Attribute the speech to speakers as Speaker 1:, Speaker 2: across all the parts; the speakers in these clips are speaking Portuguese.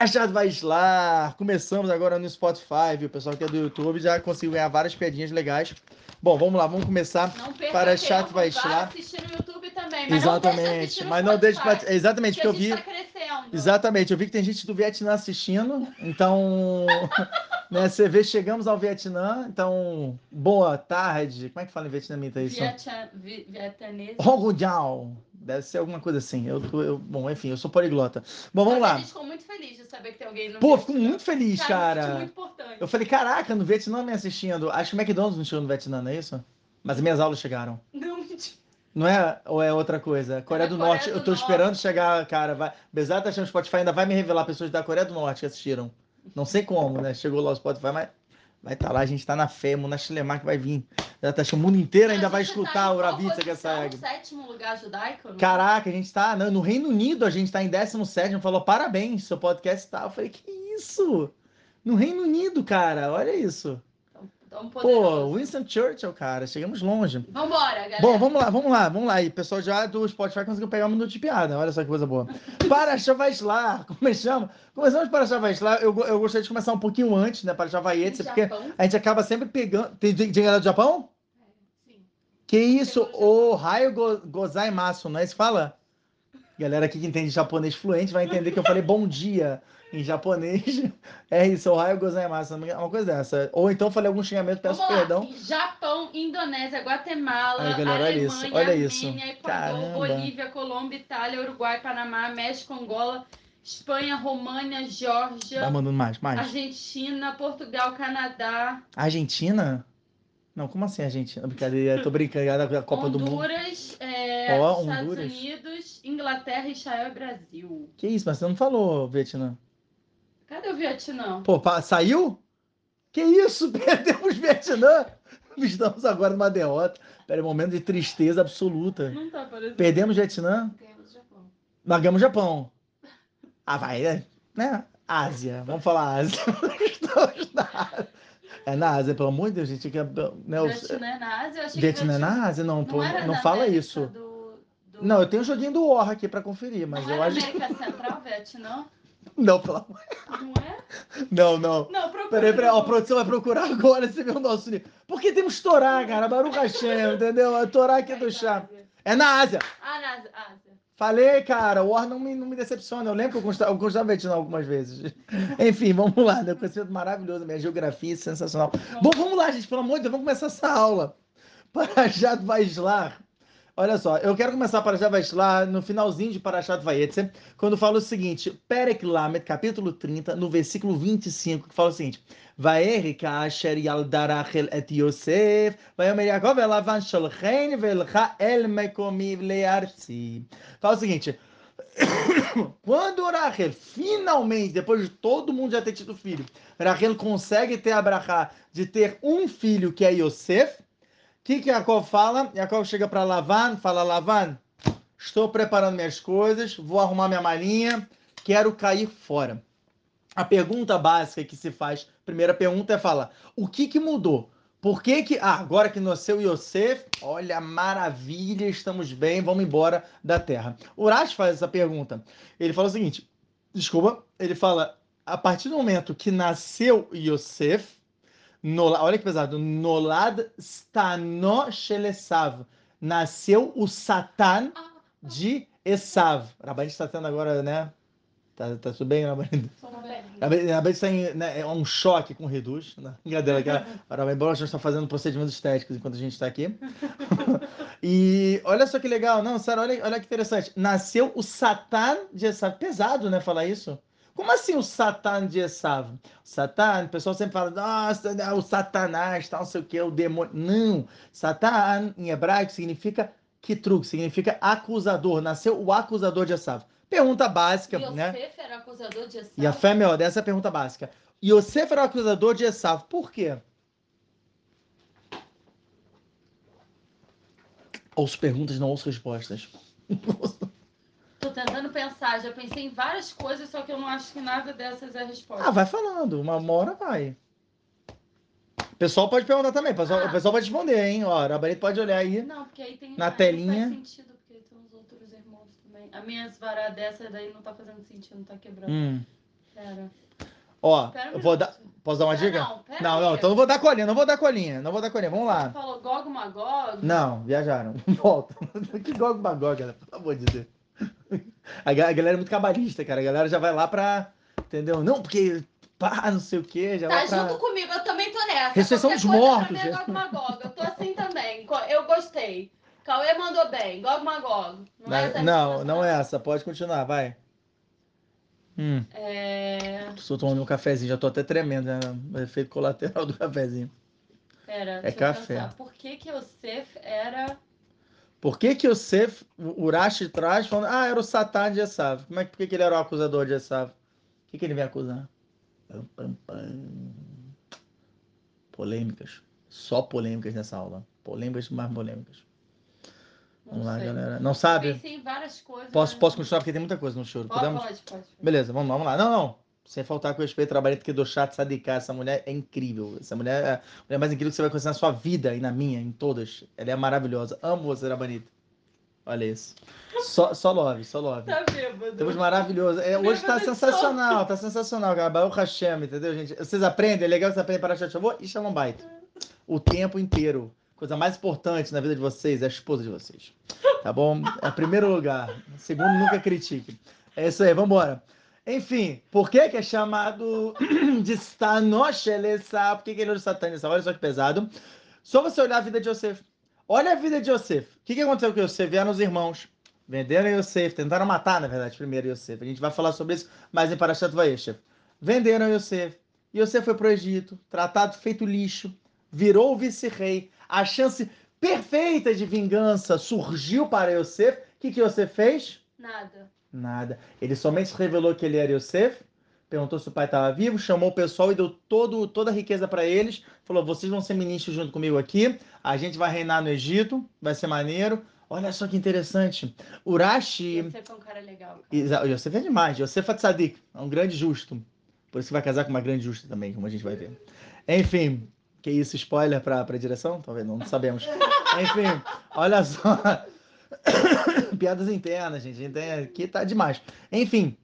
Speaker 1: Achado vai lá. Começamos agora no Spotify, viu? O pessoal que é do YouTube já conseguiu ganhar várias piadinhas legais. Bom, vamos lá, vamos começar.
Speaker 2: Não perca
Speaker 1: Para
Speaker 2: tempo,
Speaker 1: chato vai lá.
Speaker 2: assistir no YouTube também, mas
Speaker 1: Exatamente.
Speaker 2: não
Speaker 1: Mas não deixe pra... Exatamente, porque eu vi.
Speaker 2: a gente tá crescendo.
Speaker 1: Exatamente, eu vi que tem gente do Vietnã assistindo, então, né, você vê, chegamos ao Vietnã, então, boa tarde, como é que fala em vietnamita isso?
Speaker 2: Vietnam- vi- Vietnamese.
Speaker 1: Hongo Jiao, deve ser alguma coisa assim, eu, eu- bom, enfim, eu sou poliglota. Bom, vamos
Speaker 2: Mas A
Speaker 1: lá.
Speaker 2: gente ficou muito feliz de saber que tem alguém no
Speaker 1: Pô,
Speaker 2: Vietnã.
Speaker 1: fico muito feliz,
Speaker 2: Cara,
Speaker 1: cara.
Speaker 2: é muito importante.
Speaker 1: Eu falei, caraca, no Vietnã me assistindo, acho que o McDonald's não chegou no Vietnã, não é isso? Mas minhas aulas chegaram.
Speaker 2: Não, mentira.
Speaker 1: Não é? Ou é outra coisa? Coreia do
Speaker 2: Coreia
Speaker 1: Norte,
Speaker 2: do
Speaker 1: eu tô
Speaker 2: Norte.
Speaker 1: esperando chegar, cara. Vai... Apesar de achando o Spotify, ainda vai me revelar pessoas da Coreia do Norte que assistiram. Não sei como, né? Chegou lá o Spotify, mas vai estar lá, a gente tá na fé, Mona Chilemar que vai vir. Já tá, o mundo inteiro ainda vai
Speaker 2: tá
Speaker 1: escutar
Speaker 2: em
Speaker 1: o Ravitsa que
Speaker 2: posição?
Speaker 1: segue.
Speaker 2: Sétimo lugar judaico? não?
Speaker 1: Caraca, a gente tá. No no Reino Unido, a gente tá em 17, falou parabéns, seu podcast tá. Eu falei, que isso? No Reino Unido, cara, olha isso.
Speaker 2: Tão
Speaker 1: Pô. Winston Churchill, cara, chegamos longe.
Speaker 2: Vambora, galera.
Speaker 1: Bom, vamos lá, vamos lá, vamos lá. E o pessoal já do Spotify conseguiu pegar um minuto de piada. Olha só que coisa boa. Para Chavaslar, começamos. Começamos para Chavaslar. Eu, eu gostaria de começar um pouquinho antes, né? Para Chavaiete, porque a gente acaba sempre pegando. Tem, tem, tem galera do Japão?
Speaker 2: Sim.
Speaker 1: Que isso? O Raio go, Gozaimasu, não é isso fala? Galera aqui que entende japonês fluente vai entender que eu falei bom dia em japonês. É isso, o Raio Gozaimasu, uma coisa dessa. Ou então eu falei algum xingamento, peço
Speaker 2: Vamos lá.
Speaker 1: perdão.
Speaker 2: Japão, Indonésia, Guatemala,
Speaker 1: Ai, galera, olha
Speaker 2: Alemanha,
Speaker 1: isso, olha isso.
Speaker 2: Armênia, Equador,
Speaker 1: Caramba.
Speaker 2: Bolívia, Colômbia, Itália, Uruguai, Panamá, México, Angola, Espanha, România, Geórgia,
Speaker 1: Vai mandando mais, mais.
Speaker 2: Argentina, Portugal, Canadá,
Speaker 1: Argentina? Não, como assim Argentina? Brincadeira, tô brincando da Copa do Mundo.
Speaker 2: Honduras, é, Estados
Speaker 1: Honduras.
Speaker 2: Unidos, Inglaterra, Israel e Brasil.
Speaker 1: Que isso, mas você não falou Vietnã.
Speaker 2: Cadê o Vietnã?
Speaker 1: Pô, pa- saiu? Que isso? Perdemos Vietnã? Estamos agora numa derrota. Pera, um momento de tristeza absoluta.
Speaker 2: Não tá aparecendo.
Speaker 1: Perdemos Vietnã?
Speaker 2: Ganhamos o Japão.
Speaker 1: Largamos Japão. Ah, vai, é, né? Ásia. Vamos falar Ásia. Estamos na Ásia. É na Ásia, pelo amor de Deus, gente. Que, é, né, o-
Speaker 2: Vietnã é na Ásia? Eu achei que
Speaker 1: Vietnã é
Speaker 2: Vietnã-
Speaker 1: na Ásia? Não, pô,
Speaker 2: era
Speaker 1: não fala
Speaker 2: América
Speaker 1: isso.
Speaker 2: do- do-
Speaker 1: Não, eu tenho o joguinho do War aqui pra conferir, mas
Speaker 2: não
Speaker 1: eu acho.
Speaker 2: América Central, Vietnã?
Speaker 1: Não, pelo amor.
Speaker 2: Não é?
Speaker 1: Não, não.
Speaker 2: Não, procura.
Speaker 1: Peraí, peraí, ó, a produção vai procurar agora você vê o nosso livro. Porque temos que Torá, cara, Baruch Hashem, entendeu? A Torá aqui do chá. É na Ásia.
Speaker 2: Ah, na Ásia. Ásia.
Speaker 1: Falei, cara, o War não me, não me decepciona. Eu lembro que eu gostava, eu gostava de Vietnã algumas vezes. Enfim, vamos lá, né? Conhecimento maravilhoso, minha geografia é sensacional. Bom, vamos lá, gente, pelo amor de Deus, vamos começar essa aula. Parashat Vaislar. Olha só, eu quero começar Parashat Vaislar no finalzinho de Parashat Vayetze, quando fala o seguinte, Perek Lamed, capítulo 30, no versículo 25, que fala o seguinte, Vaeri kasher yalda Rachel et Yosef, vayomer Yaakov elavan sholchein velcha el mekomi learzi. Fala o seguinte, quando Rachel finalmente, depois de todo mundo já ter tido filho, Rachel consegue ter a de ter um filho que é Yosef, que, que Jacob fala? Jacob chega para Lavan, fala: Lavan, estou preparando minhas coisas, vou arrumar minha malinha, quero cair fora. A pergunta básica que se faz, primeira pergunta é falar: o que, que mudou? Por que que, ah, agora que nasceu Yosef, olha, maravilha, estamos bem, vamos embora da terra. Urash faz essa pergunta. Ele fala o seguinte, desculpa, ele fala, a partir do momento que nasceu Yosef, Nola- olha que pesado. Nolad Stano Shelesav. Nasceu o Satan de Esav. Rabanit está tendo agora, né? Tá, tá tudo bem, Rabanit? está em né, é um choque com o Reduz. Né? Brincadeira, que a Bosch está fazendo procedimentos estéticos enquanto a gente está aqui. e olha só que legal. Não, sério, olha, olha que interessante. Nasceu o Satan de Esav. Pesado, né, falar isso? Como assim o Satan de Esav? Satan, o pessoal sempre fala, nossa, né, o Satanás, tal, não sei o que, o demônio. Não, Satan em hebraico significa kitrug, significa acusador. Nasceu o acusador de Esav. Pergunta básica, né?
Speaker 2: Yosef era acusador de.
Speaker 1: E a fé, meu, essa é a pergunta básica. Yosef era o acusador de Esav. Por quê? Ouço perguntas, não ouço respostas.
Speaker 2: Tô tentando pensar, já pensei em várias coisas, só que eu não acho que nada dessas é a resposta.
Speaker 1: Ah, vai falando. Uma hora vai. O pessoal pode perguntar também. O pessoal,
Speaker 2: Ah.
Speaker 1: o pessoal vai responder, hein? Ó, a Rabanito pode olhar aí.
Speaker 2: Não, porque aí tem.
Speaker 1: Na
Speaker 2: aí
Speaker 1: telinha.
Speaker 2: Não faz sentido, porque tem os outros irmãos também. A minha varada dessa daí não tá fazendo sentido, não tá quebrando.
Speaker 1: Hum.
Speaker 2: Pera.
Speaker 1: Ó,
Speaker 2: Pera um
Speaker 1: eu vou dar. Posso dar uma dica?
Speaker 2: não,
Speaker 1: não, não, então não vou dar colinha, não vou dar colinha, não vou dar colinha. Vamos
Speaker 2: Você
Speaker 1: lá.
Speaker 2: falou Gog Magog?
Speaker 1: Não, viajaram. Volta. que gog cara, pelo amor de Deus. A ga- a galera é muito cabalista, cara. A galera já vai lá pra. Entendeu? Não, porque. Pá, não sei o quê, já
Speaker 2: Tá
Speaker 1: vai pra.
Speaker 2: junto comigo, eu também tô nessa. Qualquer
Speaker 1: dos mortos,
Speaker 2: Pra mim é Magog. Eu tô assim também. Eu gostei. Cauê mandou bem. Gog Magog. Não, é essa
Speaker 1: Não, não é essa. Pode continuar, vai. Hum,
Speaker 2: É...
Speaker 1: estou tomando um cafezinho, já tô até tremendo, né? O efeito colateral do cafezinho.
Speaker 2: Pera,
Speaker 1: É café.
Speaker 2: Por que que o Seth era...
Speaker 1: Por que que o Sef, o Urashi traz falando, ah, era o Satã de Esav. Como é que, por que que ele era o acusador de Esav? O que que ele vem acusar? Pam, pam, pam. Polêmicas. Só polêmicas nessa aula. Polêmicas mais polêmicas. Vamos lá, galera. Não sabe?
Speaker 2: Pensei em várias coisas.
Speaker 1: Posso,
Speaker 2: mas-
Speaker 1: posso continuar porque tem muita coisa no choro.
Speaker 2: Pode,
Speaker 1: Podemos?
Speaker 2: pode, pode.
Speaker 1: Beleza, vamos lá, vamos lá. Não, não. Sem faltar com respeito, trabalho que do chat Sadiká. Essa mulher é incrível. Essa mulher é a mulher mais incrível que você vai conhecer na sua vida e na minha, em todas. Ela é maravilhosa. Amo você, Rabanita. Olha isso. Só, só love, só love.
Speaker 2: Tá bêbado.
Speaker 1: Temos maravilhoso. É, hoje tá
Speaker 2: de
Speaker 1: sensacional, tá sensacional, cara. Baruch Hashem, entendeu, gente? Vocês aprendem, é legal você aprender para chat Shavô e Shalom Bait. O tempo inteiro. Coisa mais importante na vida de vocês é a esposa de vocês. Tá bom? É primeiro lugar. Segundo, nunca critique. É isso aí, vambora. Enfim, por que que é chamado de Stanoshelesa? Por que que ele é? Olha só que pesado. Só você olhar a vida de Yosef. Olha a vida de Yosef. O que, que aconteceu com Yosef? Vieram os irmãos. Venderam Yosef. Tentaram matar, na verdade, primeiro Yosef. A gente vai falar sobre isso mais em Parashat Vayeshev. Venderam Yosef. Yosef foi pro Egito. Tratado feito lixo. Virou o vice-rei. A chance perfeita de vingança surgiu para Yosef. O que, que Yosef fez?
Speaker 2: Nada.
Speaker 1: Nada. Ele somente revelou que ele era Yosef, perguntou se o pai estava vivo, chamou o pessoal e deu todo, toda a riqueza para eles. Falou: vocês vão ser ministros junto comigo aqui. A gente vai reinar no Egito, vai ser maneiro. Olha só que interessante. Urashi.
Speaker 2: Você foi um cara legal. Cara.
Speaker 1: Yosef é demais. Yosef é tzadik, é um grande justo. Por isso que vai casar com uma grande justa também, como a gente vai ver. Enfim, que isso, spoiler para a direção? Talvez não, não sabemos. Enfim, olha só. Piadas internas, gente. Aqui tá demais. Enfim,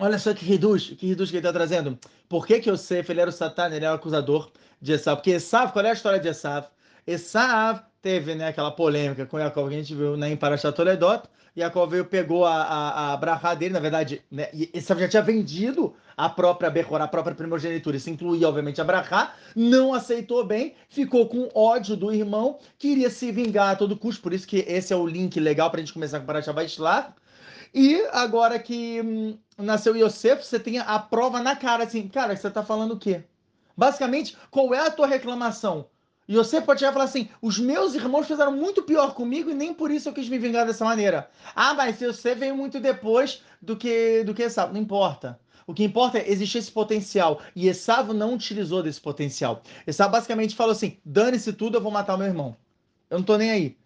Speaker 1: olha só que reduz, que reduz que ele tá trazendo. Por que que Yosef, ele era o Satã, ele era o acusador de Esav? Porque Esav, qual é a história de Esav? Esav teve né, aquela polêmica com Jacob que a gente viu né, em Parashat Toledot. Jacob veio, pegou a, a, a brahá dele, na verdade, né, e Esav já tinha vendido a própria Bechor, a própria primogenitura. Isso incluía, obviamente, a brahá. Não aceitou bem, ficou com ódio do irmão, queria se vingar a todo custo. Por isso que esse é o link legal para a gente começar com Parashat Vaishlar. E agora que hum, nasceu Yosef, você tem a prova na cara, assim, cara, você tá falando o quê? Basicamente, qual é a tua reclamação? Yosef pode chegar e falar assim: os meus irmãos fizeram muito pior comigo e nem por isso eu quis me vingar dessa maneira. Ah, mas Yosef veio muito depois do que do que Esav. Não importa. O que importa é existir esse potencial. E Esav não utilizou desse potencial. Esav basicamente falou assim: dane-se tudo, eu vou matar o meu irmão. Eu não tô nem aí.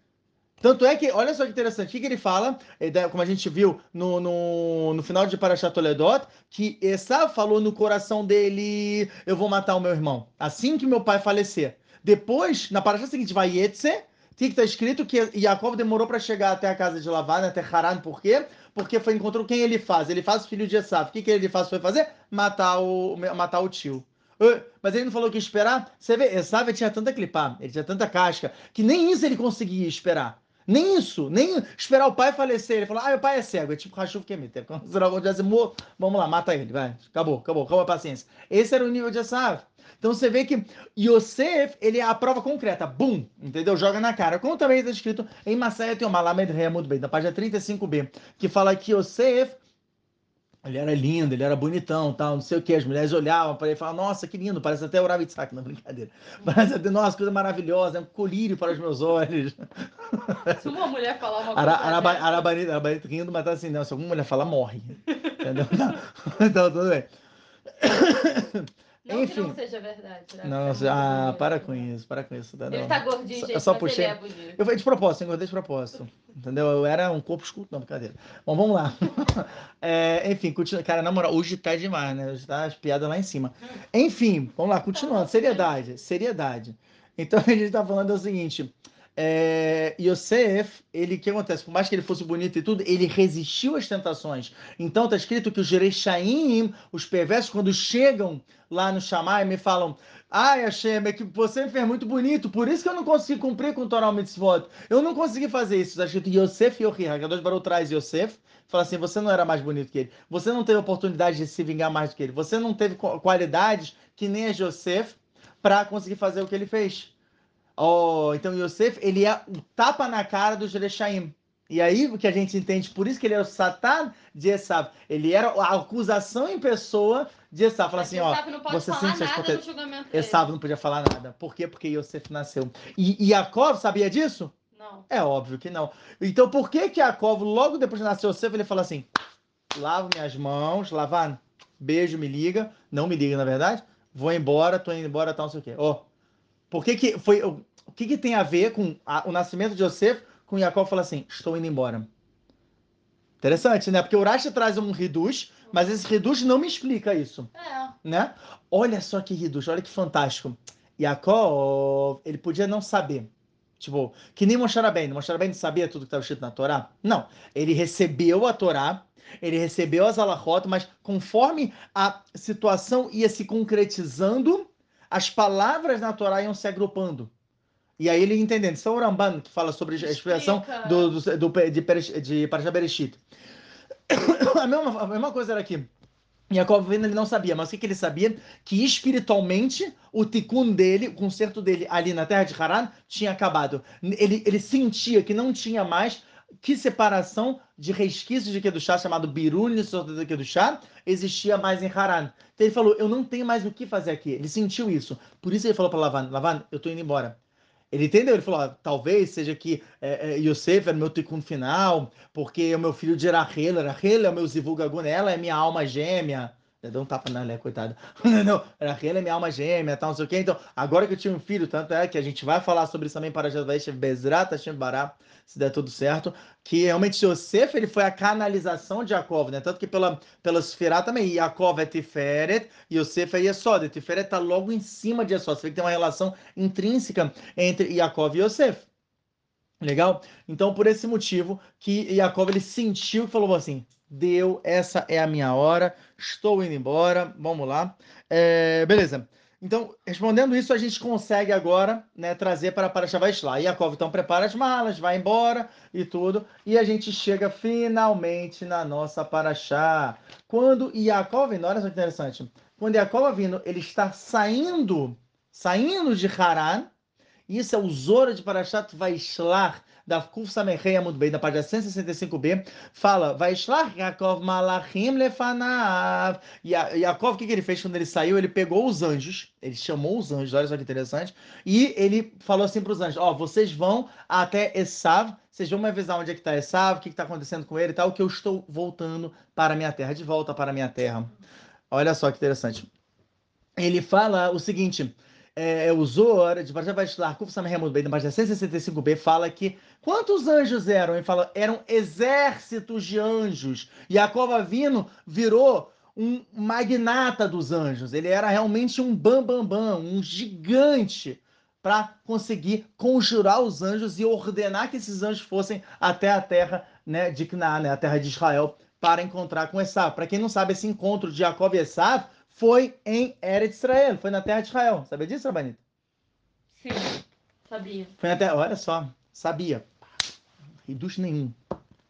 Speaker 1: Tanto é que, olha só que interessante, o que, que ele fala, eh, como a gente viu no, no, no final de Parashat Toledot, que Esav falou no coração dele, eu vou matar o meu irmão, assim que meu pai falecer. Depois, na Parashat seguinte, vai Yetze, tem que estar escrito que Yaakov demorou para chegar até a casa de Lavan, até Haran, por quê? Porque foi encontrou quem ele faz, ele faz filho de Esav. O que, que ele faz, foi fazer? Matar o, matar o tio. Mas ele não falou que esperar? Você vê, Esav tinha tanta clipar, ele tinha tanta casca, que nem isso ele conseguia esperar. Nem isso, nem esperar o pai falecer. Ele falou, ah, meu pai é cego, é tipo que emite. Quando o tivesse morto, vamos lá, mata ele, vai. Acabou, acabou, acabou a paciência. Esse era o nível de Esav. Então você vê que Yosef, ele é a prova concreta. Bum! Entendeu? Joga na cara. Como também está escrito em Massaia tem uma Lamed muito bem, na página 35b, que fala que Yosef, ele era lindo, ele era bonitão, tal, não sei o que. As mulheres olhavam para ele e falavam, nossa, que lindo, parece até o Rav Yitzhak, não, brincadeira. Parece até, nossa, coisa maravilhosa, é um colírio para os meus olhos.
Speaker 2: Se uma mulher falar uma coisa.
Speaker 1: Ara- Araba- Arabanita Arabanita rindo, mas tá assim, não, se alguma mulher falar, morre. Entendeu? Não. Então, tudo bem.
Speaker 2: Não que
Speaker 1: Enfim.
Speaker 2: não seja verdade. né?
Speaker 1: Não,
Speaker 2: é
Speaker 1: ah, para com isso, para com isso. tá,
Speaker 2: Ele tá gordinho,
Speaker 1: Só-
Speaker 2: gente,
Speaker 1: eu só puxei-
Speaker 2: ele é bonito.
Speaker 1: Eu fui de propósito, engordei de propósito. Entendeu? Eu era um corpo esculto, não, brincadeira. Bom, vamos lá. É, enfim, continua. Cara, na moral, hoje tá demais, né? Hoje tá as piadas lá em cima. Enfim, vamos lá, continuando. Seriedade, seriedade. Então a gente tá falando o seguinte: é, Yosef, ele, o que acontece? Por mais que ele fosse bonito e tudo, ele resistiu às tentações. Então está escrito que os Jerechaim, os perversos, quando chegam lá no Shammai, me falam: Ai, Hashem, é que você me fez muito bonito, por isso que eu não consegui cumprir com o Torah Mitzvot. Eu não consegui fazer isso. Está escrito Yosef Yohi, Hakadosh Baruch traz Yosef, fala assim: você não era mais bonito que ele, você não teve oportunidade de se vingar mais do que ele, você não teve qualidades que nem a Yosef para conseguir fazer o que ele fez. Oh, então Yosef, ele é o tapa na cara do Jerechaim. E aí o que a gente entende, por isso que ele era o Satan de Esav. Ele era a acusação em pessoa de Esav. Fala assim, ó, você
Speaker 2: falar nada poten... no julgamento
Speaker 1: Esav não podia falar nada. Por quê? Porque Yosef nasceu. E, e Jacob sabia disso?
Speaker 2: Não.
Speaker 1: É óbvio que não. Então por que que Jacob, logo depois de nascer Yosef, ele fala assim, lavo minhas mãos, lavar, beijo, me liga. Não me liga, na verdade. Vou embora, tô indo embora, tal, não sei o quê. Ó, oh, por que que foi... O que que tem a ver com a, o nascimento de Yosef com Jacob fala assim, estou indo embora. Interessante, né? Porque o Urashi traz um reduz, mas esse reduz não me explica isso.
Speaker 2: É.
Speaker 1: Né? Olha só que reduz, olha que fantástico. Jacob, ele podia não saber. Tipo, que nem Moshe Rabbeinu. Moshe Rabbeinu sabia tudo que estava escrito na Torá? Não. Ele recebeu a Torá, ele recebeu as alahot, mas conforme a situação ia se concretizando, as palavras na Torá iam se agrupando. E aí ele entendendo. Isso é o Ramban que fala sobre a expressão do, do, do, de, de Bereshit. A mesma, a mesma coisa era aqui. Jacob ele não sabia, mas o que, que ele sabia? Que espiritualmente o tikkun dele, o conserto dele ali na terra de Haran tinha acabado. Ele, ele sentia que não tinha mais que separação de resquícios de Kedushá, chamado Birun de Kedushá, existia mais em Haran. Então ele falou, eu não tenho mais o que fazer aqui. Ele sentiu isso. Por isso ele falou para Lavan, Lavan, eu estou indo embora. Ele entendeu, ele falou, ah, talvez seja que é, é, Yosef era meu tikkun final, porque o meu filho de Rachel, Rachel é o meu zivugagun, ela é minha alma gêmea. Deu um tapa na Lé, coitada. Não, Rachel é minha alma gêmea, tal, não sei o quê. Então, agora que eu tinha um filho, tanto é que a gente vai falar sobre isso também para Jadvaishev Bezrat Hashem se der tudo certo, que realmente Yosef ele foi a canalização de Yaakov, né? Tanto que pela, pela Sefirá também, Yaakov é Tiferet, Yosef é Yesod. Tiferet está logo em cima de Yesod. Você vê que tem uma relação intrínseca entre Yaakov e Yosef. Legal? Então, por esse motivo que Yaakov ele sentiu e falou assim, deu, essa é a minha hora, estou indo embora, vamos lá. É, beleza. Então, respondendo isso, a gente consegue agora né, trazer para Parashá Vaishlá. Yaakov então prepara as malas, vai embora e tudo, e a gente chega finalmente na nossa Parashá. Quando Yaakov, olha só que interessante, quando Yaakov vindo, ele está saindo, saindo de Haran, isso é o Zora de Parashat Vaishlá, da Kuf Samechei Amud Bey, da página 165b, fala, vai Yaakov Malachim Lefanav. Yaakov, o que, que ele fez quando ele saiu? Ele pegou os anjos, ele chamou os anjos, olha só que interessante, e ele falou assim para os anjos, ó, oh, vocês vão até Esav, vocês vão me avisar onde é que está Esav, o que está acontecendo com ele e tal, que eu estou voltando para a minha terra, de volta para a minha terra. Olha só que interessante. Ele fala o seguinte, é, é o Zohar, de Varja Vaishlar, Kuf Samehemud Bey, na página 165b, fala que quantos anjos eram? Ele fala, eram exércitos de anjos. E a Cova Vino virou um magnata dos anjos. Ele era realmente um bambambam, bam, bam, um gigante para conseguir conjurar os anjos e ordenar que esses anjos fossem até a terra né, de Canaã, né, a terra de Israel, para encontrar com Esav. Para quem não sabe, esse encontro de Jacob e Esav foi em Eretz Israel, foi na terra de Israel. Sabia disso, Rabanito?
Speaker 2: Sim, sabia.
Speaker 1: Foi na terra, olha só, sabia. Reduz nenhum.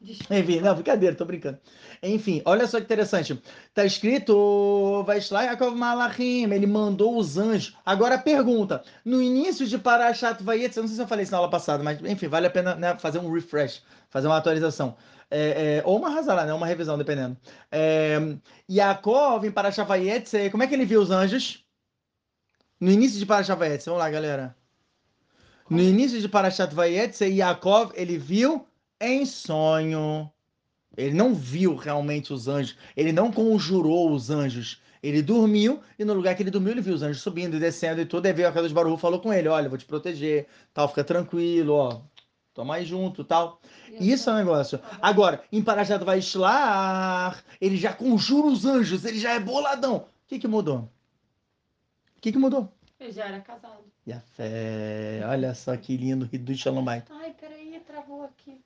Speaker 1: Enfim, não, brincadeira, tô brincando. Enfim, olha só que interessante. Tá escrito, vai lá Yaakov Malachim, ele mandou os anjos. Agora pergunta, no início de Parashat Vayetz, eu não sei se eu falei isso na aula passada, mas enfim, vale a pena né, fazer um refresh, fazer uma atualização. É, é, ou uma razalá, né? Uma revisão, dependendo. É, Yaakov, em Parashavayetz, como é que ele viu os anjos? No início de Parashavayetz, vamos lá, galera. No início de Parashat Vayetz, Yaakov, ele viu em sonho. Ele não viu realmente os anjos. Ele não conjurou os anjos. Ele dormiu e no lugar que ele dormiu, ele viu os anjos subindo e descendo e tudo. Aí veio a de Baruch falou com ele: Olha, vou te proteger, tal, fica tranquilo, ó, Toma aí junto tal. Isso é um negócio. Agora, em Parajat Vaishlar, ele já conjura os anjos, ele já é boladão. O que, que mudou? O que, que mudou?
Speaker 2: Eu já era casado.
Speaker 1: E a fé. Olha só que lindo, do Shalom Bay.
Speaker 2: Ai, peraí, travou aqui.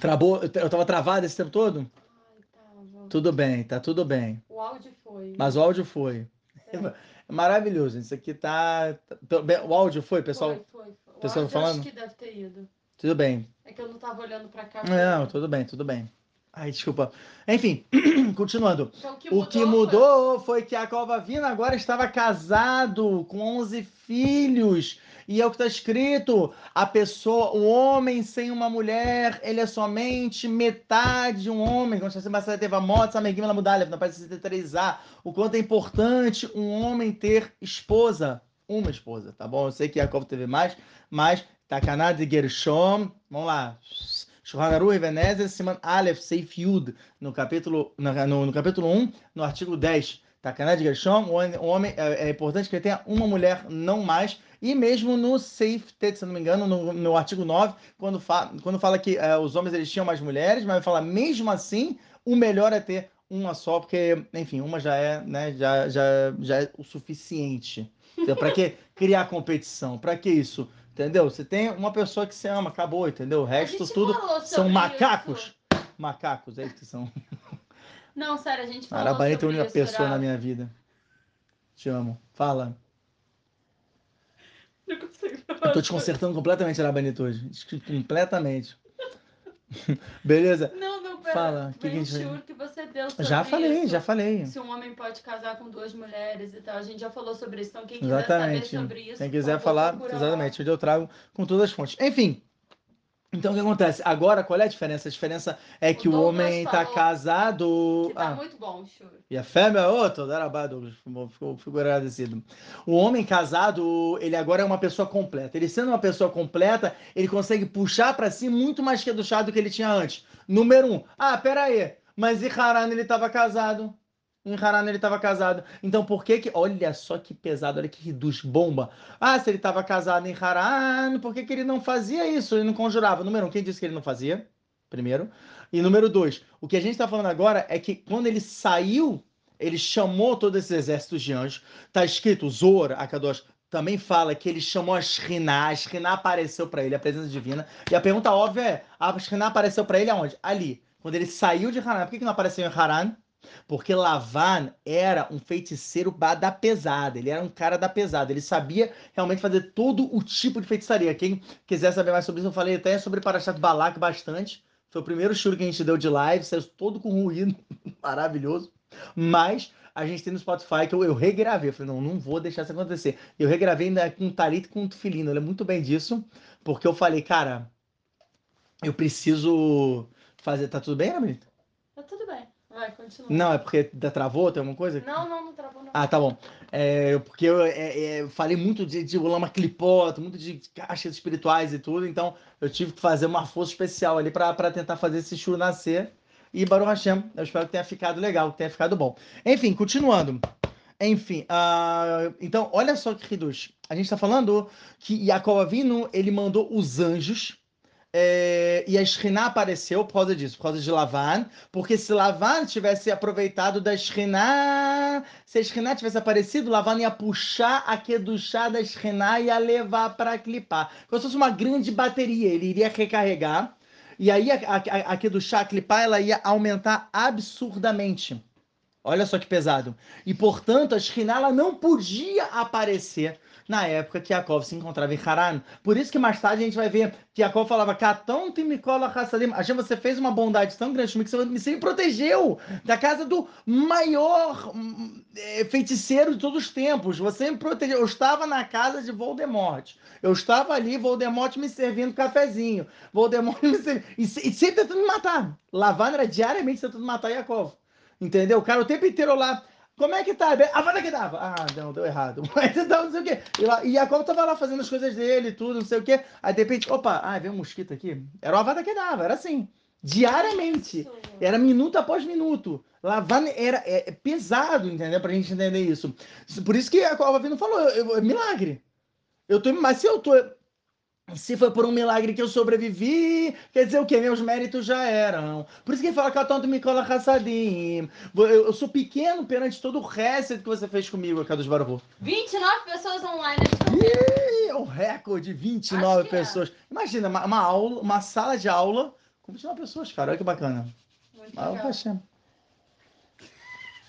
Speaker 1: Travou, eu tava travado esse tempo todo?
Speaker 2: Ai, tava.
Speaker 1: Tudo bem, tá tudo bem.
Speaker 2: O áudio foi.
Speaker 1: Mas o áudio foi.
Speaker 2: É.
Speaker 1: É maravilhoso. Isso aqui tá. tá- O áudio foi, pessoal?
Speaker 2: Foi, foi, foi. O
Speaker 1: pessoal
Speaker 2: áudio
Speaker 1: falando?
Speaker 2: acho que deve ter ido.
Speaker 1: Tudo bem.
Speaker 2: É que eu não tava olhando pra cá.
Speaker 1: Não, tudo bem, tudo bem. Ai, desculpa. Enfim, continuando.
Speaker 2: Então, o que
Speaker 1: O
Speaker 2: mudou,
Speaker 1: que
Speaker 2: foi-
Speaker 1: mudou foi que a Vina agora estava casado com 11 filhos. E é o que está escrito: a pessoa, o homem sem uma mulher, ele é somente metade de um homem. Quando você vai teve a moto, Samegim ela mudar, na página 63A. O quanto é importante um homem ter esposa, uma esposa, tá bom? Eu sei que Jacob teve mais, mas Takanah de Gershom, vamos lá. Shulchan Aruch e Siman Aleph, Seif Yud, no capítulo, no, no, capítulo 1, no artigo 10. Takanah de Gershom, o homem- é, é importante que ele tenha uma mulher, não mais. E mesmo no Seif Tet, se não me engano, no, no artigo 9, quando, fa quando fala que é, os homens eles tinham mais mulheres, mas fala mesmo assim, o melhor é ter uma só, porque, enfim, uma já é, né, já, já, já é o suficiente. Então, para que criar competição? Para que isso? Entendeu? Você tem uma pessoa que você ama, acabou, entendeu? O resto tudo são macacos.
Speaker 2: isso.
Speaker 1: Macacos, é isso que são.
Speaker 2: Não, sério, a gente falou
Speaker 1: é a única pessoa na minha vida. Te amo. Fala.
Speaker 2: Não consigo
Speaker 1: Eu tô te consertando completamente, Arabaneta, hoje. Completamente. Beleza?
Speaker 2: Não, não,
Speaker 1: Fala, que que
Speaker 2: você deu sobre
Speaker 1: Já falei,
Speaker 2: isso.
Speaker 1: já falei.
Speaker 2: Se um homem pode casar com duas mulheres e tal, a gente já falou sobre isso. Então, quem quiser
Speaker 1: Exatamente.
Speaker 2: saber sobre isso,
Speaker 1: Quem quiser falar, exatamente, onde eu trago com todas as fontes. Enfim. Então o que acontece? Agora, qual é a diferença? A diferença é que o,
Speaker 2: Douglas
Speaker 1: homem tá
Speaker 2: falou
Speaker 1: casado.
Speaker 2: Que tá
Speaker 1: Ah,
Speaker 2: muito bom, Shure.
Speaker 1: E a fêmea, ô, toda Douglas, fico, agradecido. O homem casado, ele agora é uma pessoa completa. Ele sendo uma pessoa completa, ele consegue puxar pra si muito mais que do chá do que ele tinha antes. Número um, ah, pera aí, mas em Haran ele estava casado. Em Haran ele estava casado. Então por que que, olha só que pesado, olha que reduz bomba. Ah, se ele estava casado em Haran, por que que ele não fazia isso? Ele não conjurava. Número um, quem disse que ele não fazia? Primeiro. E número dois, o que a gente está falando agora é que quando ele saiu, ele chamou todos esses exércitos de anjos. Tá escrito, Zor, Akadosh, também fala que ele chamou a Shriná, a Shriná apareceu para ele, a presença divina. E a pergunta óbvia é, a Shriná apareceu para ele aonde? Ali. Quando ele saiu de Haran. Por que, que não apareceu em Haran? Porque Lavan era um feiticeiro da pesada, ele era um cara da pesada, ele sabia realmente fazer todo o tipo de feitiçaria. Quem quiser saber mais sobre isso, eu falei até sobre Parashat Balak bastante. Foi o primeiro show que a gente deu de live, saiu todo com ruído, maravilhoso. Mas a gente tem no Spotify que eu, eu regravei. Eu falei, não, não vou deixar isso acontecer. Eu regravei ainda com Talit e com o Tufilino. Eu lembro muito bem disso, porque eu falei, cara, eu preciso fazer. Tá tudo bem, Ramita?
Speaker 2: Tá tudo bem. Vai, continua.
Speaker 1: Não, é porque travou, tem alguma coisa?
Speaker 2: Não, não, não travou, não.
Speaker 1: Ah, tá bom. É, porque eu é, é, falei muito de, de lama clipoto, muito de caixas espirituais e tudo, então eu tive que fazer uma força especial ali para tentar fazer esse churro nascer. E Baruch Hashem, eu espero que tenha ficado legal, que tenha ficado bom. Enfim, continuando. Enfim, ah, então, olha só que reduz. A gente está falando que Yaakov Avinu, ele mandou os anjos, é, e a Shekhinah apareceu por causa disso, por causa de Lavan, porque se Lavan tivesse aproveitado da Shekhinah, se a Shekhinah tivesse aparecido, Lavan ia puxar a Kedushá da Shekhinah e ia levar para clipar. Como se fosse uma grande bateria, ele iria recarregar, e aí a, a, a Kedushá, a clipar, ela ia aumentar absurdamente. Olha só que pesado. E, portanto, a Shekhinah não podia aparecer na época que Yaakov se encontrava em Haran. Por isso que mais tarde a gente vai ver que Yaakov falava, Katon Timikola Hassadim, Hashem, você fez uma bondade tão grande comigo que você me protegeu da casa do maior eh, feiticeiro de todos os tempos. Você me protegeu. Eu estava na casa de Voldemort. Eu estava ali, Voldemort me servindo cafezinho. Voldemort me servindo... E, e sempre tentando me matar. Lavan era diariamente tentando matar Yaakov. Entendeu? O cara o tempo inteiro lá... Como é que tá? A vada que dava. Ah, não, deu errado. Mas então, não sei o quê. E, lá, e Jacob tava lá fazendo as coisas dele, tudo, não sei o quê. Aí de repente, opa, ah, veio um mosquito aqui. Era uma vada que dava, era assim. Diariamente.
Speaker 2: Isso.
Speaker 1: Era minuto após minuto. Lavar era é, é pesado, entendeu? Pra gente entender isso. Por isso que a Cova Vino falou, eu- eu- é milagre. Eu tô, mas se eu tô Se foi por um milagre que eu sobrevivi, quer dizer o quê? Meus méritos já eram. Por isso que ele fala Katonto Mikola Hassadim. Eu sou pequeno perante todo o resto que você fez comigo, Kadosh Baruch.
Speaker 2: 29 pessoas online.
Speaker 1: É um recorde, 29 é. pessoas. É. Imagina, uma, uma, aula, uma sala de aula com 29 pessoas, cara. Olha que bacana.
Speaker 2: Muito legal.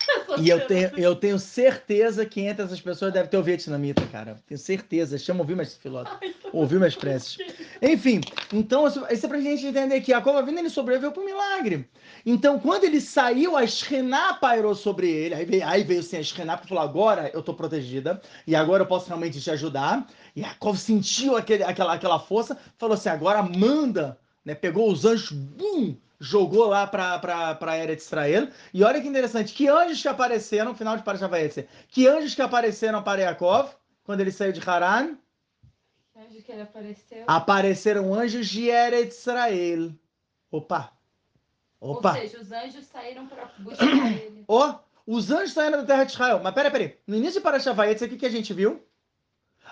Speaker 1: E eu tenho, eu tenho certeza que entre essas pessoas deve ter o vietnamita, cara. Tenho certeza. Chama ouvir mais filósofo. Ouviu minhas preces. Enfim, então, isso é pra gente entender que a cova vindo ele sobreviveu por milagre. Então, quando ele saiu, a Shrená pairou sobre ele. Aí veio, aí veio assim, a Shrená para falou: agora eu tô protegida. E agora eu posso realmente te ajudar. E a cova sentiu aquele, aquela, aquela força. Falou assim: agora manda. Né? Pegou os anjos, bum! Jogou lá para a era de Israel. E olha que interessante, que anjos que apareceram, no final de Parashat que anjos que apareceram para Yaakov, quando ele saiu de Haran?
Speaker 2: Anjo que ele apareceu.
Speaker 1: Apareceram anjos de Eretz Israel. Opa! Opa!
Speaker 2: Ou seja, os anjos saíram para buscar ele.
Speaker 1: Oh, os anjos saíram da terra de Israel. Mas peraí, peraí. No início de Parashat o que, que a gente viu?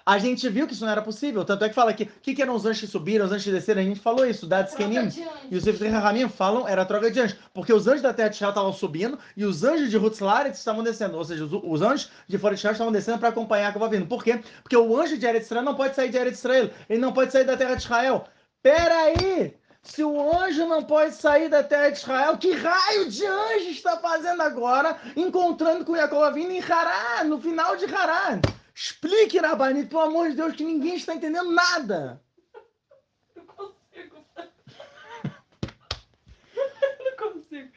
Speaker 1: A gente viu que isso não era possível. Tanto é que fala que o que, que, eram os anjos que subiram, os anjos que desceram. A gente falou isso, Dados Kenim. E os Sefri Rahamim falam era troca de anjos. Porque os anjos da terra de Israel estavam subindo e os anjos de Hutzlaret estavam descendo. Ou seja, os, os anjos de fora de Israel estavam descendo para acompanhar a que vindo. Por quê? Porque o anjo de Eretz Israel não pode sair de Eretz Israel. Ele não pode sair da terra de Israel. Peraí! Se o anjo não pode sair da terra de Israel, que raio de anjo está fazendo agora, encontrando com Jacob vindo em Hará, no final de Hará? Explique, Rabanito, pelo amor de Deus, que ninguém está entendendo nada.
Speaker 2: Não consigo. não consigo.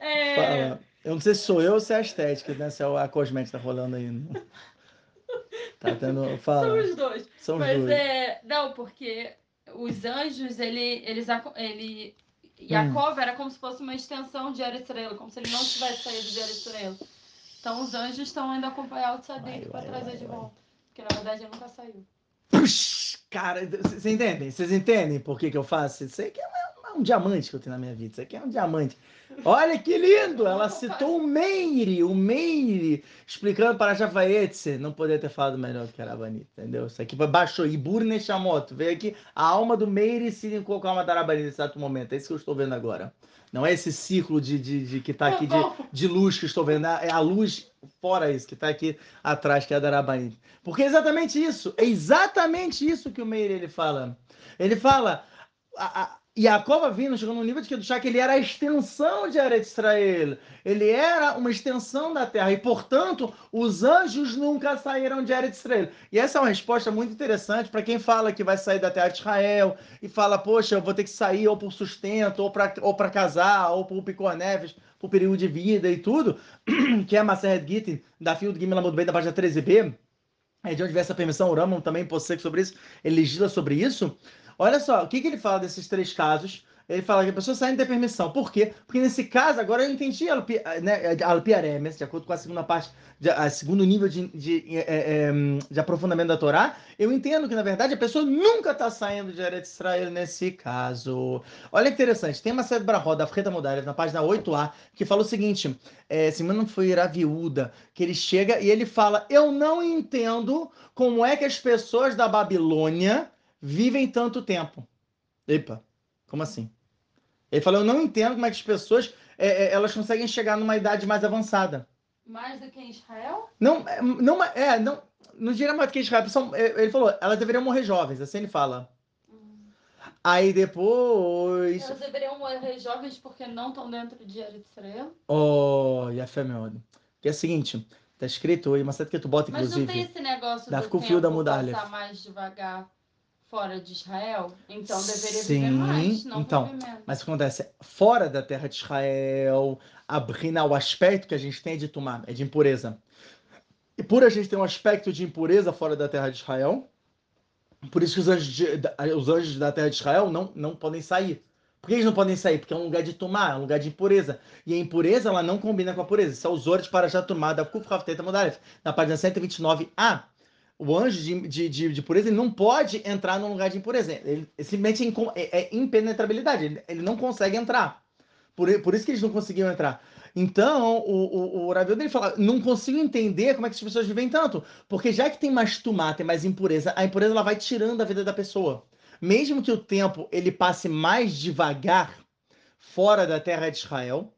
Speaker 2: É...
Speaker 1: Eu não sei se sou eu ou se é a estética, né? Se é a cosmética que tá rolando aí. Né? Tá tendo. Fala.
Speaker 2: São os dois.
Speaker 1: São os
Speaker 2: Mas
Speaker 1: dois.
Speaker 2: é. Não, porque os anjos, ele, eles. Ele. Jacob hum. era como se fosse uma extensão de Estrela, como se ele não tivesse saído de Estrela. Então os anjos estão indo acompanhar o Tzadik para trazer vai, de volta. Porque na verdade ele nunca saiu.
Speaker 1: Puxa, cara, vocês entendem? Vocês entendem por que, que eu faço? Isso aqui é um, diamante que eu tenho na minha vida. Isso aqui é um diamante. Olha que lindo! Ela citou o Meire, o Meire, explicando para a Javaetze. Não poderia ter falado melhor do que era bonita, entendeu? Isso aqui baixou. Ibur Neshamoto. Veio aqui a alma do Meire se linkou com a alma da Arabani nesse exato momento. É isso que eu estou vendo agora. Não é esse ciclo de, de, de que está aqui de, de luz que estou vendo, é a luz fora isso, que está aqui atrás, que é a Darabaim. Porque é exatamente isso, é exatamente isso que o Meir ele fala. Ele fala, a, a, Yaakov vindo chegou no nível de que que ele era a extensão de Eretz Israel. Ele era uma extensão da terra. E, portanto, os anjos nunca saíram de Eretz Israel. E essa é uma resposta muito interessante para quem fala que vai sair da terra de Israel e fala, poxa, eu vou ter que sair ou por sustento, ou para ou casar, ou por picorneves, por período de vida e tudo, que é a Maseret Gittin, da do Gimel Bem da página 13b, é de onde vem essa permissão, o Ramon também possui sobre isso, ele legisla sobre isso. Olha só, o que, que ele fala desses três casos? Ele fala que a pessoa sai de permissão. Por quê? Porque nesse caso, agora eu entendi né, Alpiaremes, de acordo com a segunda parte, de, a segundo nível de, de, de, é, é, de, aprofundamento da Torá, eu entendo que, na verdade, a pessoa nunca está saindo de Eretz Israel nesse caso. Olha que interessante, tem uma série de roda, a Freta Modarev, na página 8a, que fala o seguinte, é, se não foi a viúda, que ele chega e ele fala, eu não entendo como é que as pessoas da Babilônia vivem tanto tempo. Epa, como assim? Ele falou, eu não entendo como é que as pessoas é, é, elas conseguem chegar numa idade mais avançada.
Speaker 2: Mais do que em Israel?
Speaker 1: Não, é, não, é, não, não diria mais do que em Israel. São, é, ele falou, elas deveriam morrer jovens, assim ele fala. Hum. Aí depois.
Speaker 2: Elas deveriam morrer jovens porque não estão dentro de Israel?
Speaker 1: Oh, e a fé, meu Que é o seguinte, tá escrito aí, mas sabe que tu bota, inclusive. Mas não
Speaker 2: tem esse negócio da
Speaker 1: do tempo da
Speaker 2: passar mais devagar fora de Israel, então deveria Sim, viver mais, não
Speaker 1: então, Mas o que acontece? Fora da terra de Israel, a brina, o aspecto que a gente tem é de tomar, é de impureza. E por a gente ter um aspecto de impureza fora da terra de Israel, por isso que os anjos, de, os anjos da terra de Israel não, não podem sair. Por que eles não podem sair? Porque é um lugar de tomar, é um lugar de impureza. E a impureza, ela não combina com a pureza. Isso é os olhos para já tomar da Kuf Hafteta Modalef, na página 129a o anjo de, de, de, de, pureza ele não pode entrar num lugar de impureza. Ele, ele simplesmente é, é, é, impenetrabilidade. Ele, ele, não consegue entrar. Por, por isso que eles não conseguiam entrar. Então, o, o, o dele fala: não consigo entender como é que as pessoas vivem tanto. Porque já que tem mais tumá, tem mais impureza, a impureza ela vai tirando a vida da pessoa. mesmo que o tempo ele passe mais devagar fora da terra de Israel.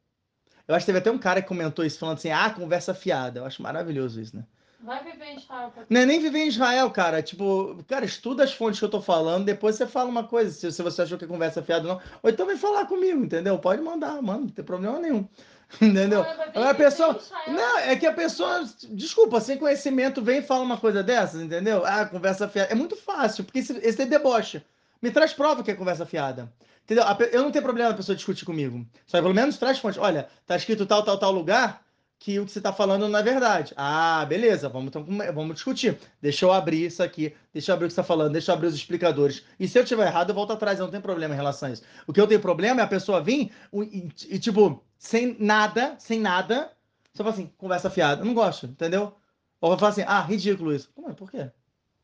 Speaker 1: Eu acho que teve até um cara que comentou isso, falando assim: ah, conversa fiada. Eu acho maravilhoso isso, né?
Speaker 2: Vai viver em Israel.
Speaker 1: Não é nem viver em Israel, cara. Tipo, cara, estuda as fontes que eu tô falando, depois você fala uma coisa, se, se você achou que é conversa fiada ou não. Ou então vem falar comigo, entendeu? Pode mandar, mano, não tem problema nenhum. Entendeu? Agora a pessoa. Não, é que a pessoa. Desculpa, sem conhecimento, vem e fala uma coisa dessas, entendeu? Ah, conversa fiada. É muito fácil, porque esse, esse é deboche. Me traz prova que é conversa fiada. Entendeu? Eu não tenho problema a pessoa discutir comigo. Só que pelo menos traz fonte. Olha, tá escrito tal, tal, tal lugar que o que você está falando não é verdade. Ah, beleza, vamos, então, vamos discutir. Deixa eu abrir isso aqui, deixa eu abrir o que você está falando, deixa eu abrir os explicadores. E se eu tiver errado, eu volto atrás, eu não tenho problema em relação a isso. O que eu tenho problema é a pessoa vir e, e tipo, sem nada, sem nada, você fala assim, conversa fiada. Eu não gosto, entendeu? Ou vai falar assim, ah, ridículo isso. Como é? Por quê?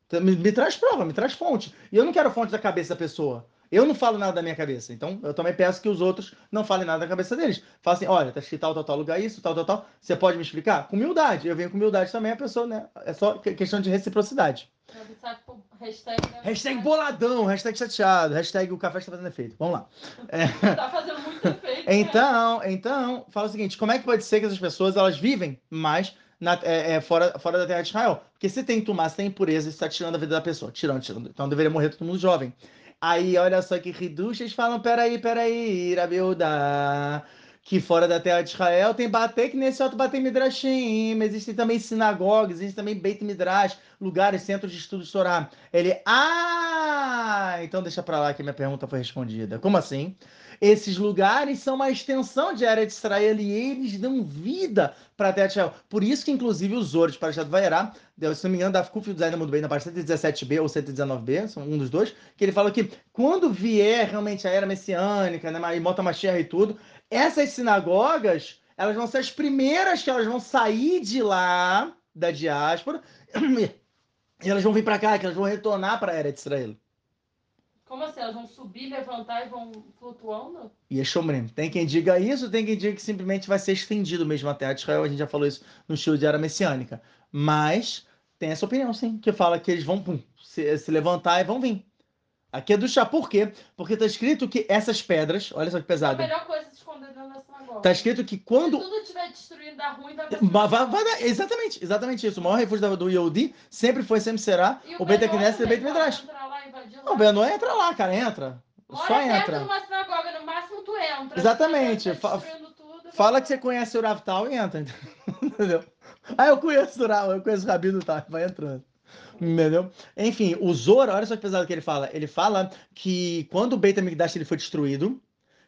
Speaker 1: Então, me, me traz prova, me traz fonte. E eu não quero fonte da cabeça da pessoa. Eu não falo nada da minha cabeça, então eu também peço que os outros não falem nada da cabeça deles. Fala assim, olha, tá escrito tal, tal, tal lugar isso, tal, tal, tal. Você pode me explicar? Com humildade. Eu venho com humildade também, a pessoa, né? É só questão de reciprocidade.
Speaker 2: Hashtag,
Speaker 1: hashtag boladão, hashtag chateado, hashtag o café está fazendo efeito. Vamos lá.
Speaker 2: É... Tá fazendo muito efeito.
Speaker 1: então, então, fala o seguinte: como é que pode ser que essas pessoas elas vivem mais na, é, é, fora, fora da terra de Israel? Porque se tem tumá, se tem impureza, isso está tirando a vida da pessoa. Tirando, tirando. Então deveria morrer todo mundo jovem. Aí, olha só que riduchas falam: peraí, peraí, Irabiúda, que fora da terra de Israel tem Batek, nesse outro Batek Midrashim, existem também sinagogas, existem também Beit Midrash, lugares, centros de estudo de Torá. Ele, ah, então deixa pra lá que minha pergunta foi respondida. Como assim? Esses lugares são uma extensão de área de Israel e eles dão vida para a terra de Israel. Por isso que, inclusive, os Zores para Parashat Vaierá, se não me engano, da Kuf Design muito bem na parte 117b ou 119b, são um dos dois, que ele fala que quando vier realmente a era messiânica, né, e Mota Mashiach e tudo, essas sinagogas, elas vão ser as primeiras que elas vão sair de lá, da diáspora, e elas vão vir para cá, que elas vão retornar para a era de Israel.
Speaker 2: Como assim? Elas vão subir, levantar e vão flutuando?
Speaker 1: E é shomrim. Tem quem diga isso, tem quem diga que simplesmente vai ser estendido mesmo até a Israel. A gente já falou isso no estilo de era messiânica. Mas tem essa opinião, sim, que fala que eles vão pum, se, se, levantar e vão vir. Aqui é do chá. Por quê? Porque está escrito que essas pedras, olha só que pesado.
Speaker 2: A melhor coisa
Speaker 1: Está escrito que quando.
Speaker 2: Se tudo estiver destruindo, dá ruim, vai,
Speaker 1: vai, vai, vai dar. Exatamente, exatamente isso. O maior refúgio do Yehudi sempre foi, sempre será e o Beit Knesset e o Beit Midrash. Não, o Benoit entra lá, cara, entra.
Speaker 2: Mora
Speaker 1: Só
Speaker 2: entra. numa sinagoga, no máximo tu entra.
Speaker 1: Exatamente. Tá tudo, Fala que você conhece o Rav Tal e entra. Entendeu? Ah, eu conheço o Rav, eu conheço o Rabino Tal, vai entrando. Entendeu? Enfim, o Zora, olha só que pesado que ele fala. Ele fala que quando o Beit HaMikdash ele foi destruído,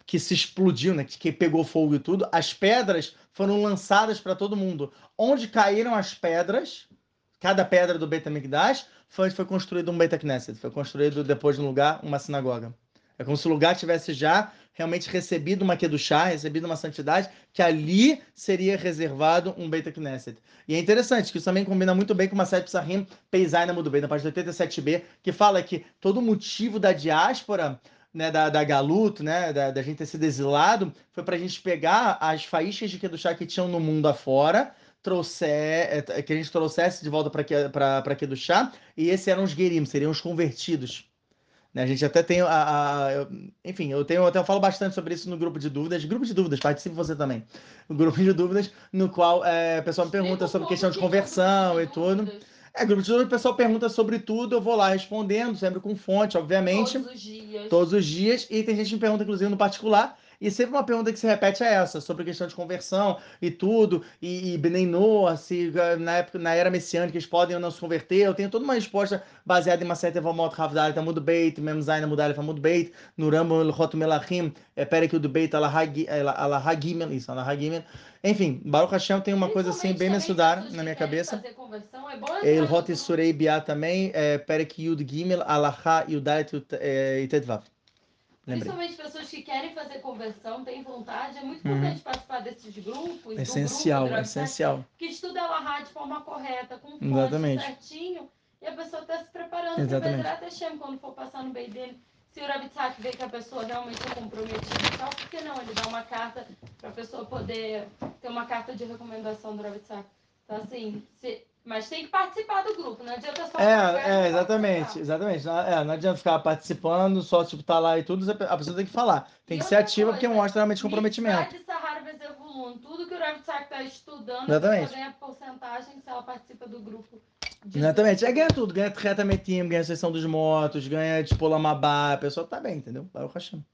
Speaker 1: que se explodiu, né, que pegou fogo e tudo, as pedras foram lançadas para todo mundo. Onde caíram as pedras, cada pedra do Beit HaMikdash, foi, foi construído um Beit foi construído depois no lugar uma sinagoga. É como se o lugar tivesse já realmente recebido uma Kedushá, recebido uma santidade, que ali seria reservado um Beit Knesset. E é interessante que isso também combina muito bem com uma série Psahim Peizaina muito bem, na página 87b, que fala que todo o motivo da diáspora né, da, da Galuto, né, da, da gente ter sido exilado, foi para a gente pegar as faíscas de Kedushá que tinham no mundo afora, trouxer, é, que a gente trouxesse de volta para chá, e esses eram os guerim, seriam os convertidos. Né? A gente até tem a, a, enfim, eu tenho até eu falo bastante sobre isso no grupo de dúvidas, grupo de dúvidas, participe você também. O grupo de dúvidas no qual é, o pessoal me pergunta sobre questão de conversão e tudo. É, grupo de dúvidas, o pessoal pergunta sobre tudo, eu vou lá respondendo, sempre com fonte, obviamente.
Speaker 2: Todos os dias.
Speaker 1: Todos os dias. E tem gente que me pergunta, inclusive, no particular, e sempre uma pergunta que se repete é essa, sobre a questão de conversão e tudo, e, e Benei Noah, se na, época, na era messiânica eles podem ou não se converter. Eu tenho toda uma resposta baseada em uma certa Evamot Havdal, Tamud Beit, Memzaina Mudal Famud Beit, no Rambo Elchot Melachim, é, Perek do Beit, Alahagimel, isso, Alahagimel. Enfim, Baruch Hashem tem uma coisa assim bem mensudar na minha cabeça.
Speaker 2: É
Speaker 1: Elchot Surei Biá também, é, Perek Yud Gimel, Alaha Yudalet e Tetvav.
Speaker 2: Lembrei. Principalmente pessoas que querem fazer conversão, têm vontade. É muito importante uhum. participar desses grupos.
Speaker 1: Essencial,
Speaker 2: grupo,
Speaker 1: essencial.
Speaker 2: Que estuda a de forma correta, com fonte certinho. E a pessoa está se preparando para Bezerra Hashem quando for passar no meio dele. Se o Rabitzak vê que a pessoa realmente é comprometida e tal, por que não? Ele dá uma carta para a pessoa poder ter uma carta de recomendação do Rabitzak. Então, assim, se Mas tem que participar do grupo, não adianta só.
Speaker 1: É, é exatamente, exatamente. Não, é, não adianta ficar participando, só tipo tá lá e tudo, a pessoa tem que falar. Tem e que ser ativa coisa, porque mostra realmente comprometimento.
Speaker 2: Tudo que o Rav está estudando,
Speaker 1: exatamente.
Speaker 2: ganha porcentagem se ela participa do grupo.
Speaker 1: Exatamente. É, ganha tudo, ganha Treta Metim, ganha a sessão dos motos, ganha tipo Lamabá, a pessoa tá bem, entendeu? O Hashem.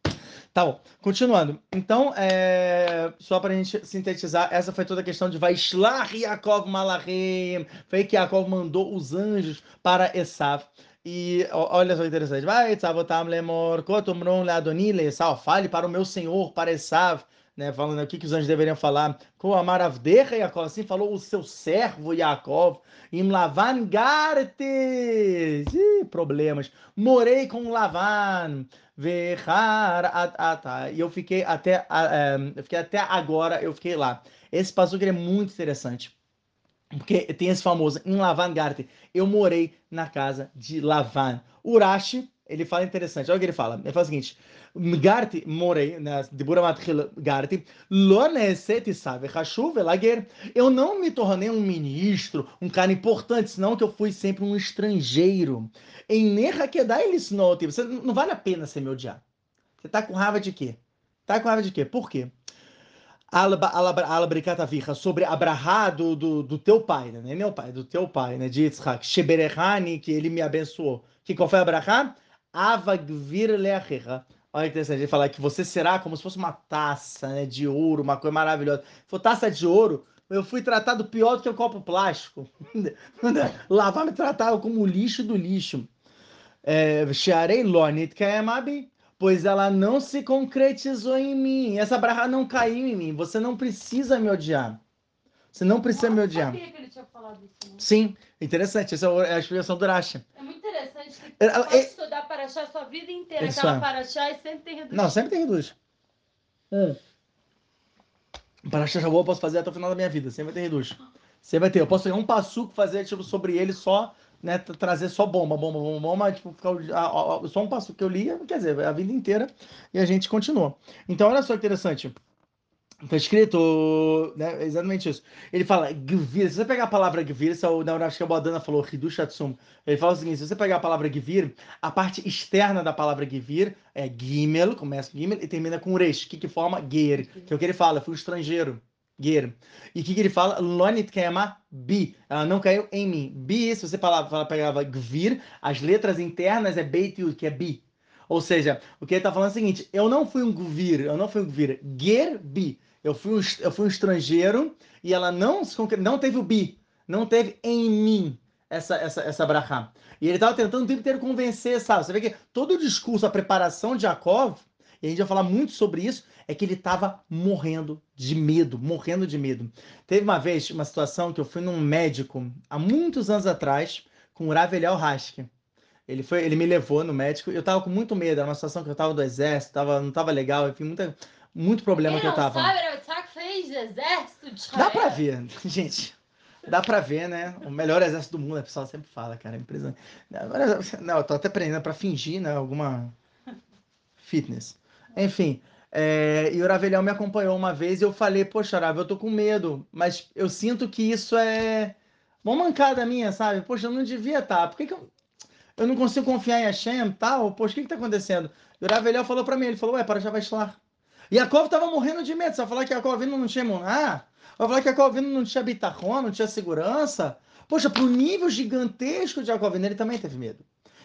Speaker 1: Tá bom, continuando. Então, é... só para a gente sintetizar, essa foi toda a questão de Vaishlar Yaakov Malachim. Foi que Yaakov mandou os anjos para Esav. E olha só interessante. Vai, Tzavotam Lemor, Kotumron Leadoni Lesav. Fale para o meu senhor, para Esav. Né, falando o que, os anjos deveriam falar. Com a Maravdecha Yaakov, assim falou o seu servo Yaakov. Im Lavan Gartes. problemas. Morei com Lavan. Verrar ata. E eu fiquei até, eh, eu fiquei até agora, eu fiquei lá. Esse passo é muito interessante. Porque tem esse famoso em Lavan Garte. Eu morei na casa de Lavan. Urashi, ele fala interessante. Olha o que ele fala. Ele fala o seguinte: Garti morei, de Buramatril Garti, eu não me tornei um ministro, um cara importante, senão que eu fui sempre um estrangeiro. Em Nerrakedai eles não Não vale a pena você me odiar. Você tá com raiva de quê? Tá com raiva de quê? Por quê? Alba, alba, alba, sobre Abraha do, do, do, teu pai, né? Meu pai, do teu pai, né? De Yitzhak. Sheberehani, que ele me abençoou. Que qual foi Abraha? Avagvir leachecha. Olha que interessante, ele falar que você será como se fosse uma taça né, de ouro, uma coisa maravilhosa. For taça de ouro, eu fui tratado pior do que o copo plástico. Lavar me tratava como lixo do lixo. Shearei é, lonit kaemabi, pois ela não se concretizou em mim. Essa barra não caiu em mim. Você não precisa me odiar. Você não precisa me odiar.
Speaker 2: Sabia que ele tinha falado isso, né?
Speaker 1: Sim, interessante. Essa é a explicação do Racha.
Speaker 2: É muito interessante que você pode é... estudar Paraxá a sua vida inteira. Isso Aquela é. Paraxá e sempre tem reduz.
Speaker 1: Não, sempre tem reduz. Hum. Paraxá já eu posso fazer até o final da minha vida. Sempre vai ter reduz. Sempre vai ter. Eu posso pegar um passuco fazer tipo, sobre ele só, né? Trazer só bomba, bomba, bomba, bomba. Tipo, ficar, só um passuco que eu li, quer dizer, a vida inteira. E a gente continua. Então, olha só que interessante. Está escrito, né, exatamente isso. Ele fala, gvir, se você pegar a palavra gvir, é o que a Bodana falou, Hidush Ele fala o seguinte, se você pegar a palavra gvir, a parte externa da palavra gvir é gimel, começa com gimel e termina com resh, que que forma ger, que é o que ele fala, fui um estrangeiro. Ger. E o que, que ele fala? Lonit kema bi. Ela não caiu em mim. Bi, se você fala, fala, pegava gvir, as letras internas é beit que é bi. Ou seja, o que ele está falando é o seguinte: eu não fui um gvir, eu não fui um gvir. Ger bi. Eu fui um, eu fui um estrangeiro e ela não não teve o bi, não teve em mim essa essa essa brachá. E ele estava tentando o tempo inteiro convencer, sabe? Você vê que todo o discurso, a preparação de Jacob, e a gente vai falar muito sobre isso, é que ele estava morrendo de medo, morrendo de medo. Teve uma vez uma situação que eu fui num médico há muitos anos atrás com o Haske. Ele foi, ele me levou no médico. Eu tava com muito medo, era uma situação que eu tava do exército, tava, não tava legal, enfim, muita, muito problema que eu tava.
Speaker 2: Sabe, o fez exército de
Speaker 1: Dá pra ver, gente. Dá pra ver, né? O melhor exército do mundo, a pessoa sempre fala, cara. É impressionante. Não, eu tô até aprendendo pra fingir, né? Alguma fitness. Enfim. É, e o Ravelhão me acompanhou uma vez e eu falei, poxa, Ravel, eu tô com medo, mas eu sinto que isso é uma mancada minha, sabe? Poxa, eu não devia estar. Tá. Por que, que eu, eu não consigo confiar em Hashem tal? Poxa, o que que tá acontecendo? E o Ravelhão falou pra mim, ele falou, ué, para já vai estar. Yaakov estava morrendo de medo. Você vai falar que Yaakov vindo não tinha Muná? Vai falar que Yaakov vindo não tinha bitachon, não tinha segurança? Poxa, pro nível gigantesco de vindo, ele também teve medo.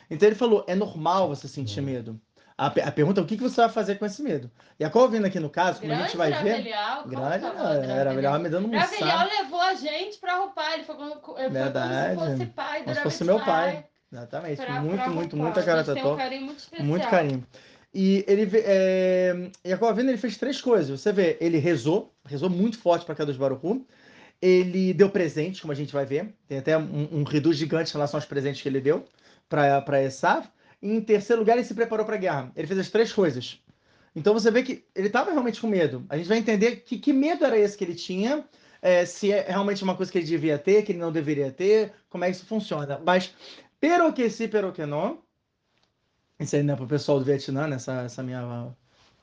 Speaker 1: Então ele falou, é normal você sentir medo. A, a pergunta é o que, que você vai fazer com esse medo. E a vindo aqui no caso, como grande a gente vai ver. Grande, era melhor me dando um
Speaker 2: Ravelial levou a gente para roubar. Ele foi como,
Speaker 1: Verdade.
Speaker 2: como se fosse pai
Speaker 1: Como se fosse meu pai. Exatamente. Pra, muito, pra muito, muita cara
Speaker 2: Um carinho muito especial.
Speaker 1: Muito carinho. E ele é, Jacob Avinu, ele fez três coisas. Você vê, ele rezou, rezou muito forte para Kadosh Baruch Ele deu presentes, como a gente vai ver. Tem até um, um reduz gigante em relação aos presentes que ele deu para Esav. E em terceiro lugar, ele se preparou para a guerra. Ele fez as três coisas. Então você vê que ele estava realmente com medo. A gente vai entender que, que medo era esse que ele tinha, é, se é realmente uma coisa que ele devia ter, que ele não deveria ter, como é que isso funciona. Mas, pero que si, pero que não, isso aí não é para o pessoal do Vietnã, nessa essa minha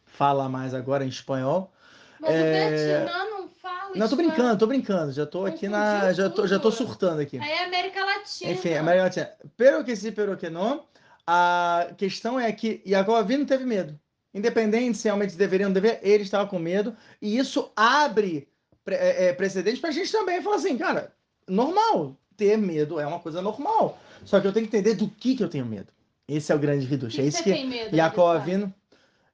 Speaker 1: fala mais agora em espanhol.
Speaker 2: Mas é... o Vietnã não fala
Speaker 1: Não, tô brincando, tô brincando. Já tô aqui na. Já tô, já tô surtando aqui.
Speaker 2: Aí é América Latina.
Speaker 1: Enfim, América Latina. Pero que sim, pero que não. A questão é que Jacob Avino teve medo. Independente se realmente deveriam dever, ele estava com medo. E isso abre é, é, precedente pra gente também falar assim, cara, normal. Ter medo é uma coisa normal. Só que eu tenho que entender do que, que eu tenho medo. Esse é o grande reduche. É isso que
Speaker 2: Alessandro?
Speaker 1: Avino.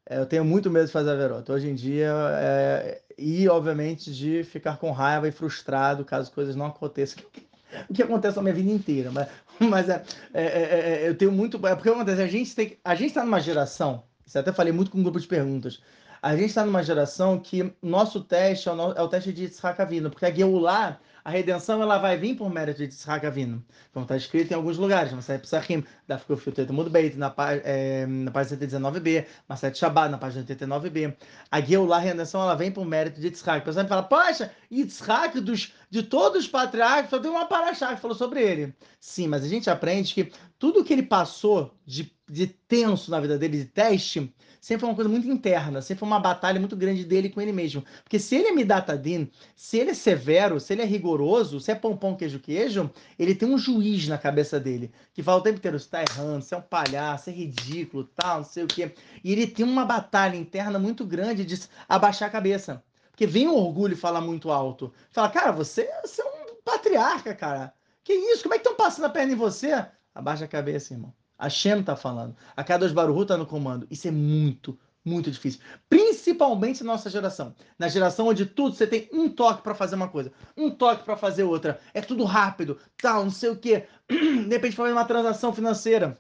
Speaker 1: é, Eu tenho muito medo de fazer a verota. Hoje em dia, é, e obviamente de ficar com raiva e frustrado caso coisas não aconteçam. O que acontece na minha vida inteira, mas, mas é, é, é, é, eu tenho muito. É porque acontece, a gente tem. A gente está numa geração, isso eu até falei muito com um grupo de perguntas. A gente está numa geração que nosso teste é o, no- o teste de Yitzhak Avino, porque a Geulah, a redenção, ela vai vir por mérito de Yitzhak Avino. Como está escrito em alguns lugares, mas é Psachim, da Filtreto Mudo Beit, na, é, na página 119b, Masset Shabbat, na página 89b. A Geulah, a redenção, ela vem por mérito de Yitzhak. O pessoal fala, poxa, Yitzhak, dos, de todos os patriarcas, só tem uma paraxá que falou sobre ele. Sim, mas a gente aprende que tudo que ele passou de, de tenso na vida dele, de teste, sempre foi uma coisa muito interna, sempre foi uma batalha muito grande dele com ele mesmo. Porque se ele é Midatadin, se ele é severo, se ele é rigoroso, se é pão, queijo, queijo, ele tem um juiz na cabeça dele, que fala o tempo inteiro, você tá errando, você é um palhaço, é ridículo, tal, não sei o quê. E ele tem uma batalha interna muito grande de abaixar a cabeça. Porque vem o orgulho falar muito alto. Fala, cara, você, você é um patriarca, cara. Que isso? Como é que estão passando a perna em você? Abaixa a cabeça, irmão. A Shem tá falando. A Kadosh Baruhu tá no comando. Isso é muito, muito difícil. Principalmente na nossa geração. Na geração onde tudo você tem um toque para fazer uma coisa, um toque para fazer outra. É tudo rápido, tal, não sei o quê. De repente fazer uma transação financeira.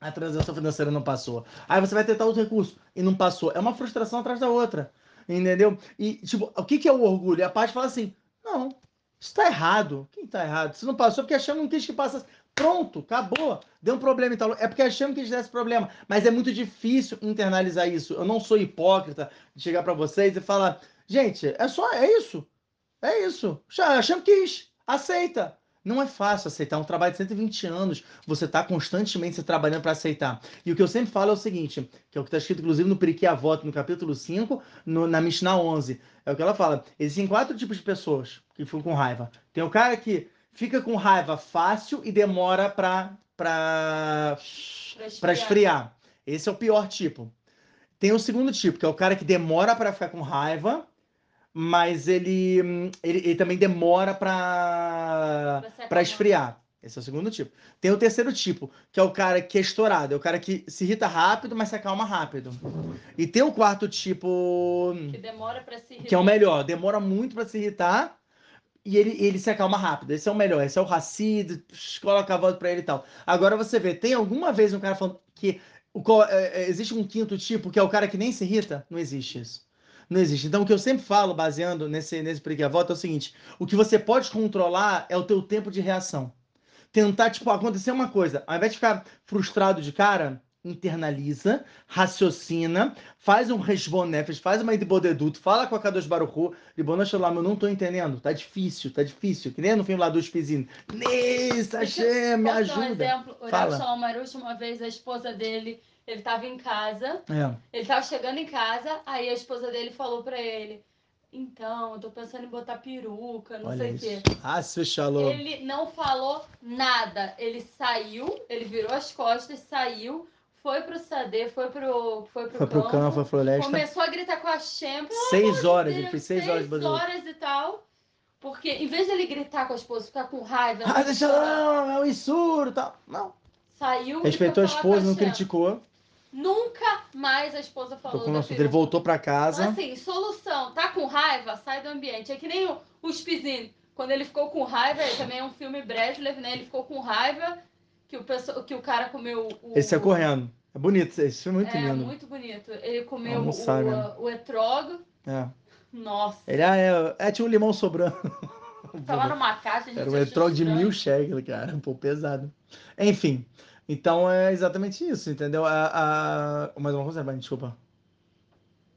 Speaker 1: A transação financeira não passou. Aí você vai tentar outro recurso e não passou. É uma frustração atrás da outra. Entendeu? E, tipo, o que, que é o orgulho? A parte fala assim: não, isso tá errado. Quem tá errado? Se não passou, porque a Shem não quis que passasse. Pronto, acabou. Deu um problema então. É porque a Shem quis dar esse problema. Mas é muito difícil internalizar isso. Eu não sou hipócrita de chegar para vocês e falar: gente, é só, é isso. É isso. A Shem quis. Aceita. Não é fácil aceitar é um trabalho de 120 anos. Você está constantemente se trabalhando para aceitar. E o que eu sempre falo é o seguinte, que é o que está escrito inclusive no Periquê Avot, no capítulo 5, no, na Mishnah 11. É o que ela fala. Existem quatro tipos de pessoas que ficam com raiva. Tem o cara que fica com raiva fácil e demora para para para esfriar. Esse é o pior tipo. Tem o segundo tipo, que é o cara que demora para ficar com raiva, mas ele, ele, ele também demora para
Speaker 2: Pra
Speaker 1: esfriar. Esse é o segundo tipo. Tem o terceiro tipo, que é o cara que é estourado, é o cara que se irrita rápido, mas se acalma rápido. E tem o quarto tipo,
Speaker 2: Que demora pra se
Speaker 1: que é o melhor, demora muito para se irritar e ele, ele se acalma rápido. Esse é o melhor, esse é o psh, coloca a voz para ele e tal. Agora você vê, tem alguma vez um cara falando que o, é, é, existe um quinto tipo, que é o cara que nem se irrita? Não existe isso. Não existe. Então, o que eu sempre falo, baseando nesse, nesse Periquê Avot, é o seguinte: o que você pode controlar é o teu tempo de reação. Tentar, tipo, acontecer uma coisa, ao invés de ficar frustrado de cara, internaliza, raciocina, faz um resbonefes, faz uma idbodeduto, fala com a Kadosh Baruchu, Ribona Shalom, eu não tô entendendo, tá difícil, tá difícil, que nem no filme lá do Spizinho. Nessa, Hashem, me
Speaker 2: dar um
Speaker 1: ajuda.
Speaker 2: exemplo? O
Speaker 1: Fala.
Speaker 2: Shalom Arush, uma vez a esposa dele, ele tava em casa,
Speaker 1: É.
Speaker 2: ele tava chegando em casa, aí a esposa dele falou pra ele, então, eu tô pensando em botar peruca, não
Speaker 1: Olha
Speaker 2: sei o quê.
Speaker 1: Ah, seu shalom.
Speaker 2: Ele não falou nada. Ele saiu, ele virou as costas, saiu, foi pro Sadê, foi pro, foi pro
Speaker 1: Foi pro
Speaker 2: campo,
Speaker 1: campo, foi floresta.
Speaker 2: começou a gritar com a Shem,
Speaker 1: Seis horas, ele fez seis horas de
Speaker 2: seis horas e tal. Porque em vez dele gritar com a esposa, ficar com raiva,
Speaker 1: Ah, deixa lá, é um insuro e tal. Não.
Speaker 2: saiu
Speaker 1: Respeitou a esposa, não criticou.
Speaker 2: Nunca mais a esposa falou
Speaker 1: Tocou no
Speaker 2: da
Speaker 1: assunto. Ele voltou pra casa.
Speaker 2: Assim, solução. Tá com raiva? Sai do ambiente. É que nem o, o. Quando ele ficou com raiva, ele também é um filme Breslov, né? Ele ficou com raiva que o, pessoa, que o cara comeu o...
Speaker 1: Esse é correndo. É bonito, esse filme é muito
Speaker 2: É,
Speaker 1: lindo.
Speaker 2: muito bonito. Ele comeu
Speaker 1: Almoçar,
Speaker 2: o,
Speaker 1: né?
Speaker 2: o etrog.
Speaker 1: É.
Speaker 2: Nossa.
Speaker 1: Ele ah, é, é, tinha um limão sobrando.
Speaker 2: Tava numa caixa, a gente
Speaker 1: Era um etrog de mil shekels, cara. Pô, pesado. Enfim. Então é exatamente isso, entendeu? A, a... Mais uma coisa, Bani, desculpa.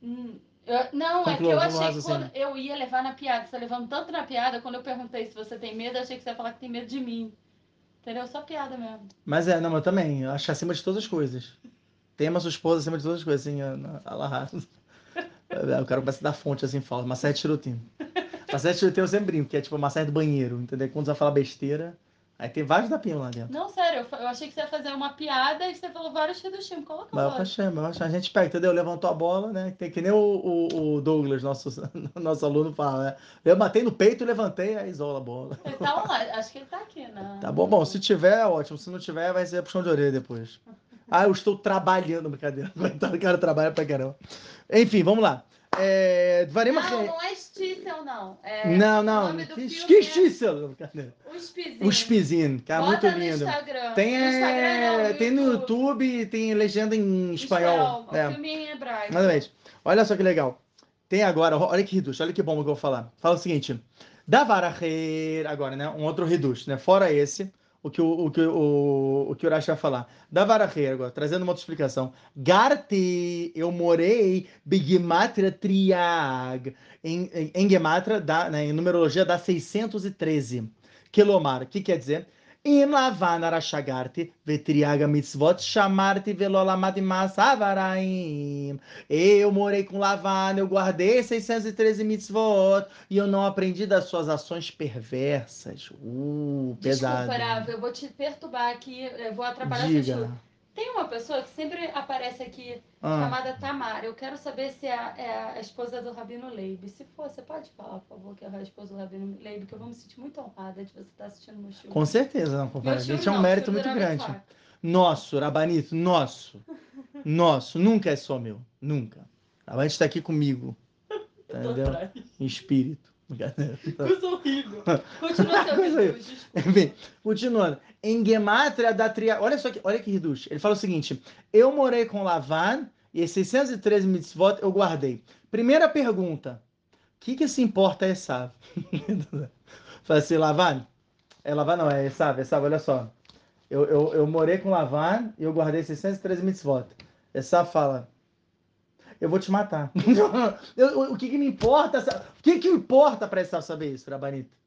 Speaker 2: Hum, eu- não, é que eu achei que quando eu ia levar na piada, você tá levando tanto na piada, quando eu perguntei se você tem medo, eu achei que você ia falar que tem medo de mim. Entendeu? Só piada mesmo.
Speaker 1: Mas é, não, eu também. Eu acho acima de todas as coisas. Tema sua esposa acima de todas as coisas, assim, a- a- alahá. O cara começa a dar fonte assim, fala, mas é tirotinho. Massagem eu sempre brinco, que é tipo massagem do banheiro, entendeu? Quando você vai falar besteira, aí tem vários tapinhos lá dentro.
Speaker 2: Não, sério, eu, eu achei que você ia fazer uma piada e você falou vários reduxinhos. Coloca
Speaker 1: Mas eu
Speaker 2: agora.
Speaker 1: achei, mas eu achei. a gente pega, entendeu? Levantou a bola, né? Tem que nem o, o, o Douglas, nosso, nosso aluno, fala, né? Eu matei no peito, levantei, aí isola a bola.
Speaker 2: Ele tá online, acho que ele tá aqui, né?
Speaker 1: Tá bom, bom, se tiver, ótimo. Se não tiver, vai ser puxão de orelha depois. Ah, eu estou trabalhando, brincadeira. Coitado, o cara trabalha pra caramba. Enfim, vamos lá. É, Varema
Speaker 2: Não, não é Stissel, não. É,
Speaker 1: Não,
Speaker 2: o
Speaker 1: não.
Speaker 2: nome do
Speaker 1: Que
Speaker 2: filme é
Speaker 1: Stissel, brincadeira.
Speaker 2: O.
Speaker 1: O Spizinho, cara, muito
Speaker 2: Bota no
Speaker 1: lindo.
Speaker 2: Instagram.
Speaker 1: Tem,
Speaker 2: no Instagram,
Speaker 1: é,
Speaker 2: não,
Speaker 1: tem no YouTube, tem legenda em espanhol.
Speaker 2: O
Speaker 1: É.
Speaker 2: filme em hebraico.
Speaker 1: Exatamente. Olha só que legal. Tem agora, olha que reduz, olha que bom que eu vou falar. Fala o seguinte: Davaraher, agora, né? Um outro reduz, né? Fora esse, o que o, o, o, o que o vai falar. Davaraher, agora, trazendo uma outra explicação. Garte, eu morei, Bigimatra Triag. Em, em, em Gematra, dá, né, em numerologia, dá 613. Kilomar, o que quer dizer? Im lavan arashagarti, vetriaga mitzvot, chamarti velolamad masavaraim. Eu morei com Lavana, eu guardei 613 mitzvot e eu não aprendi das suas ações perversas. Uh, pesado.
Speaker 2: Desculpa, Rafa, eu vou te perturbar aqui, eu vou atrapalhar
Speaker 1: Diga.
Speaker 2: estudo. Tem uma pessoa que sempre aparece aqui,
Speaker 1: Ah,
Speaker 2: chamada Tamara. Eu quero saber se é a, é a esposa do Rabino Leib. Se for, você pode falar, por favor, que é a esposa do Rabino Leib, que eu vou me sentir muito honrada de você estar assistindo meu filme.
Speaker 1: com certeza, não,
Speaker 2: filme
Speaker 1: Isso é um mérito muito grande. Nosso, Rabanito, nosso. Nosso, nunca é só meu. Nunca. Rabanito está aqui comigo. Entendeu? Em espírito.
Speaker 2: Coisa horrível. Continua seu
Speaker 1: Coisa. Enfim, continuando. Em Gemátria da Tria. Olha só que, olha que reduz. Ele fala o seguinte: Eu morei com Lavan e as 613 mitzvot eu guardei. Primeira pergunta: O que que se importa é Esav? Fala assim, Lavan? É Lavan não, é Esav, Esav, olha só. Eu, eu, eu morei com Lavan e eu guardei 613 mitzvot. Esav fala. Eu vou te matar. Eu- o que, que me importa? O que, que importa para Esav saber isso, Rabanito?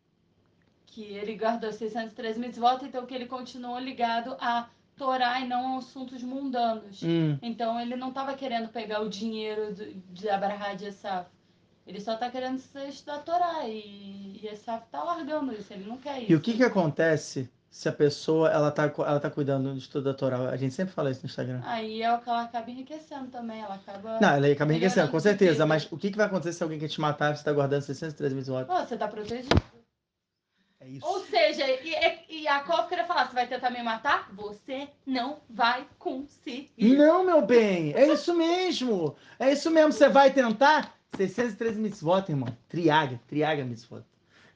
Speaker 2: Que ele guardou 613 mitzvot, então que ele continuou ligado a Torá e não a assuntos mundanos.
Speaker 1: Hum.
Speaker 2: Então ele não estava querendo pegar o dinheiro do, de Abraham de Esaf. Ele só está querendo estudar Torá e, e Esaf tá largando isso, ele não quer isso.
Speaker 1: E o que que acontece se a pessoa ela tá, ela tá cuidando do estudo da Torá? A gente sempre fala isso no Instagram.
Speaker 2: Aí é o que ela acaba enriquecendo também, ela acaba...
Speaker 1: Não, ela acaba enriquecendo, com certeza. Mas o que que vai acontecer se alguém quer te matar e você tá guardando 613 mitzvot?
Speaker 2: Pô, você tá protegido.
Speaker 1: É isso.
Speaker 2: Ou seja, e, e, a queria falar, você vai tentar me matar? Você não vai conseguir.
Speaker 1: Não, meu bem, é isso mesmo. É isso mesmo. Você vai tentar 613 mitzvot, irmão. Triaga, triaga mitzvot.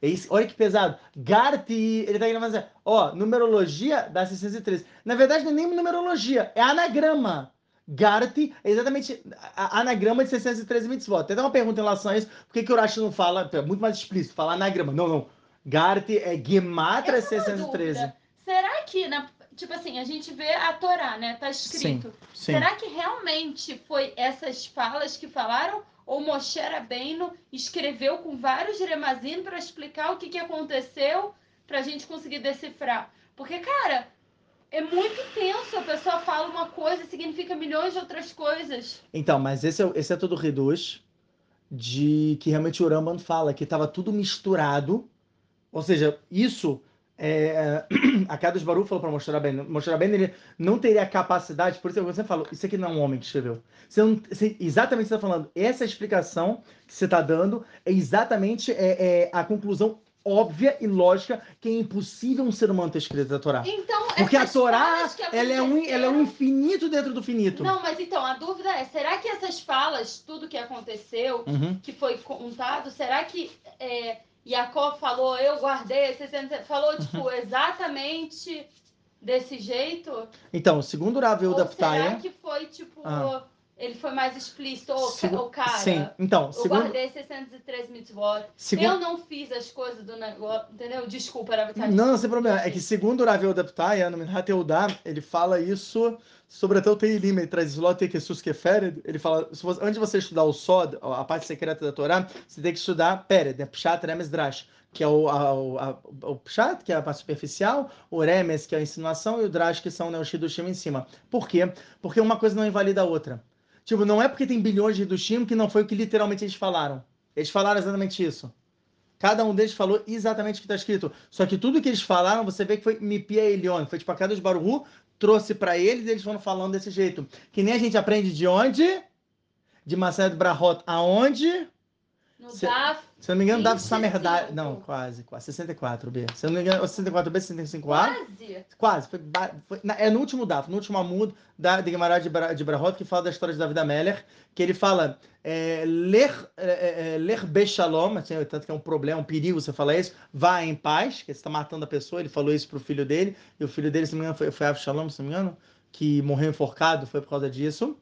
Speaker 1: É isso. Olha que pesado. Garti, ele tá querendo fazer. Ó, numerologia dá 613. Na verdade, não é nem numerologia, é anagrama. Garti é exatamente a a anagrama de 613 mitzvot. Tem até uma pergunta em relação a isso. Por que, que o Urashi não fala, é muito mais explícito, fala anagrama? Não, não. Garti é Gematra
Speaker 2: Eu tenho uma
Speaker 1: 613.
Speaker 2: dúvida. Será que, na, tipo assim, a gente vê a Torá, né? Tá escrito.
Speaker 1: Sim.
Speaker 2: Será que realmente foi essas falas que falaram? Ou Moshe Rabbeinu escreveu com vários remazim para explicar o que, que aconteceu para a gente conseguir decifrar? Porque, cara, é muito tenso. A pessoa fala uma coisa e significa milhões de outras coisas.
Speaker 1: Então, mas esse é, esse é todo reduz de que realmente o Ramban fala, que estava tudo misturado. Ou seja, isso é, a Kadosh Baruch falou para Moshe Rabbeinu. Moshe Rabbeinu ele não teria capacidade, por isso você falou, isso aqui não é um homem que escreveu. Você não, você- exatamente o que você está falando. Essa explicação que você está dando é exatamente é, é a conclusão óbvia e lógica que é impossível um ser humano ter escrito a Torá.
Speaker 2: Então,
Speaker 1: Porque a Torá, ela é, um, ela é um infinito dentro do finito.
Speaker 2: Não, mas então, a dúvida é, será que essas falas, tudo que aconteceu,
Speaker 1: Uhum.
Speaker 2: que foi contado, será que é, Jacob falou, eu guardei, 60, falou, tipo, exatamente desse jeito?
Speaker 1: Então, segundo o Rav
Speaker 2: Ou
Speaker 1: Yehuda
Speaker 2: será que foi, tipo,
Speaker 1: Ah.
Speaker 2: ele foi mais explícito, ô,
Speaker 1: Segu-
Speaker 2: ô, cara,
Speaker 1: Sim, então,
Speaker 2: eu
Speaker 1: segundo,
Speaker 2: guardei 603 mitzvot,
Speaker 1: segundo,
Speaker 2: eu não fiz as coisas do negócio, entendeu? Desculpa, era
Speaker 1: Não, não, sem problema. É que segundo o Rav Yehuda Ptaya, no Minhat Yehuda, ele fala isso sobre até o Teilim, ele traz Slot Kesus Kefered, ele fala, se você- antes de você estudar o Sod, a parte secreta da Torá, você tem que estudar Pered, né? Pshat, Remes, Drash, que é o, a, o, a- o Pshat, que é a parte superficial, o Remes, que é a insinuação, e o Drash, que são né, os Hidushim em cima. Por quê? Porque uma coisa não invalida a outra. Tipo, não é porque tem bilhões de Hidushim que não foi o que literalmente eles falaram. Eles falaram exatamente isso. Cada um deles falou exatamente o que está escrito. Só que tudo que eles falaram, você vê que foi Mipia Elion. Foi tipo a cada dos Baruhu, trouxe para eles e eles foram falando desse jeito. Que nem a gente aprende de onde? De Marcelo Brahot aonde?
Speaker 2: No
Speaker 1: Se-
Speaker 2: DAF,
Speaker 1: Se eu não me engano, dava
Speaker 2: 25.
Speaker 1: Samerdade. Não, quase, quase. 64B. Se eu não me engano, 64B, 65A.
Speaker 2: quase.
Speaker 1: Quase. Foi, foi- na- é no último DAF, no último Amud da, de Guimarães de, Bra, de Brahot, que fala da história de Davi Meller, que ele fala é, ler, é, é, ler Bechalom, assim, tanto que é um problema, um perigo você falar isso, vá em paz, que você está matando a pessoa, ele falou isso pro filho dele, e o filho dele, se não me engano, foi, foi Avshalom, se não me engano, que morreu enforcado, foi por causa disso.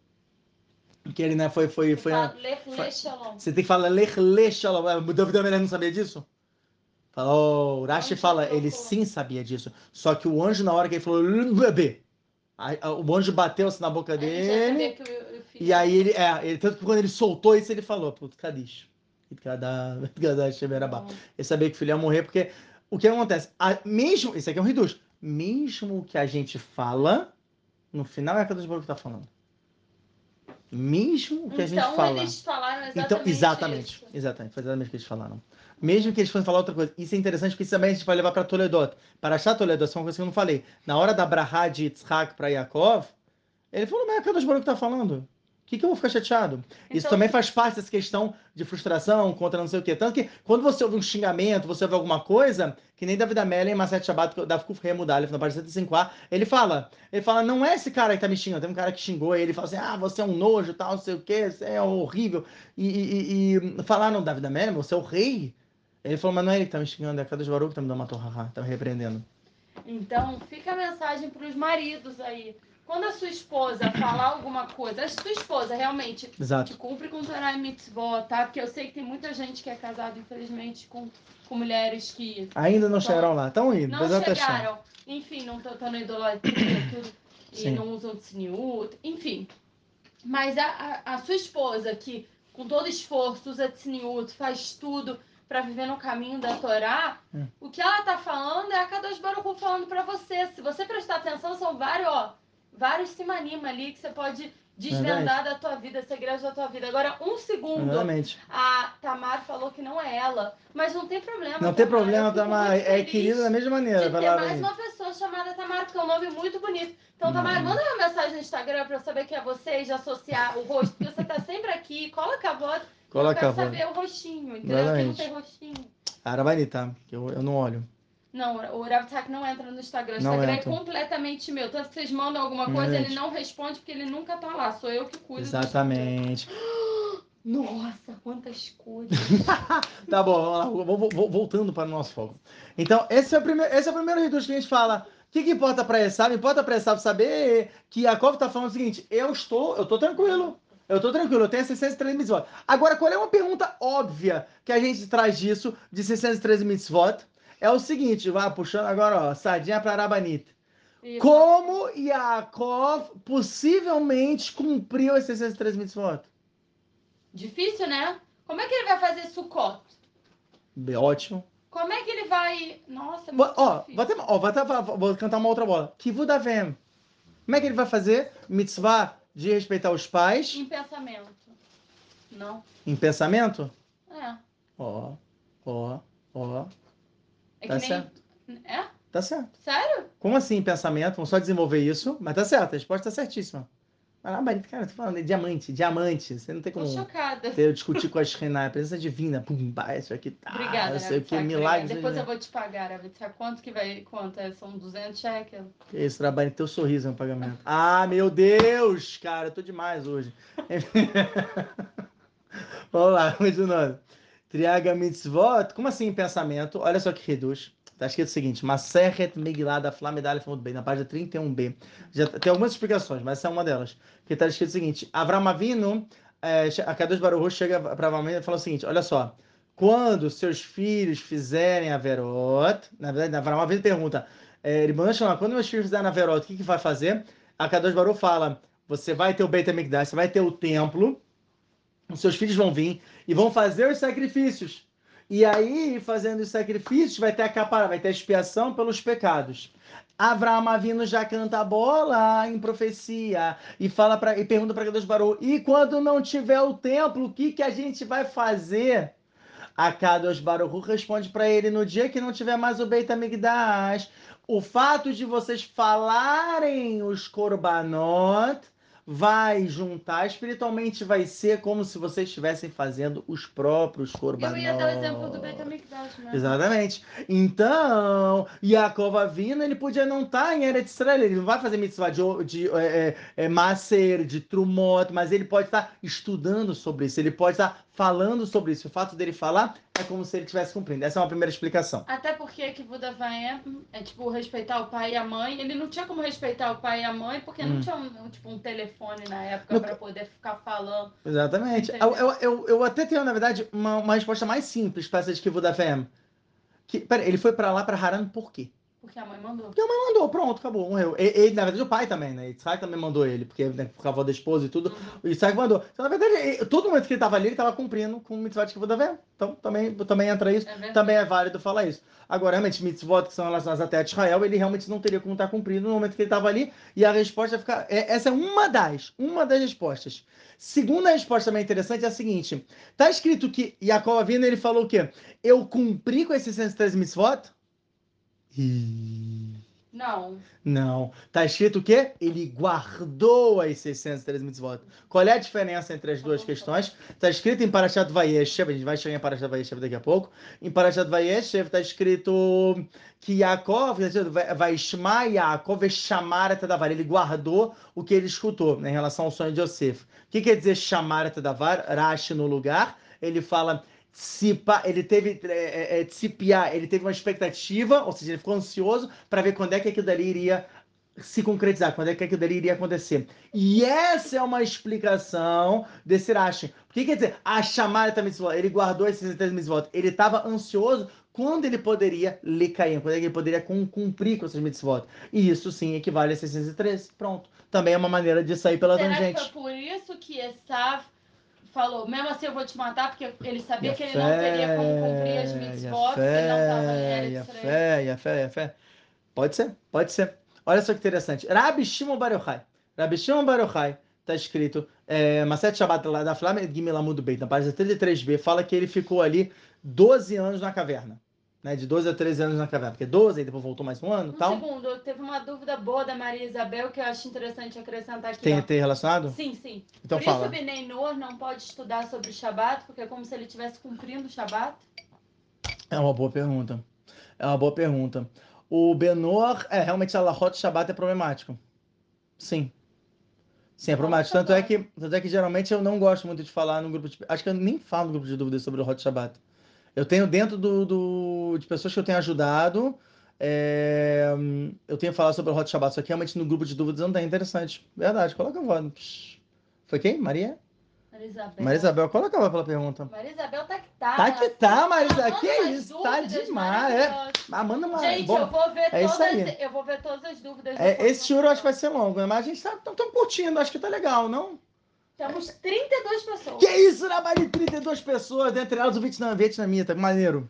Speaker 1: Que ele, né, foi, foi, foi,
Speaker 2: Fala, Lech Lech Shalom.
Speaker 1: você tem que falar ler, ler, shalom. O Davi Meller não sabia disso? Fala, oh, o Rashi fala, ele sim sabia disso. Só que o anjo, na hora que ele falou, bebê, o anjo bateu assim na boca dele. E aí ele, é, ele, tanto que quando ele soltou isso, ele falou, puto, Kadish. Ele sabia que o filho ia morrer, porque o que acontece? A- mesmo, isso aqui é um reduz. Mesmo o que a gente fala, no final é a Kadosh Baruch que tá falando. Mesmo o que a gente
Speaker 2: Então
Speaker 1: fala.
Speaker 2: eles falaram exatamente
Speaker 1: Então, exatamente.
Speaker 2: isso.
Speaker 1: Exatamente, foi exatamente o que eles falaram. Mesmo que eles fossem falar outra coisa. Isso é interessante porque isso também a gente vai levar para Toledot. Para achar Toledot, isso é uma coisa que eu não falei. Na hora da Brahá de Yitzhak para Yaakov, ele falou, mas é que o Baruch tá falando? O que, que eu vou ficar chateado? Isso
Speaker 2: Então-
Speaker 1: também faz parte dessa questão de frustração contra não sei o quê. Tanto que quando você ouve um xingamento, você ouve alguma coisa, que nem David Amélia em Maset Shabbat, Davi Kuf Remudalef, na página 105a, ele fala, ele fala, não é esse cara que tá me xingando, tem um cara que xingou ele, fala assim, ah, você é um nojo, tal, não sei o quê, você é horrível. E, e, e, falaram, David Amélia, você é o rei? Ele falou, mas não é ele que tá me xingando, é a Kadosh Baruch que tá me dando uma torra, tá me repreendendo.
Speaker 2: Então, fica a mensagem para os maridos aí. Quando a sua esposa falar alguma coisa, a sua esposa realmente
Speaker 1: Exato.
Speaker 2: te cumpre com Torah e Mitzvot, tá? Porque eu sei que tem muita gente que é casada, infelizmente, com, com mulheres que
Speaker 1: Ainda não chegaram lá, estão indo,
Speaker 2: não chegaram. Enfim, não estão na idolatria, tudo. E
Speaker 1: Sim.
Speaker 2: não usam tsniut, enfim. Mas a, a, a sua esposa, que com todo esforço usa tsniut, faz tudo para viver no caminho da Torá,
Speaker 1: Hum.
Speaker 2: o que ela tá falando é a Kadosh Baruch Hu falando para você. Se você prestar atenção, são vários, ó, vários simanima ali que você pode desvendar da tua vida, segredos da tua vida. Agora, um segundo,
Speaker 1: Exatamente.
Speaker 2: a Tamar falou que não é ela, mas não tem problema.
Speaker 1: Não tem
Speaker 2: Tamar,
Speaker 1: problema,
Speaker 2: eu fico
Speaker 1: Tamar. É querida da mesma maneira.
Speaker 2: de
Speaker 1: vai
Speaker 2: ter mais uma pessoa chamada Tamar, porque é um nome muito bonito. Então, Tamar,
Speaker 1: Hum.
Speaker 2: manda uma mensagem no Instagram pra eu saber que é você e já associar o rosto, porque você tá sempre aqui, coloca a voz.
Speaker 1: Coloca
Speaker 2: eu
Speaker 1: a voz.
Speaker 2: saber o rostinho, entendeu? Porque não
Speaker 1: Exatamente.
Speaker 2: tem rostinho.
Speaker 1: Arabani, tá? Que Eu, eu não olho.
Speaker 2: Não, o Ravtak não entra no Instagram. O
Speaker 1: Não
Speaker 2: Instagram
Speaker 1: entra.
Speaker 2: é completamente meu. Tanto que vocês mandam alguma coisa,
Speaker 1: Exatamente.
Speaker 2: ele não responde porque ele nunca tá lá. Sou eu que cuido. do
Speaker 1: Exatamente.
Speaker 2: Nossa, quantas coisas.
Speaker 1: Tá bom, vamos lá. Vou- vou- voltando para o nosso foco. Então, esse é o primeiro, esse é o primeiro reduz que a gente fala. O que, que importa para Esav? Importa para Esav saber que Yaakov está falando o seguinte: eu estou, eu estou tranquilo. Eu estou tranquilo, eu tenho 613 mitzvot. Agora, qual é uma pergunta óbvia que a gente traz disso, de 613 mitzvot? É o seguinte, vai puxando agora, ó, sardinha para Arabanita.
Speaker 2: Isso.
Speaker 1: Como Yaakov possivelmente cumpriu esses 613 mitzvot?
Speaker 2: Difícil, né? Como é que ele vai fazer Sukkot?
Speaker 1: Ótimo.
Speaker 2: Como é que ele vai. Nossa, é muito
Speaker 1: Ó, vou, até, ó, vou, até, vou cantar uma outra bola. Kivud Avem. Como é que ele vai fazer? Mitzvah de respeitar os pais
Speaker 2: Em pensamento. Não.
Speaker 1: em pensamento?
Speaker 2: É.
Speaker 1: Ó, ó, ó.
Speaker 2: É
Speaker 1: Tá
Speaker 2: que nem.
Speaker 1: certo.
Speaker 2: É?
Speaker 1: Tá certo.
Speaker 2: Sério?
Speaker 1: Como assim pensamento? Vamos só desenvolver isso, mas tá certo, a resposta tá certíssima. Ah, mas, cara, eu tô falando de diamante, diamante. Você não tem
Speaker 2: Tô
Speaker 1: como
Speaker 2: chocada.
Speaker 1: ter, discutir com a Shekhinah, a presença divina. Pum, bah, isso aqui tá.
Speaker 2: Obrigada,
Speaker 1: não sei o que,
Speaker 2: Ravitsak,
Speaker 1: milagres.
Speaker 2: obrigada. Depois
Speaker 1: né?
Speaker 2: eu vou te pagar, Ravitsak. Quanto que vai. Quanto? É? São 200 shekels?
Speaker 1: Que Esse trabalho teu sorriso é um pagamento. Ah, meu Deus, cara, eu tô demais hoje. Vamos lá, continuando. Triaga mitzvot, como assim pensamento? Olha só que reduz. Tá escrito o seguinte: Maseret Megillah da Flamedalha muito bem, na página 31b. Já tem algumas explicações, mas essa é uma delas. Que tá escrito o seguinte: Avram Avinu, é, a Kadosh Baruch chega para Avram e fala o seguinte: olha só. Quando seus filhos fizerem a verot, na verdade, Avram Avinu pergunta: é, Rimon Shalom, quando meus filhos fizerem a verot, o que, que vai fazer? A Kadosh Baruch fala: você vai ter o Beit HaMikdash, você vai ter o templo, os seus filhos vão vir e vão fazer os sacrifícios. E aí, fazendo os sacrifícios, vai ter a capa, vai ter a expiação pelos pecados. Avraham Avinu já canta a bola em profecia e fala para e pergunta para Deus Baru: "E quando não tiver o templo, o que que a gente vai fazer?" A Kadosh Baruch responde para ele no dia que não tiver mais o Beit Amigdash. O fato de vocês falarem os korbanot vai juntar espiritualmente, vai ser como se vocês estivessem fazendo os próprios korbanot.
Speaker 2: Eu ia dar o exemplo do Beit HaMikdash, né?
Speaker 1: Exatamente. Então, Yaakov Avino, ele podia não estar em Eretz Israel, ele não vai fazer mitzvah de, de é, é, é Maser, de Trumot, mas ele pode estar estudando sobre isso, ele pode estar falando sobre isso. O fato dele falar é como se ele estivesse cumprindo. Essa é uma primeira explicação.
Speaker 2: Até porque que Buda vai é, é, tipo respeitar o pai e a mãe. Ele não tinha como respeitar o pai e a mãe porque hum. não tinha um, tipo, um telefone na época no... para poder ficar falando.
Speaker 1: Exatamente. Eu, eu, eu, eu, até tenho, na verdade, uma, uma resposta mais simples para essa de Kivu da FM. Que, pera, ele foi para lá para Haran por quê?
Speaker 2: Porque a mãe mandou.
Speaker 1: Porque a mãe mandou, pronto, acabou, morreu. Ele, na verdade, o pai também, né? Isaac também mandou ele, porque né, por causa da esposa e tudo. Uhum. O Isaac mandou. Então, na verdade, ele, todo momento que ele estava ali, ele estava cumprindo com o mitzvah de Kibbutz Avém. Então, também, também entra isso. É também é válido falar isso. Agora, realmente, mitzvot que são relacionadas até a Israel, ele realmente não teria como estar cumprindo no momento que ele estava ali. E a resposta vai ficar... É, essa é uma das, uma das respostas. Segunda resposta também interessante é a seguinte. Tá escrito que Yaakov Avino, ele falou o quê? Eu cumpri com esses 113 mitzvot?
Speaker 2: E... Não.
Speaker 1: Não. Tá escrito o quê? Ele guardou as 603 mitzvot. Qual é a diferença entre as duas questões? Tá escrito em Parashat Vayeshev, a gente vai chegar em Parashat Vayeshev daqui a pouco. Em Parashat Vayeshev tá escrito que Yaakov, vai chamar Yaakov chamar até Davar. Ele guardou o que ele escutou né, em relação ao sonho de Yosef. O que quer dizer chamar até Davar? Rashi no lugar. Ele fala Tzipa, ele teve é, é, tzipiar, ele teve uma expectativa, ou seja, ele ficou ansioso para ver quando é que aquilo dali iria se concretizar, quando é que aquilo dali iria acontecer. E essa é uma explicação desse Rashi. O que quer dizer? A chamada também ele guardou esses 63 votos. Ele estava ansioso quando ele poderia lhe cair, quando ele poderia cumprir com esses votos. E isso sim equivale a 613. Pronto. Também é uma maneira de sair pela
Speaker 2: Será
Speaker 1: tangente.
Speaker 2: Que foi por isso que Esav falou, mesmo assim eu vou te matar, porque ele sabia que ele fé, não teria como cumprir as mitzvot, que ele não estava em
Speaker 1: E a fé, e a fé, e a fé. Pode ser, pode ser. Olha só que interessante. Rabi Shimon Bar Yochai. Rabi Shimon Bar Yochai, está escrito, é, Maset Shabbat da Flamengo, Gimelamudo Beit, na página 33b, fala que ele ficou ali 12 anos na caverna né, de 12 a 13 anos na caverna, porque 12, aí depois voltou mais um ano
Speaker 2: um
Speaker 1: tal.
Speaker 2: segundo, teve uma dúvida boa da Maria Isabel que eu acho interessante acrescentar aqui.
Speaker 1: Tem, tem relacionado?
Speaker 2: Sim, sim.
Speaker 1: Então
Speaker 2: Por
Speaker 1: fala.
Speaker 2: isso o Benei Noor não pode estudar sobre o Shabat, porque é como se ele estivesse cumprindo o Shabat?
Speaker 1: É uma boa pergunta. É uma boa pergunta. O Benor, é, realmente a Lahot Shabat é problemático. Sim. Sim, é problemático. Tanto é, que, tanto é que geralmente eu não gosto muito de falar no grupo de. Acho que eu nem falo no grupo de dúvidas sobre o Hot Shabbat. Eu tenho dentro do, do, de pessoas que eu tenho ajudado, é, eu tenho falado sobre o Hot Shabbat, só que realmente no grupo de dúvidas não tem interessante. Verdade, coloca a voz. Foi quem? Maria?
Speaker 2: Maria Isabel.
Speaker 1: Maria Isabel, coloca a voz pela pergunta.
Speaker 2: Maria Isabel tá que tá.
Speaker 1: Tá que tá, Maria Isabel. Que isso, tá demais. É. Amanda
Speaker 2: uma... Gente, Bom, eu vou ver é todas, aí. eu vou ver todas as dúvidas.
Speaker 1: É, esse eu acho que vai ser longo, né? mas a gente tá tão curtindo, acho que tá legal, não?
Speaker 2: Temos 32 pessoas.
Speaker 1: Que isso, trabalho de 32 pessoas, dentre elas o Vietnam, vietnamita, maneiro.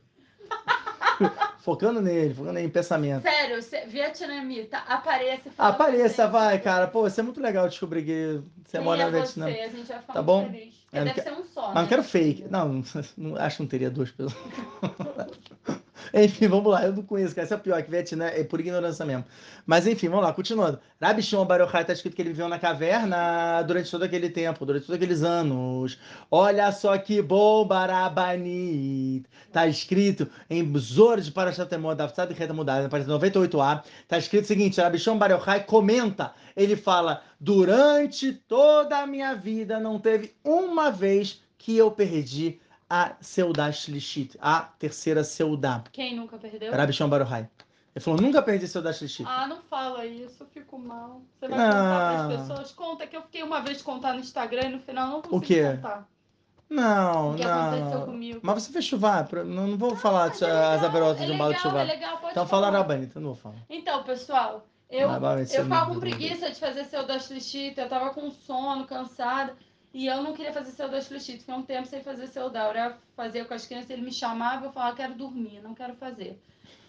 Speaker 1: focando nele, focando nele em pensamento.
Speaker 2: Sério, vietnamita, apareça.
Speaker 1: Apareça, vai, cara. Pô, isso é muito legal descobrir que você mora no Vietnã.
Speaker 2: Você, a gente vai ficar
Speaker 1: tá bom?
Speaker 2: feliz. É, deve ser um só,
Speaker 1: Mas
Speaker 2: né?
Speaker 1: não quero fake. Não, não, acho que não teria duas pessoas. enfim, vamos lá. Eu não conheço, cara. Esse é o pior, que Vietnã é por ignorância mesmo. Mas enfim, vamos lá, continuando. Rabi Shimon Bar Yochai está escrito que ele viveu na caverna durante todo aquele tempo, durante todos aqueles anos. Olha só que bom, Barabani. Está escrito em Zor de Parashatemon, da Tzad Reta Mudada, na página 98a. Está escrito o seguinte: Rabi Shimon Bar Yochai comenta. Ele fala: Durante toda a minha vida não teve uma vez que eu perdi a Seudá Shlishit, a terceira Seudá.
Speaker 2: Quem nunca perdeu?
Speaker 1: Rabi Shimon Bar Yochai. Ele falou, nunca perdi Seudá Shlishit.
Speaker 2: Ah, não fala isso, eu fico mal. Você vai contar para as pessoas? Conta que eu fiquei uma vez de contar no Instagram e no final não consegui
Speaker 1: o quê?
Speaker 2: contar.
Speaker 1: Não,
Speaker 2: o que
Speaker 1: não.
Speaker 2: aconteceu comigo.
Speaker 1: Mas você fez chuvar, não, não vou
Speaker 2: ah,
Speaker 1: falar
Speaker 2: é legal,
Speaker 1: as aberotas
Speaker 2: é
Speaker 1: de um balde de chuvar.
Speaker 2: É legal, pode
Speaker 1: então
Speaker 2: falar.
Speaker 1: fala Arabanita, não vou falar.
Speaker 2: Então, pessoal, eu,
Speaker 1: Ah,
Speaker 2: eu ficava com preguiça de fazer seu Lixita, eu tava com sono, cansada. E eu não queria fazer seu Lixita, fiquei um tempo sem fazer seu. Eu fazer com as crianças, ele me chamava, eu falava, quero dormir, não quero fazer.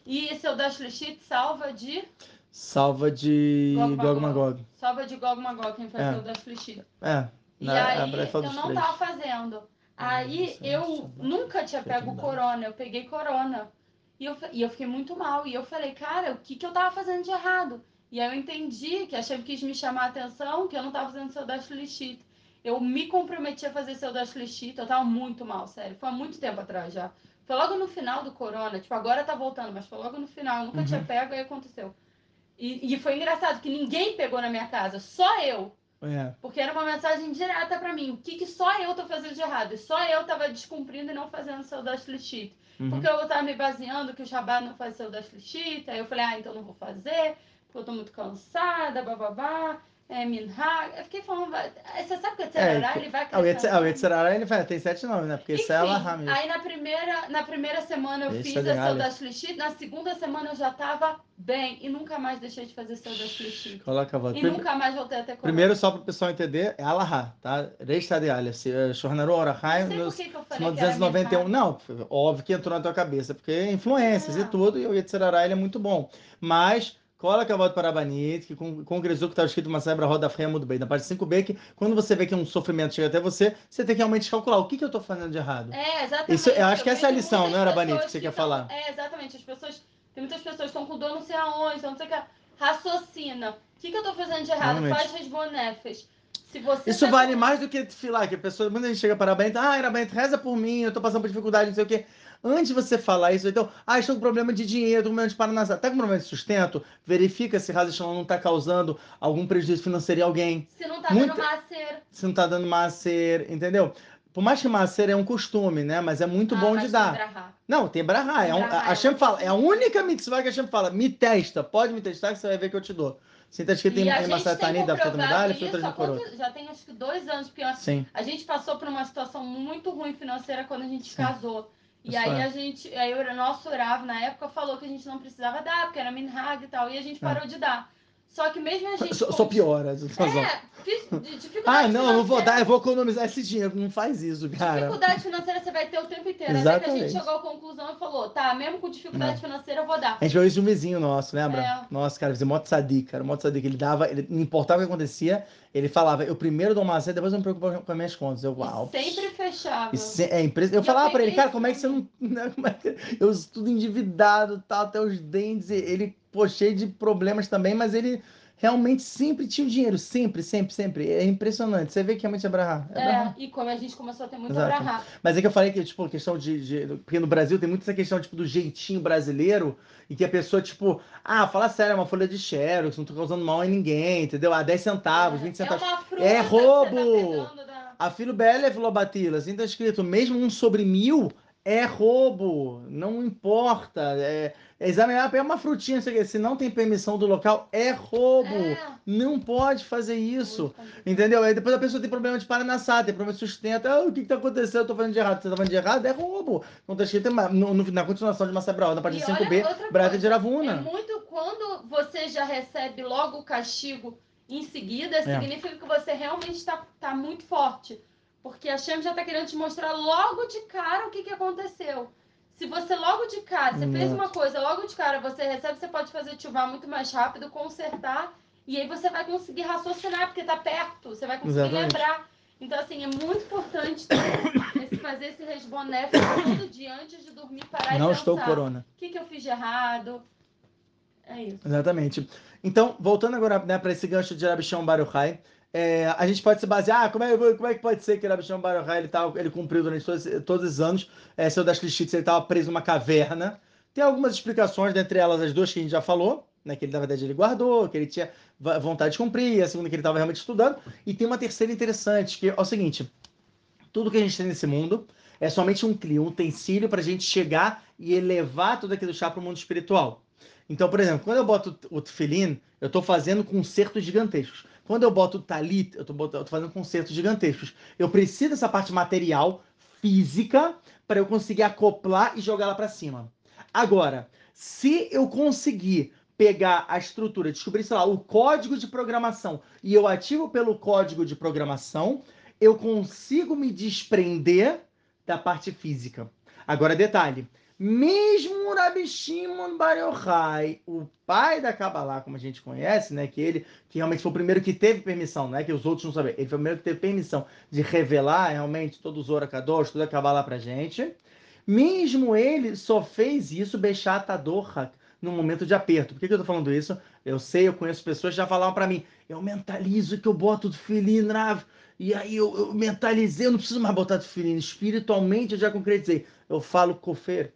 Speaker 2: E seu Lixita salva de.
Speaker 1: Salva de
Speaker 2: Gog
Speaker 1: Gog
Speaker 2: Magog.
Speaker 1: Magog.
Speaker 2: Salva de Gog Magog, quem faz
Speaker 1: É.
Speaker 2: seu Lixita.
Speaker 1: É,
Speaker 2: E
Speaker 1: na-
Speaker 2: aí,
Speaker 1: a Brad fala
Speaker 2: eu não tava fazendo. Aí
Speaker 1: Nossa,
Speaker 2: eu nunca tinha pego
Speaker 1: oportunidade.
Speaker 2: corona, eu peguei corona. E eu, e eu fiquei muito mal. E eu falei, cara, o que, que eu tava fazendo de errado? E aí eu entendi que a chefe quis me chamar a atenção que eu não tava fazendo seu dash sheet. Eu me comprometi a fazer seu dash sheet, eu tava muito mal, sério. Foi há muito tempo atrás já. Foi logo no final do corona, tipo, agora tá voltando, mas foi logo no final, eu nunca
Speaker 1: Uhum.
Speaker 2: tinha pego, aí aconteceu. E, e foi engraçado que ninguém pegou na minha casa, só eu.
Speaker 1: É.
Speaker 2: Porque era uma mensagem direta pra mim. O que, que só eu tô fazendo de errado? E só eu tava descumprindo e não fazendo seu dash sheet.
Speaker 1: Uhum.
Speaker 2: Porque eu tava me baseando que o Jabá não faz seu dash sheet. Aí eu falei, ah, então não vou fazer, porque eu tô muito cansada, bababá. É, Minhag. Eu fiquei falando, aí você sabe que o Yetzirará,
Speaker 1: que-
Speaker 2: ele vai
Speaker 1: Ah, o Yetzer-
Speaker 2: crescendo.
Speaker 1: ah, o Yetzirará, ele vai, tem sete nomes, né? Porque isso é
Speaker 2: Enfim,
Speaker 1: Alahá mesmo.
Speaker 2: aí na primeira, na primeira semana eu
Speaker 1: Esse
Speaker 2: fiz
Speaker 1: é
Speaker 2: a dash sheet, na segunda semana eu já tava bem e nunca mais deixei de fazer dash sheet.
Speaker 1: Coloca a volta.
Speaker 2: E nunca mais voltei a ter corona.
Speaker 1: Primeiro, só para o pessoal entender, é Alahá, tá? Reista de Aleph. Shornaru Orahaim,
Speaker 2: Não sei por que que eu falei
Speaker 1: no
Speaker 2: que era
Speaker 1: 291.
Speaker 2: Minhag.
Speaker 1: Não, óbvio que entrou na tua cabeça, porque é influências
Speaker 2: É.
Speaker 1: e tudo, e o Yetzirará, ele é muito bom. Mas, coloca a volta para Abanit, que com- concretizou que estava escrito uma cebra roda freia muito bem. Na parte 5b, que quando você vê que um sofrimento chega até você, você tem que realmente calcular o que, que eu estou fazendo de errado.
Speaker 2: É, exatamente.
Speaker 1: Isso- eu acho que essa é a lição, não era,
Speaker 2: pessoas
Speaker 1: que você quer
Speaker 2: tão-
Speaker 1: falar?
Speaker 2: É, exatamente. As pessoas. Tem muitas pessoas que estão com dor não sei aonde, não sei o que. Raciocina. O que, que eu tô fazendo de errado?
Speaker 1: Realmente.
Speaker 2: Faz resbonefes. Se você
Speaker 1: Isso
Speaker 2: tá
Speaker 1: vale
Speaker 2: com-
Speaker 1: mais do que filar, que a pessoa, muita gente chega para a Bento, ah, era reza por mim, eu tô passando por dificuldade, não sei o quê. Antes de você falar isso, então, ah, estou com problema de dinheiro, estou com problema de Paraná, tá com problema de sustento, verifica se Rasa Shalom não está causando algum prejuízo financeiro em alguém,
Speaker 2: Se não tá
Speaker 1: Muita-
Speaker 2: dando macer.
Speaker 1: se não está dando macer, entendeu? Por mais que macer é um costume, né? Mas é muito
Speaker 2: Ah,
Speaker 1: bom de dar.
Speaker 2: brahá.
Speaker 1: Não, tem brahá. É um,
Speaker 2: Brahá,
Speaker 1: a
Speaker 2: é uma
Speaker 1: fala, é a única mitzvah que a Hashem fala, me testa, pode me testar que você vai ver que eu te dou. Sim, tá escrito
Speaker 2: E
Speaker 1: em da Medalha,
Speaker 2: isso
Speaker 1: Frutas
Speaker 2: há
Speaker 1: no Coroa.
Speaker 2: já tem acho que dois anos, porque
Speaker 1: Sim.
Speaker 2: a gente passou por uma situação muito ruim financeira quando a gente
Speaker 1: Sim.
Speaker 2: casou. E
Speaker 1: Isso
Speaker 2: aí
Speaker 1: é.
Speaker 2: a gente, aí o nosso Orav na época falou que a gente não precisava dar, porque era minhag e tal, e a gente
Speaker 1: É.
Speaker 2: parou de dar. Só que mesmo a gente
Speaker 1: Só, só piora a situação.
Speaker 2: É, dificuldade
Speaker 1: Ah, não, eu não vou dar, eu vou economizar esse dinheiro. Não faz isso, cara.
Speaker 2: Dificuldade financeira você vai ter o tempo inteiro. Até que a
Speaker 1: Exatamente.
Speaker 2: gente chegou à conclusão e falou, tá, mesmo com dificuldade
Speaker 1: É.
Speaker 2: financeira eu vou dar.
Speaker 1: A gente viu isso de um vizinho nosso, lembra?
Speaker 2: É.
Speaker 1: Nossa, cara, fazia moto sadik, cara. Moto sadik, ele dava, ele, não importava o que acontecia, ele falava, eu primeiro dou uma cena, depois eu me preocupo com as minhas contas. Eu, uau.
Speaker 2: E sempre fechava.
Speaker 1: Se- é impress... Eu falava pra ele, cara, como é que você não. né, como é que- Eu tudo endividado, tal, até os dentes. Ele, pô, cheio de problemas também, mas ele realmente sempre tinha o dinheiro. Sempre, sempre, sempre. É impressionante. Você vê que realmente é brahá. É brahá.
Speaker 2: É, e como a gente começou a ter muito
Speaker 1: Exato.
Speaker 2: brahá.
Speaker 1: Mas é que eu falei que, tipo, questão de, de- Porque no Brasil tem muito essa questão, tipo, do jeitinho brasileiro, e que a pessoa, tipo, ah, fala sério, é uma folha de xerox, não tô causando mal a ninguém, entendeu? Ah, 10 centavos, 20 centavos.
Speaker 2: É uma fruta
Speaker 1: É
Speaker 2: tá
Speaker 1: roubo!
Speaker 2: da-
Speaker 1: A filho Belef Lobatila, assim tá escrito, mesmo um sobre mil é roubo, não importa. É, é examinar, pegar uma frutinha, se não tem permissão do local, é roubo.
Speaker 2: É,
Speaker 1: Não pode fazer isso. Entendeu? Aí depois a pessoa tem problema de paranassá, tem problema de sustento. Ah, o que, que tá acontecendo? Eu tô fazendo de errado. Você tá fazendo de errado? É roubo. Não tá escrito no, no- na continuação de Massabral, na parte
Speaker 2: E olha
Speaker 1: 5b,
Speaker 2: outra
Speaker 1: Braga de Ravuna.
Speaker 2: É muito quando você já recebe logo o castigo em seguida,
Speaker 1: É.
Speaker 2: significa que você realmente está tá muito forte. Porque a Shem já está querendo te mostrar logo de cara o que, que aconteceu. Se você logo de cara, você fez uma coisa, logo de cara você recebe, você pode fazer ativar muito mais rápido, consertar, e aí você vai conseguir raciocinar, porque tá perto, você vai conseguir
Speaker 1: Exatamente.
Speaker 2: lembrar. Então, assim, é muito importante esse- fazer esse resboné todo dia antes de dormir, parar e
Speaker 1: Não
Speaker 2: pensar.
Speaker 1: estou corona.
Speaker 2: O que, que eu fiz de errado? É isso.
Speaker 1: Exatamente. Então, voltando agora né, para esse gancho de Rabichão Baruchai, é, a gente pode se basear, ah, como é, como é que pode ser que Rabichão Baruchai ele, tá, ele cumpriu durante todos, todos os anos, é, seu das Clichits, ele estava preso numa caverna. Tem algumas explicações, dentre elas as duas que a gente já falou, né, que ele, na verdade ele guardou, que ele tinha vontade de cumprir, a segunda que ele estava realmente estudando, e tem uma terceira interessante, que é o seguinte, tudo que a gente tem nesse mundo é somente um clio, um utensílio para a gente chegar e elevar tudo aquilo chá para o mundo espiritual. Então, por exemplo, quando eu boto o tefilim, eu estou fazendo concertos gigantescos. Quando eu boto talit, eu estou fazendo concertos gigantescos. Eu preciso dessa parte material, física, para eu conseguir acoplar e jogar lá para cima. Agora, se eu conseguir pegar a estrutura, descobrir, sei lá, o código de programação e eu ativo pelo código de programação, eu consigo me desprender da parte física. Agora, detalhe: Mesmo Rabi Shimon Bar Yochai, o pai da Kabbalah, como a gente conhece, né, que ele que realmente foi o primeiro que teve permissão, não é que os outros não sabiam, ele foi o primeiro que teve permissão de revelar realmente todos os Orakadosh, toda a Kabbalah pra gente. Mesmo ele só fez isso Bechat Adorak, num momento de aperto. Por que, que eu tô falando isso? Eu sei, eu conheço pessoas que já falaram para mim, eu mentalizo que eu boto filhinho Rav, e aí eu, eu, mentalizei, eu não preciso mais botar filhinho, espiritualmente eu já concretizei. Eu falo cofer,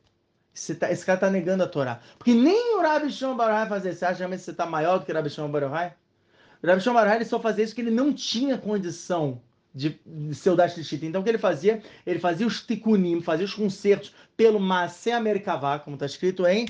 Speaker 1: tá, esse cara está negando a Torá. Porque nem o Rabi Shimon Baruchai fazia isso. Você acha que você está maior do que o Rabi Shimon? O Rabi Shimon só fazia isso porque ele não tinha condição de, de o Dash Então o que ele fazia? Ele fazia os tikunim, fazia os concertos pelo Masé Amerikavá, como está escrito em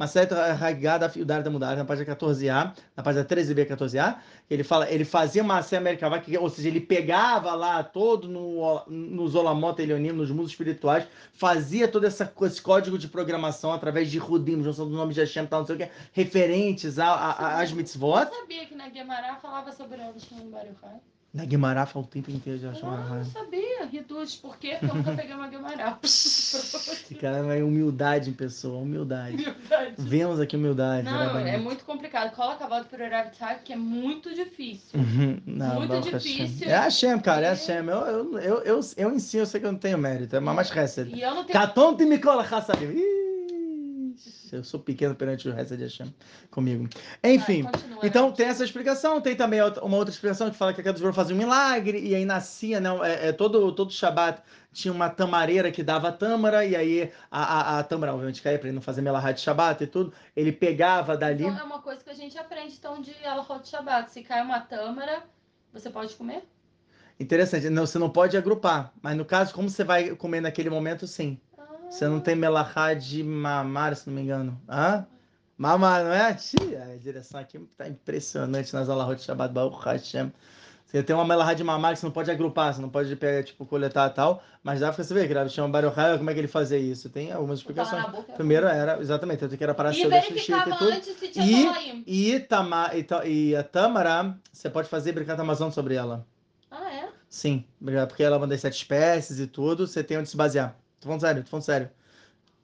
Speaker 1: Maset Haggadah Fiudar da Mudar, na página 14a, na página 13b, 14a, ele fala, ele fazia uma Merkavá, ou seja, ele pegava lá todo no, nos Olamot Elionim, nos mundos espirituais, fazia todo essa, esse código de programação através de Rudim, junção do nome de Hashem, tal, não sei o que, referentes às mitzvot.
Speaker 2: Eu sabia que na Gemara falava sobre o Baruchai.
Speaker 1: Na Guimará fala o tempo inteiro de
Speaker 2: achar Não, não sabia, Reduz. Por quê? Porque eu nunca peguei uma Guimará.
Speaker 1: Esse cara é humildade em pessoa, humildade. humildade. Vemos aqui humildade.
Speaker 2: Não, é muito complicado. Coloca a volta para o Eravitar, que é muito difícil. Uhum. Não, muito difícil.
Speaker 1: É a Shem, cara, é a Shem. Eu, eu, eu, eu, eu ensino, eu sei que eu não tenho mérito. É mais recebe. E eu não tenho... Catonte me cola, Ih! Eu sou pequeno perante o resto de Hashem comigo. Enfim, então tem essa explicação. Tem também uma outra explicação que fala que a Kadosh fazia um milagre e aí nascia, né? É, é, todo, todo Shabat tinha uma tamareira que dava tâmara e aí a, a, a tâmara, obviamente, caía para ele não fazer melahá de Shabat e tudo. Ele pegava dali...
Speaker 2: Então é uma coisa que a gente aprende, então, de Alahot Shabat. Se cai uma tâmara, você pode comer?
Speaker 1: Interessante. Não, você não pode agrupar. Mas no caso, como você vai comer naquele momento, sim. Você não tem melahá de mamar, se não me engano. Hã? Mamar, não é? Tia, a direção aqui tá impressionante nas alahot de Shabbat Baruch Hashem. Você tem uma melahá de mamar que você não pode agrupar, você não pode pegar, tipo, coletar e tal. Mas dá pra você ver que chama Baruch como é que ele fazia isso? Tem algumas explicações. Primeiro era, exatamente, tanto que era para
Speaker 2: ser verificava antes se tinha
Speaker 1: e, e, tama, e, e a Tamara, você pode fazer Birkat Amazon sobre ela.
Speaker 2: Ah, é?
Speaker 1: Sim, porque ela é uma das sete espécies e tudo, você tem onde se basear. Tô falando sério, tô falando sério.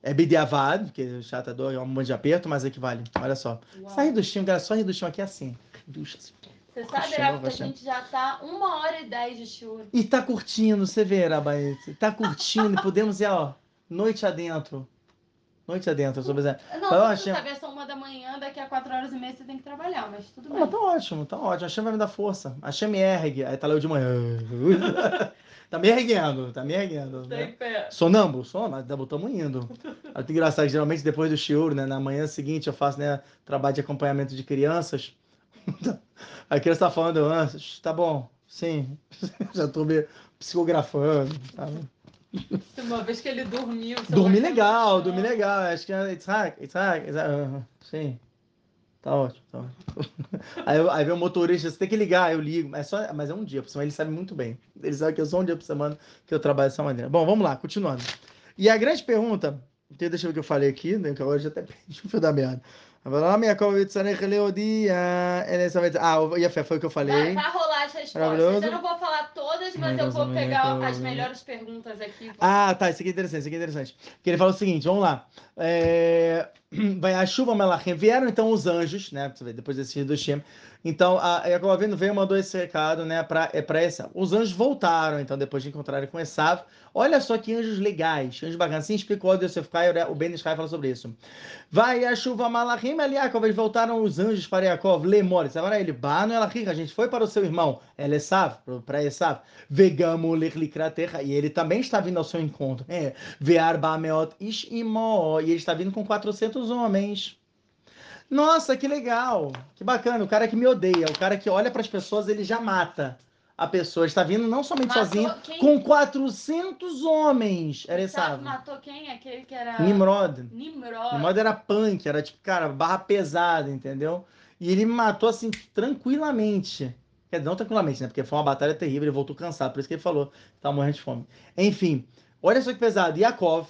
Speaker 1: É Bidiavad, porque chatador é um monte de aperto, mas equivale. Olha só. Uau. Sai do chão, galera. Só rir do chão aqui é assim.
Speaker 2: Assim. Você sabe, Rafa, que a gente já tá uma hora e dez de chuva.
Speaker 1: E tá curtindo, você vê, Rabaete. Tá curtindo, podemos ir, ó, noite adentro. Noite adentro, sobre
Speaker 2: Não, não achei... saber, são uma da manhã, daqui a quatro horas e meia você tem que trabalhar, mas tudo bem. Não,
Speaker 1: tá ótimo, tá ótimo. A Shem vai me dar força. A Shem me ergue. Aí tá lá eu de manhã. Tá me erguendo, tá me erguendo. Né? Pé. Sonâmbulo, mas estamos indo. É engraçado, geralmente depois do shiur, né, na manhã seguinte eu faço né, trabalho de acompanhamento de crianças. A criança tá falando, ah, tá bom, sim, já tô me psicografando.
Speaker 2: Uma vez que ele dormiu.
Speaker 1: Dormi legal, dormi legal. Acho que é Itzhak, Itzhak, sim. Tá ótimo, tá ótimo. Aí, aí vem o motorista, você tem que ligar, eu ligo, mas, só, mas é um dia por semana, ele sabe muito bem. Ele sabe que eu sou um dia por semana que eu trabalho dessa maneira. Bom, vamos lá, continuando. E a grande pergunta, deixa eu ver o que eu falei aqui, né, que agora já até perdi o fio da meada. Ah, o Yafé, foi o que eu falei.
Speaker 2: Vai, vai rolar as respostas. Eu não vou falar todas, mas eu vou pegar as melhores perguntas aqui.
Speaker 1: Ah, tá. Isso aqui é interessante, isso aqui é interessante. Porque ele fala o seguinte, vamos lá. É... Vai a chuva Melachim. Vieram então os anjos, né? Depois desse do Shem. Então, a Yaakov veio mandou esse recado, né, para é para Esav. Os anjos voltaram, então, depois de encontrarem com Esav. Olha só que anjos legais, anjos bacanas. Assim explicou o Kai, o Ben Ishai fala sobre isso. Vai a chuva Malachim, ali Yaakov, eles voltaram os anjos para Yaakov, Lemor. Agora ele, Bano Elachim, a gente foi para o seu irmão, El Esav, para Esav. Vegamo Lerlikraterra, e ele também está vindo ao seu encontro. É, Vear Bameot Ishimo, e ele está vindo com 400 homens. Nossa, que legal, que bacana. O cara que me odeia, o cara que olha para as pessoas, ele já mata a pessoa. Está vindo não somente matou sozinho, quem? com 400 homens. Era esse
Speaker 2: Matou quem? Aquele que era.
Speaker 1: Nimrod.
Speaker 2: Nimrod.
Speaker 1: Nimrod era punk, era tipo, cara, barra pesada, entendeu? E ele me matou assim, tranquilamente. Quer dizer, não tranquilamente, né? Porque foi uma batalha terrível, ele voltou cansado, por isso que ele falou tá morrendo de fome. Enfim, olha só que pesado. Yakov,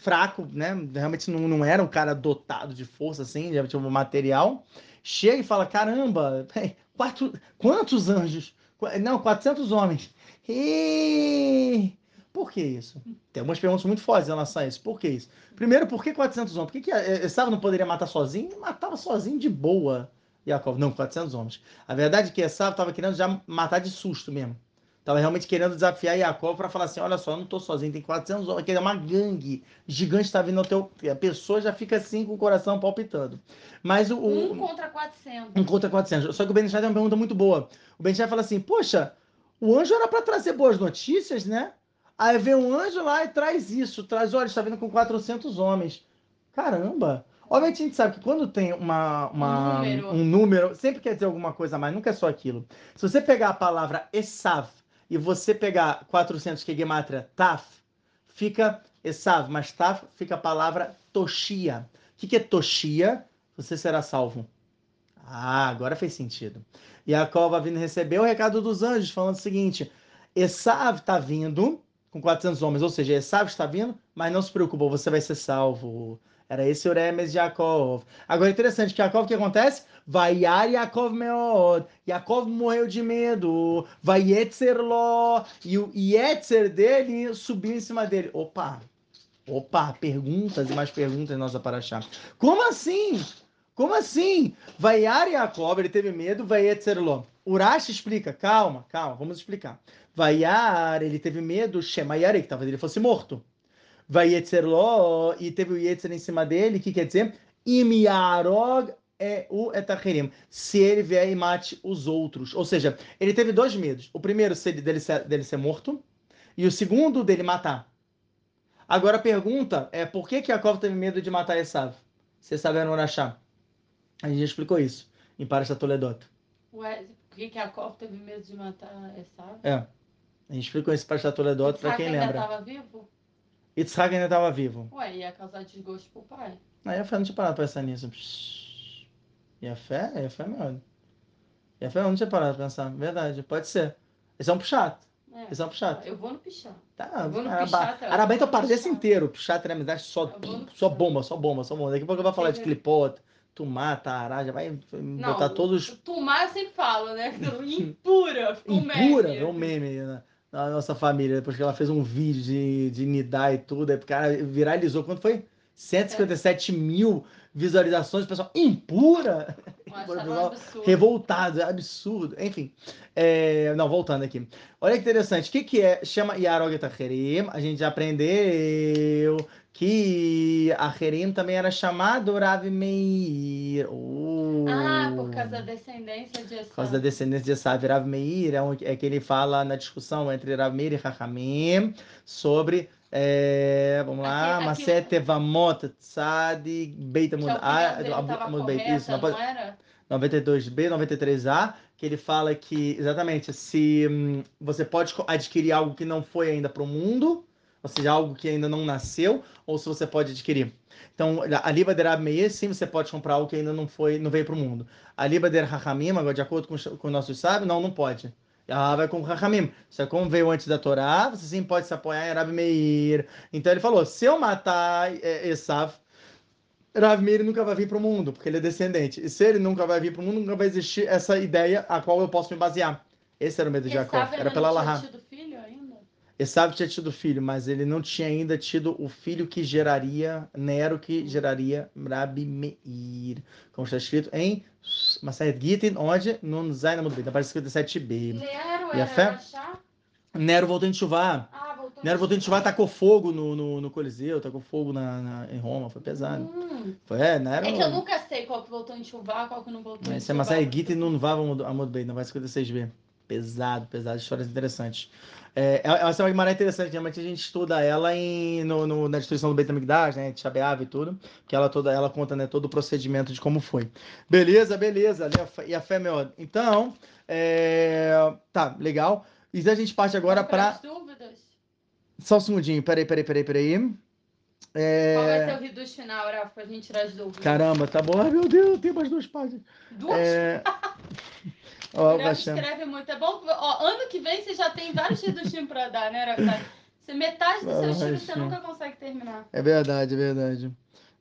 Speaker 1: fraco, né? Realmente não, não era um cara dotado de força, assim, de tipo, material. Chega e fala: caramba, quatro, quantos anjos? Não, 400 homens. E... Por que isso? Tem algumas perguntas muito fortes em relação a isso. Por que isso? Primeiro, por que 400 homens? Por que, que Esav não poderia matar sozinho? Ele matava sozinho de boa. Yaakov, não, 400 homens. A verdade é que Esav estava querendo já matar de susto mesmo. Estava realmente querendo desafiar Yaakov para falar assim: olha só, eu não estou sozinho, tem 400 homens, aqui é uma gangue gigante está vindo ao teu. A pessoa já fica assim com o coração palpitando. Mas o.
Speaker 2: Um contra 400.
Speaker 1: Um contra 400. Só que o Benishai tem uma pergunta muito boa. O Benishai fala assim: poxa, o anjo era para trazer boas notícias, né? Aí vem um anjo lá e traz isso, traz, olha, está vindo com 400 homens. Caramba! Obviamente a gente sabe que quando tem uma, uma
Speaker 2: um, número.
Speaker 1: um, número. sempre quer dizer alguma coisa a mais, nunca é só aquilo. Se você pegar a palavra Esav e você pegar 400 que é Gematria Taf, fica Esav, mas Taf fica a palavra Toshia. O que, que é Toshia? Você será salvo. Ah, agora fez sentido. E a cova vindo receber o recado dos anjos, falando o seguinte: Esav está vindo com 400 homens, ou seja, Esav está vindo, mas não se preocupe, você vai ser salvo. Era esse o Remes de Yaakov. Agora, interessante que Yaakov, o que acontece? Vaiar Yaakov meod. Yaakov morreu de medo. Vai Yetzerló. E o Yetzer dele subiu em cima dele. Opa! Opa! Perguntas e mais perguntas nossa para achar. Como assim? Como assim? Vaiar Yaakov, ele teve medo. Vai Yetzerló. Urash explica. Calma, calma, vamos explicar. Vaiar, ele teve medo. Shema Yarek, que talvez ele fosse morto vai Yetzerló, e teve o Yetzer em cima dele, que quer dizer, Imiarog é o etacherim, se ele vier e mate os outros. Ou seja, ele teve dois medos. O primeiro dele ser, dele ser morto, e o segundo dele matar. Agora a pergunta é por que que Yaakov teve medo de matar Esav? Você sabe no Urachá. A gente já explicou isso em Parashat Toledot.
Speaker 2: Ué, por que que Yaakov teve medo de matar Esav?
Speaker 1: É. A gente explicou isso em Parashat Toledot para quem
Speaker 2: ainda
Speaker 1: lembra.
Speaker 2: estava vivo?
Speaker 1: Yitzhak ainda estava vivo.
Speaker 2: Ué, ia causar desgosto pro pai.
Speaker 1: Aí a fé não tinha parado pra pensar nisso. E a fé? E a fé é melhor. E a fé não tinha parado pra pensar. Verdade, pode ser. Esse é um puxato.
Speaker 2: É.
Speaker 1: Esse é um puxato.
Speaker 2: Eu vou no pichar.
Speaker 1: Tá,
Speaker 2: Eu vou no
Speaker 1: Araba-
Speaker 2: Pichat, eu
Speaker 1: Arabenta paradesse
Speaker 2: Pichat.
Speaker 1: inteiro. Puxato, tremidade, só,
Speaker 2: Eu no
Speaker 1: só
Speaker 2: Pichat.
Speaker 1: bomba, só bomba, só bomba. Daqui a pouco eu vou falar de
Speaker 2: Sim.
Speaker 1: clipot, tumá, tará, já vai
Speaker 2: Não,
Speaker 1: botar todos
Speaker 2: Tumar eu sempre falo, né? Impura. ficou
Speaker 1: impura,
Speaker 2: meme.
Speaker 1: virou um meme na, na nossa família, depois que ela fez um vídeo de, de Nidá e tudo, aí o cara viralizou. Quanto foi? 157 mil visualizações, o pessoal, impura!
Speaker 2: Um
Speaker 1: pessoal
Speaker 2: absurdo.
Speaker 1: revoltado, é absurdo. Enfim, é, não, voltando aqui. Olha que interessante, o que, que é? Chama Yarog Tacherim, a gente já aprendeu que Acherim também era chamado Rav Meir. Oh.
Speaker 2: Ah, por causa da descendência de
Speaker 1: Por causa da descendência de Esav, Rav Meir é, é que ele fala na discussão entre Rav Meir e Chachamim sobre, é, vamos lá,
Speaker 2: Aqui- aqui-
Speaker 1: Maset Evamot Tzadi Beit
Speaker 2: a
Speaker 1: Amud
Speaker 2: correta,
Speaker 1: isso, não pode-
Speaker 2: não era?
Speaker 1: 92B, 93A, que ele fala que, exatamente, se hum, você pode adquirir algo que não foi ainda para o mundo, ou seja, algo que ainda não nasceu, ou se você pode adquirir. Então, a Liba der Rab Meir, sim, você pode comprar algo que ainda não foi, não veio para o mundo. A Liba der Hachamim, agora, de acordo com, com nossos sábios, não, não pode. Ela vai com o Hachamim. Só que como veio antes da Torá, você sim pode se apoiar em Rab Meir. Então ele falou, se eu matar é, Esav, Rav Meir nunca vai vir para o mundo, porque ele é descendente. E se ele nunca vai vir para o mundo, nunca vai existir essa ideia a qual eu posso me basear. Esse era o medo de Jacó. Era pela Lahá.
Speaker 2: tinha tido filho ainda?
Speaker 1: Esav tinha tido filho, mas ele não tinha ainda tido o filho que geraria, Nero que geraria Rabi Meir. Como está escrito em Masayet Gitin, onde? Zaina Mudbeit, na página 57b.
Speaker 2: Nero
Speaker 1: E a fé? Nero voltou em chuvar.
Speaker 2: Ah, voltou
Speaker 1: Nero
Speaker 2: em
Speaker 1: voltou em chuvar,
Speaker 2: Chuvá.
Speaker 1: tacou fogo no, no, no Coliseu, tacou fogo na, na- em Roma, foi pesado.
Speaker 2: Hum.
Speaker 1: Foi, é, Nero...
Speaker 2: É que eu nunca sei qual que voltou em chuvar, qual que não voltou em
Speaker 1: Esse é
Speaker 2: chuvar.
Speaker 1: Masai Gita e não vava a não vai 56b. Pesado, pesado, histórias interessantes. É, essa é uma Guimarães interessante, realmente a gente estuda ela em, no, no- na destruição do Beit HaMikdash, né, de Shabeav e tudo, que ela toda ela conta né, todo o procedimento de como foi. Beleza, beleza, né, e a fé melhor. Então, é, tá, legal. E a gente parte agora para
Speaker 2: dúvidas?
Speaker 1: Só um segundinho, peraí, peraí, peraí, peraí. É,
Speaker 2: Qual vai ser o reduz final, Rafa, pra gente tirar as dúvidas?
Speaker 1: Caramba, tá bom. Ai, meu Deus, tem mais duas páginas.
Speaker 2: Duas?
Speaker 1: É...
Speaker 2: Rafa
Speaker 1: baixando.
Speaker 2: escreve muito. É bom, ó, ano que vem você já tem vários redutinhos pra dar, né, Rafa? Você, metade dos seus tiros você nunca consegue terminar.
Speaker 1: É verdade, é verdade.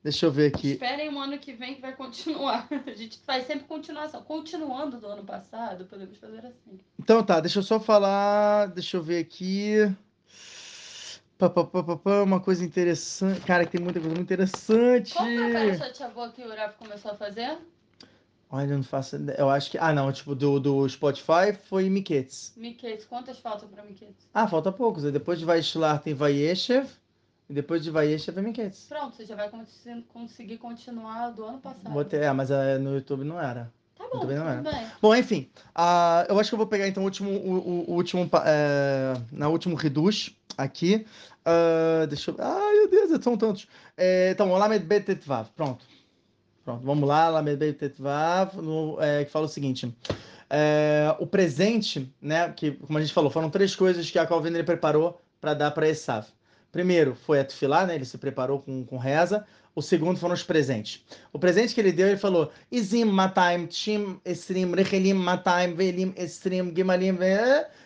Speaker 1: Deixa eu ver aqui.
Speaker 2: Esperem um ano que vem que vai continuar. A gente faz sempre continuação. Continuando do ano passado, podemos fazer assim.
Speaker 1: Então tá, deixa eu só falar. Deixa eu ver aqui. Pá, pá, pá, pá, pá, uma coisa interessante. Cara, tem muita coisa muito interessante.
Speaker 2: Qual foi a cara chateavô que o Uraf começou a fazer?
Speaker 1: Olha, eu não faço ideia. Eu acho que. Ah, não. Tipo, do, do Spotify foi Miquetes.
Speaker 2: Miquetes. Quantas faltam pra Miquetes?
Speaker 1: Ah, falta poucos. Aí depois de Vaishlar tem Vayeshev. E depois de Vayeshev é Miquetes.
Speaker 2: Pronto, você já vai cons- conseguir continuar do ano passado.
Speaker 1: Botei, é, mas ah, no YouTube não era.
Speaker 2: Tá bom,
Speaker 1: bem, não
Speaker 2: tudo bem.
Speaker 1: Bom, enfim. ah, eu acho que eu vou pegar então o último. O, o- último é, na último Reduz aqui. Ah, deixa eu. Ai, meu Deus, são tantos. É, então, Lamed Bet Tetvav. Pronto. Pronto, vamos lá. Lamed Tetvav. É, que fala o seguinte. É, o presente, né? Que, como a gente falou, foram três coisas que a Calvin preparou para dar para Esav. Primeiro foi a Tufilá, né? Ele se preparou com, com reza. O segundo foram os presentes. O presente que ele deu, ele falou: Izim mataim tshim esrim rechelim mataim velim esrim gimalim.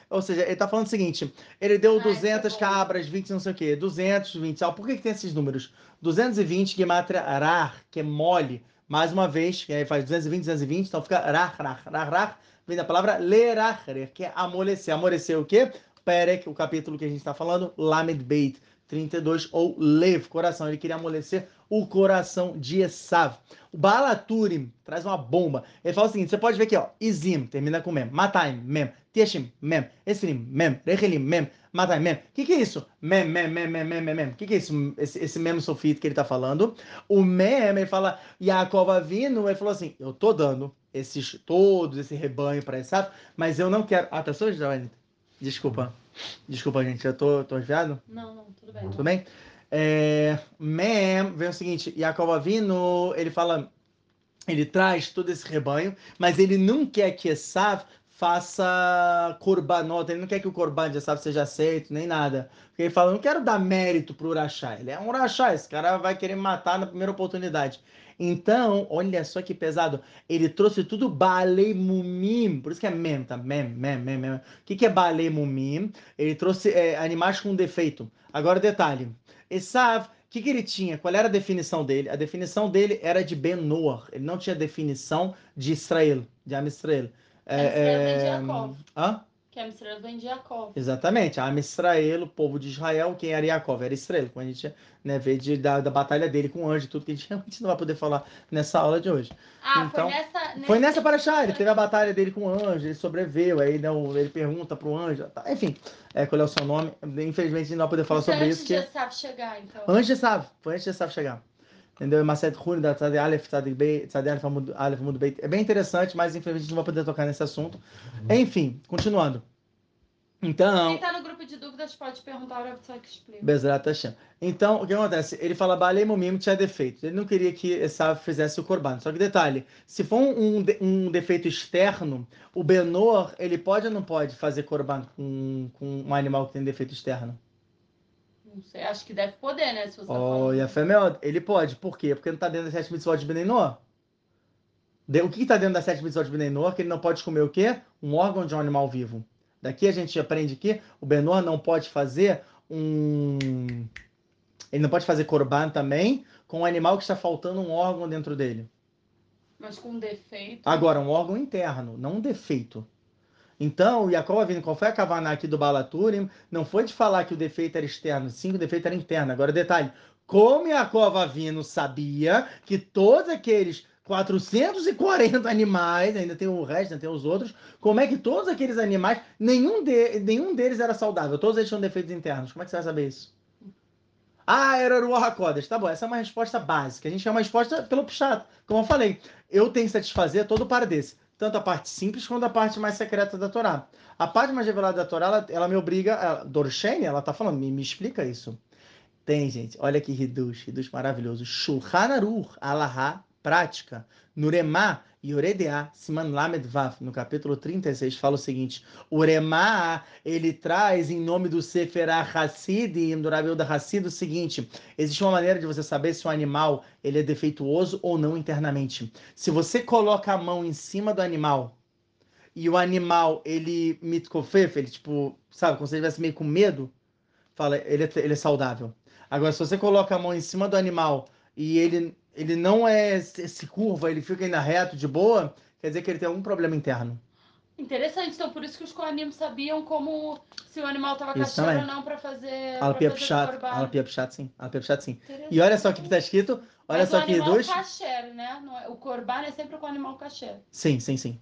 Speaker 1: Ou seja, ele tá falando o seguinte: ele deu
Speaker 2: Ah, isso é
Speaker 1: 200
Speaker 2: bom.
Speaker 1: cabras, 20 não sei o quê, 220. Ah, por que, que tem esses números? 220 gematria rar, que é mole. Mais uma vez, que aí faz 220, 220, então fica rar, rar, rar, rar. Vem da palavra lerachrer, que é amolecer. Amolecer o quê? Perek, o capítulo que a gente está falando, Lamed Beit 32, ou Lev, coração. Ele queria amolecer o coração de Esav. O Balaturim traz uma bomba. Ele fala o seguinte: você pode ver aqui, ó. Izim, termina com mem. Mataim, mem. Tieshim, mem. Esrim, mem. Rechelim, mem. Mataim, mem. O que, que é isso? Mem, mem, mem, mem, mem, mem, mem. O que, que é isso? Esse, esse mem sofito que ele tá falando. O mem, ele fala, Yaakov Avino, ele falou assim: eu tô dando esses todos, esse rebanho para Esav, mas eu não quero. Ah, tá? Desculpa. Desculpa, gente. Eu tô, tô enviado?
Speaker 2: Não, não, tudo bem.
Speaker 1: Tudo bem? É, Mem, vem o seguinte, Yaakov Avino, ele fala, ele traz todo esse rebanho, mas ele não quer que Esav faça korbanot, ele não quer que o korban de Esav seja aceito, nem nada. Porque ele fala, não quero dar mérito pro Urachá, ele é um Urachá, esse cara vai querer matar na primeira oportunidade. Então, olha só que pesado, ele trouxe tudo Balei Mumim, por isso que é mem, tá? Mem, mem, mem, mem. O que, que é Balei Mumim? Ele trouxe é, animais com defeito. Agora, detalhe, Esav, o que, que ele tinha? Qual era a definição dele? A definição dele era de Ben. Ele não tinha definição de Israel, de Am.
Speaker 2: De Jacob.
Speaker 1: Hã?
Speaker 2: Que a Mistura vem de Jacob.
Speaker 1: Exatamente. Am Israel, o povo de Israel, quem era Yaakov? Era Israel. Como a gente né, vê de, da, da batalha dele com o anjo, tudo que a gente realmente não vai poder falar nessa aula de hoje.
Speaker 2: Ah,
Speaker 1: Então,
Speaker 2: foi nessa.
Speaker 1: Foi
Speaker 2: nesse-
Speaker 1: nessa paraxá, ele teve a batalha dele com o anjo, ele sobreviveu, aí ele pergunta pro anjo, tá, enfim, é, qual é o seu nome? Infelizmente a gente não vai poder falar
Speaker 2: Foi
Speaker 1: sobre
Speaker 2: antes
Speaker 1: isso,
Speaker 2: de
Speaker 1: que
Speaker 2: chegar, então.
Speaker 1: antes de Sav, foi antes de Sav chegar. Entendeu? Maset Rune da Tzad Aleph, Tzad Beit, Tzad Aleph, Aleph, Amud Beit. É bem interessante, mas infelizmente a gente não vai poder tocar nesse assunto. Enfim, continuando. Então,
Speaker 2: Quem tá no grupo de dúvidas pode perguntar, o Rav que explica.
Speaker 1: Bezerra Hashem. Então, o que acontece? Ele fala, Balei Mumim tinha defeito. Ele não queria que Esav fizesse o Corban. Só que detalhe, se for um, um defeito externo, o Benor, ele pode ou não pode fazer Corban com, com um animal que tem defeito externo?
Speaker 2: Não sei, acho que deve poder, né? Se você tá
Speaker 1: Oh,
Speaker 2: falando.
Speaker 1: Ele pode. Por quê? Porque não está dentro das sete mitzvot de Benenor. O que está dentro das sete mitzvot de Benenor? Que ele não pode comer o quê? Um órgão de um animal vivo. Daqui a gente aprende que o Benor não pode fazer um... Ele não pode fazer corban também com um animal que está faltando um órgão dentro dele.
Speaker 2: Mas com defeito.
Speaker 1: Agora, um órgão interno, não um defeito. Então, o Yaakov Avinu, qual foi a kavaná aqui do Balaturim? Não foi de falar que o defeito era externo, sim, o defeito era interno. Agora, detalhe, como Yaakov Avinu sabia que todos aqueles 440 animais, ainda tem o resto, ainda tem os outros, como é que todos aqueles animais, nenhum, de, nenhum deles era saudável, todos eles tinham defeitos internos. Como é que você vai saber isso? Ah, era o Hakodesh. Tá bom, essa é uma resposta básica. A gente é uma resposta pelo Pshat. Como eu falei, eu tenho que satisfazer todo o par desse. Tanto a parte simples quanto a parte mais secreta da Torá. A parte mais revelada da Torá, ela, ela me obriga. Ela, Dorshene, ela tá falando, me, me explica isso. Tem, gente. Olha que Hidush, Hidush maravilhoso. Shulchan Aruch, Alahá, prática. Nuremá, Yoredeá, Siman Lamed Vav, no capítulo 36, fala o seguinte: o Uremá, ele traz em nome do Sefer Hassidim, do da Hassid, o seguinte: existe uma maneira de você saber se um animal ele é defeituoso ou não internamente. Se você coloca a mão em cima do animal e o animal, ele mitkofef, ele tipo, sabe, como se ele estivesse meio com medo, fala, ele é, ele é saudável. Agora, se você coloca a mão em cima do animal e ele, ele não é se curva, ele fica ainda reto, de boa, quer dizer que ele tem algum problema interno.
Speaker 2: Interessante, então por isso que os Kohanim sabiam como se o animal estava cacheiro ou não para fazer.
Speaker 1: Pshat,
Speaker 2: corban.
Speaker 1: Alpia Pshat sim, Alpia Pshat sim. E olha só o que está escrito, olha
Speaker 2: Mas
Speaker 1: só
Speaker 2: o
Speaker 1: aqui,
Speaker 2: animal
Speaker 1: dois...
Speaker 2: cacheiro, né? É- O corban é sempre com o animal cacheiro.
Speaker 1: Sim, sim, sim.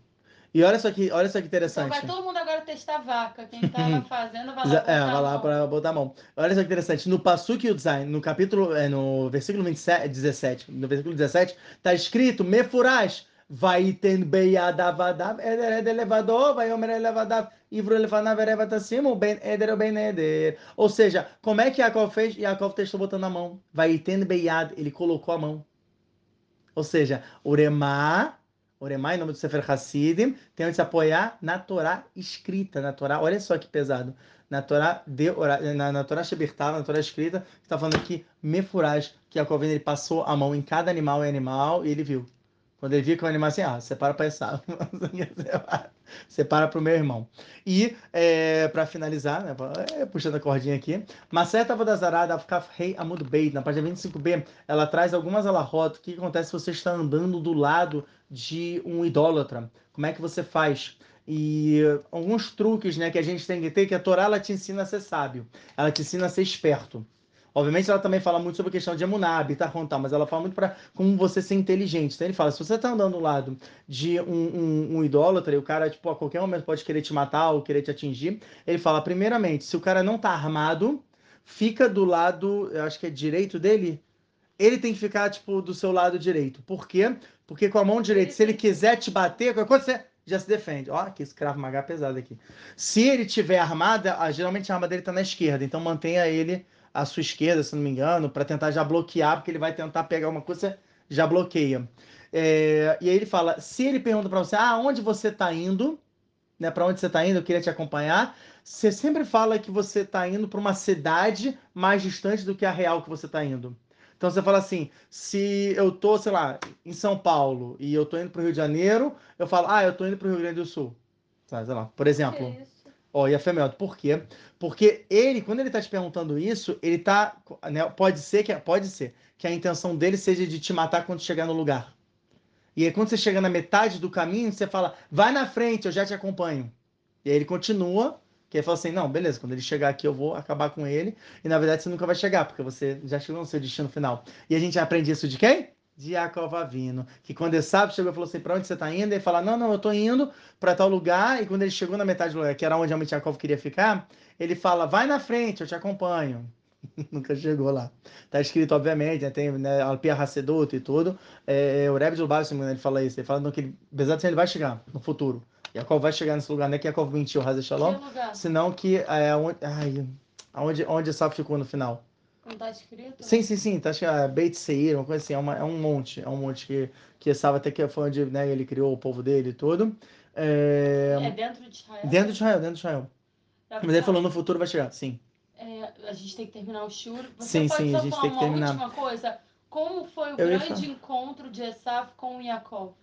Speaker 1: E olha só que, olha só que
Speaker 2: Então
Speaker 1: interessante.
Speaker 2: vai todo mundo agora testar vaca. Quem tá na fazenda vai lá.
Speaker 1: É, vai lá para botar a mão. Olha só que interessante. No Pasuk Yudzai, no capítulo, é, no versículo 27, 17, no versículo 17, tá escrito, Mefurash, vai ten beyadavadav, eder eder levador, vai omer elevadav, ivro elefanav erevatassimo, ben eder ben eder. Ou seja, como é que Yaakov fez? Yaakov testou botando a mão. Vai ten beyad, ele colocou a mão. Ou seja, Uremá, Uremá, em nome do Sefer Hassidim, tem onde se apoiar na Torá escrita, na Torá, olha só que pesado, na Torá, de, na, na Torá Shebertava, na Torá escrita, está falando aqui, Mefuraj, que Yaakov ele passou a mão em cada animal e animal e ele viu. Quando ele viu que o animal assim, ah, separa para essa, separa para o meu irmão. E, para finalizar, né, é, puxando a cordinha aqui, Macerta Vodazarada, Afkaf Rei Amud Beit, na página 25b, ela traz algumas alahot, o que acontece se você está andando do lado de um idólatra, como é que você faz? E alguns truques né, que a gente tem que ter, que a Torá ela te ensina a ser sábio, ela te ensina a ser esperto. Obviamente, ela também fala muito sobre a questão de emuná, bitarron, tal, mas ela fala muito para como você ser inteligente. Então, ele fala: se você está andando do lado de um, um, um idólatra e o cara, tipo, a qualquer momento pode querer te matar ou querer te atingir, ele fala: primeiramente, se o cara não está armado, fica do lado, eu acho que é direito dele, ele tem que ficar, tipo, do seu lado direito. Por quê? Porque com a mão direita, se ele quiser te bater, quando você já se defende. Ó, que escravo magá pesado aqui. Se ele tiver armada, ah, geralmente a arma dele tá na esquerda, então mantenha ele à sua esquerda, se não me engano, para tentar já bloquear, porque ele vai tentar pegar uma coisa, já bloqueia. É, e aí ele fala: se ele pergunta para você, ah, onde você tá indo, né? Para onde você tá indo, eu queria te acompanhar. Você sempre fala que você tá indo para uma cidade mais distante do que a real que você tá indo. Então você fala assim, se eu tô, sei lá, em São Paulo e eu tô indo para o Rio de Janeiro, eu falo, ah, eu tô indo para o Rio Grande do Sul. Sei lá, por exemplo.
Speaker 2: Que
Speaker 1: Ó, e a por quê? Porque ele, quando ele tá te perguntando isso, ele tá, né, pode ser que pode ser que a intenção dele seja de te matar quando chegar no lugar. E aí quando você chega na metade do caminho, você fala: "Vai na frente, eu já te acompanho". E aí ele continua, que ele fala assim: "Não, beleza, quando ele chegar aqui eu vou acabar com ele". E na verdade você nunca vai chegar, porque você já chegou no seu destino final. E a gente aprende isso de quem? De Yaakov Avino, que quando ele sabe, chegou e falou assim, para onde você está indo? Ele fala, não, não, eu estou indo para tal lugar, e quando ele chegou na metade do lugar, que era onde realmente Yaakov queria ficar, ele fala, vai na frente, eu te acompanho. Nunca chegou lá. Tá escrito, obviamente, né, tem né, Alpia Hasedut e tudo. É, o Rebbe de Lubavitch, ele fala isso, ele fala que ele, apesar de ser, ele vai chegar no futuro. Yaakov vai chegar nesse lugar, não é que Yaakov mentiu, Hazel Shalom, senão que é onde, ai, onde, onde Esaf ficou no final.
Speaker 2: Não tá escrito?
Speaker 1: Sim, sim, sim. Tá, acho que é Beit Seir, uma coisa assim. É, uma, é um monte. É um monte que, que Esava até que foi onde né, ele criou o povo dele e tudo. É,
Speaker 2: É dentro de Israel?
Speaker 1: dentro de Israel, dentro de Israel. Mas ele falou no futuro vai chegar, sim.
Speaker 2: É, a gente tem que terminar o shur. Você
Speaker 1: Sim,
Speaker 2: pode
Speaker 1: sim,
Speaker 2: só
Speaker 1: a gente
Speaker 2: falar
Speaker 1: tem que
Speaker 2: uma
Speaker 1: terminar.
Speaker 2: última coisa? Como foi o
Speaker 1: Eu
Speaker 2: grande encontro de Esaf com o Yaakov?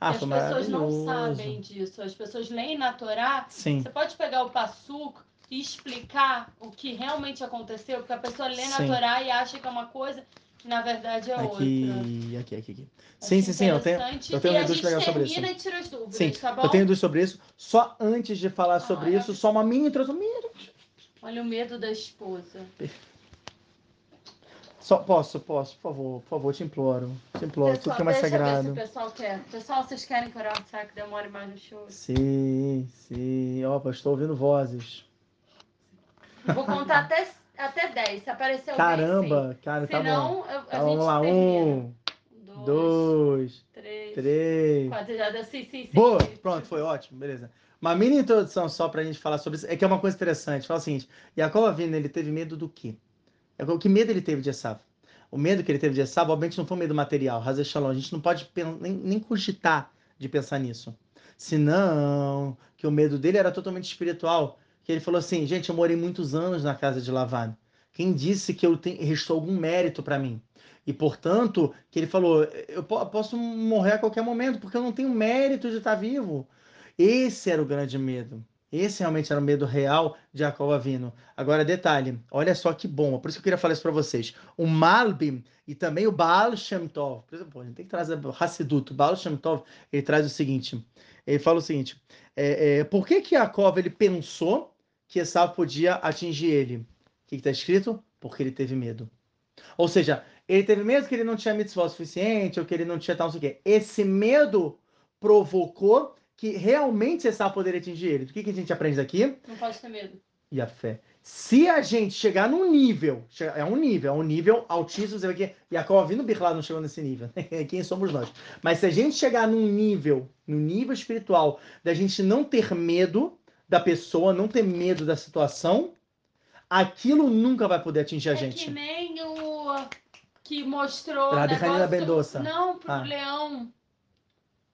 Speaker 1: Ah,
Speaker 2: as pessoas não sabem disso. As pessoas leem na Torá.
Speaker 1: Sim,
Speaker 2: Você pode pegar o Passuk e explicar o que realmente aconteceu, porque a pessoa lê na. Torá e acha que é uma coisa que na verdade é outra.
Speaker 1: aqui, aqui, aqui, aqui.
Speaker 2: Acho
Speaker 1: Sim, sim, sim. Eu tenho, eu tenho
Speaker 2: e
Speaker 1: uma
Speaker 2: a
Speaker 1: dúvida
Speaker 2: gente
Speaker 1: legal sobre isso.
Speaker 2: e tira as dúvidas,
Speaker 1: Sim,
Speaker 2: tá
Speaker 1: eu tenho dúvida sobre isso. Só antes de falar sobre
Speaker 2: Ah,
Speaker 1: isso,
Speaker 2: é.
Speaker 1: só uma mini introdução.
Speaker 2: Olha o medo da esposa.
Speaker 1: Só, posso, posso, por favor, por favor, te imploro. Te imploro, tudo que é mais sagrado.
Speaker 2: o pessoal quer. Pessoal, vocês querem que o Saco demore mais no show?
Speaker 1: Sim, sim. Opa, estou ouvindo vozes.
Speaker 2: Vou contar até, até 10. Se aparecer alguém,
Speaker 1: Caramba, cara,
Speaker 2: sim.
Speaker 1: tá bom.
Speaker 2: Senão, eu- a
Speaker 1: Tá, vamos lá,
Speaker 2: termina.
Speaker 1: um,
Speaker 2: Dois,
Speaker 1: dois,
Speaker 2: três,
Speaker 1: três.
Speaker 2: quatro. Já deu sim, sim, sim.
Speaker 1: Boa, pronto, foi ótimo, beleza. Uma mini introdução só pra gente falar sobre isso. É que é uma coisa interessante. Fala o seguinte, Jacob Avino, ele teve medo do quê? Que medo ele teve de Esav? O medo que ele teve de Esav, obviamente, não foi um medo material. Hazel Shalom, a gente não pode nem, nem cogitar de pensar nisso. Senão, que o medo dele era totalmente espiritual. Que ele falou assim, gente, eu morei muitos anos na casa de Lavan. Quem disse que eu tenho, restou algum mérito para mim? E, portanto, que ele falou, eu po- posso morrer a qualquer momento, porque eu não tenho mérito de estar vivo. Esse era o grande medo. Esse realmente era o medo real de Jacob Avino. Agora, detalhe, olha só que bom, por isso que eu queria falar isso para vocês. O Malbim e também o Baal Shem Tov, por exemplo, a gente tem que trazer o Hassidut, o Baal Shem Tov, ele traz o seguinte, Ele fala o seguinte: é, é, por que que Jacob ele pensou que Esaú podia atingir ele? O que está escrito? Porque ele teve medo. Ou seja, ele teve medo que ele não tinha mitzvah suficiente, ou que ele não tinha tal, não sei o quê. Esse medo provocou que realmente Esaú poderia atingir ele. O que, que a gente aprende daqui?
Speaker 2: Não pode ter medo.
Speaker 1: E a fé. Se a gente chegar num nível, é um nível, é um nível altíssimo, você vê que Jacob vindo Birlá não chegou nesse nível. Quem somos nós? Mas se a gente chegar num nível, no nível espiritual, da gente não ter medo da pessoa, não ter medo da situação, aquilo nunca vai poder atingir a
Speaker 2: É
Speaker 1: gente.
Speaker 2: que nem o que mostrou.
Speaker 1: Rabi
Speaker 2: negócio-
Speaker 1: Mendonça.
Speaker 2: Não, pro
Speaker 1: Ah.
Speaker 2: leão.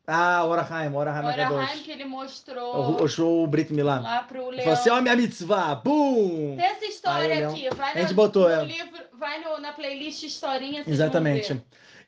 Speaker 1: Ah, Orahaim Orahaim Akadosh.
Speaker 2: que ele mostrou
Speaker 1: o show Brit Milá.
Speaker 2: lá pro
Speaker 1: Falou
Speaker 2: leão.
Speaker 1: assim, ó minha mitzvah, bum!
Speaker 2: Tem essa história
Speaker 1: Aí,
Speaker 2: aqui. Vai
Speaker 1: a gente
Speaker 2: no,
Speaker 1: botou, é.
Speaker 2: livro, vai no- na playlist historinha.
Speaker 1: Exatamente.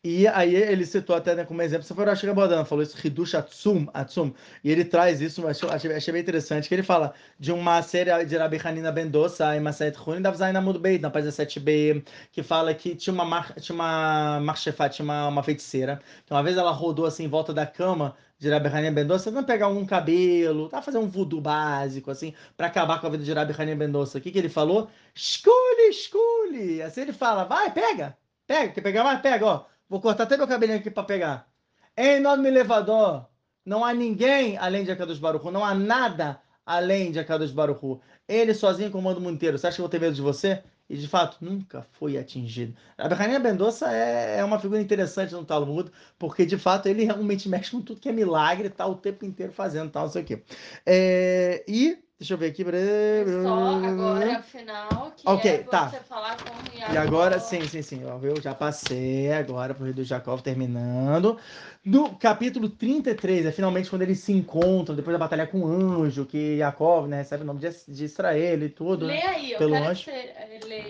Speaker 1: E aí ele citou até né, como exemplo, você foi o Rashi Gabodan, falou isso, Hidush Atsum, Atsum, e ele traz isso, eu achei, achei, bem interessante, que ele fala de uma série de Rabi Hanina Bendosa, em Maset Hunin, da Zaina Mudbeit, na página 7b, que fala que tinha uma, mar, tinha uma marchefá, tinha uma, uma feiticeira, que uma vez ela rodou assim em volta da cama de Rabi Hanina Bendosa, tentando pegar um cabelo, tá fazer um voodoo básico, assim, para acabar com a vida de Rabi Hanina Bendosa. O que, que ele falou? Escule, escule! Assim ele fala, vai, pega, pega, quer pegar mais? Pega, ó. Vou cortar até meu cabelinho aqui para pegar. Em nome do elevador, não há ninguém além de Akadosh Baruchu, não há nada além de Akadosh Baruchu. Ele sozinho comanda o mundo inteiro. Você acha que eu vou ter medo de você? E de fato, nunca foi atingido. A Berrania Mendonça é, é uma figura interessante no Talmud, porque de fato ele realmente mexe com tudo que é milagre, tá o tempo inteiro fazendo tal, não sei o quê. É, e, deixa eu ver aqui.
Speaker 2: É Só agora, final, que
Speaker 1: Ok,
Speaker 2: é
Speaker 1: tá.
Speaker 2: você falar com o
Speaker 1: E agora, sim, sim, sim. ó, Eu já passei agora pro Rio do Jacó terminando. No capítulo 33, é finalmente quando eles se encontram, depois da batalha com o anjo, que Jacob né, recebe o nome de, de Israel e tudo.
Speaker 2: Lê
Speaker 1: Né?
Speaker 2: aí, eu
Speaker 1: Pelo
Speaker 2: quero
Speaker 1: anjo.
Speaker 2: que você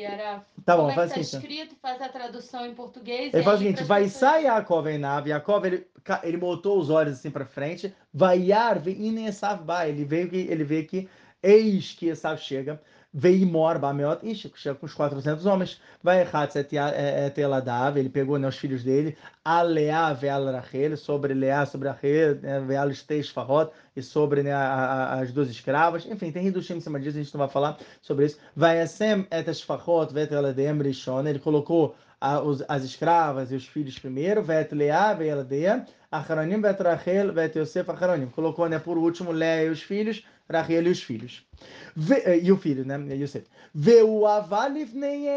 Speaker 2: Araf.
Speaker 1: Tá bom,
Speaker 2: é
Speaker 1: faz
Speaker 2: que
Speaker 1: o
Speaker 2: tá escrito, faz a tradução em português.
Speaker 1: Ele faz o seguinte, vai
Speaker 2: pessoas-
Speaker 1: sai Jacob em nave, Jacob ele, ele botou os olhos assim para frente, vai Yar, e Esav ba, ele veio que ele vê que eis que Esav chega, veio mor Bameot, chega com os 400 homens, vai Ya- eh, et Eladav, ele pegou né, os filhos dele, a Leá veal Rachel, sobre Leá, sobre Rachel, né, veal Esteis Farrot, e sobre né, a- a- as duas escravas, enfim, tem Hidushim em cima disso, a gente não vai falar sobre isso, vai Esem et Esfarrot, vet Eladem Rishon, ele colocou a- os- as escravas e os filhos primeiro, vet Leá, veladea, Acharonim, vet Rachel, vet Yosef, Acharonim. Colocou, né, por último, Leá e os filhos, Rahel e os filhos. Eh, e o filho, né? E o filho. Veu avaliv neem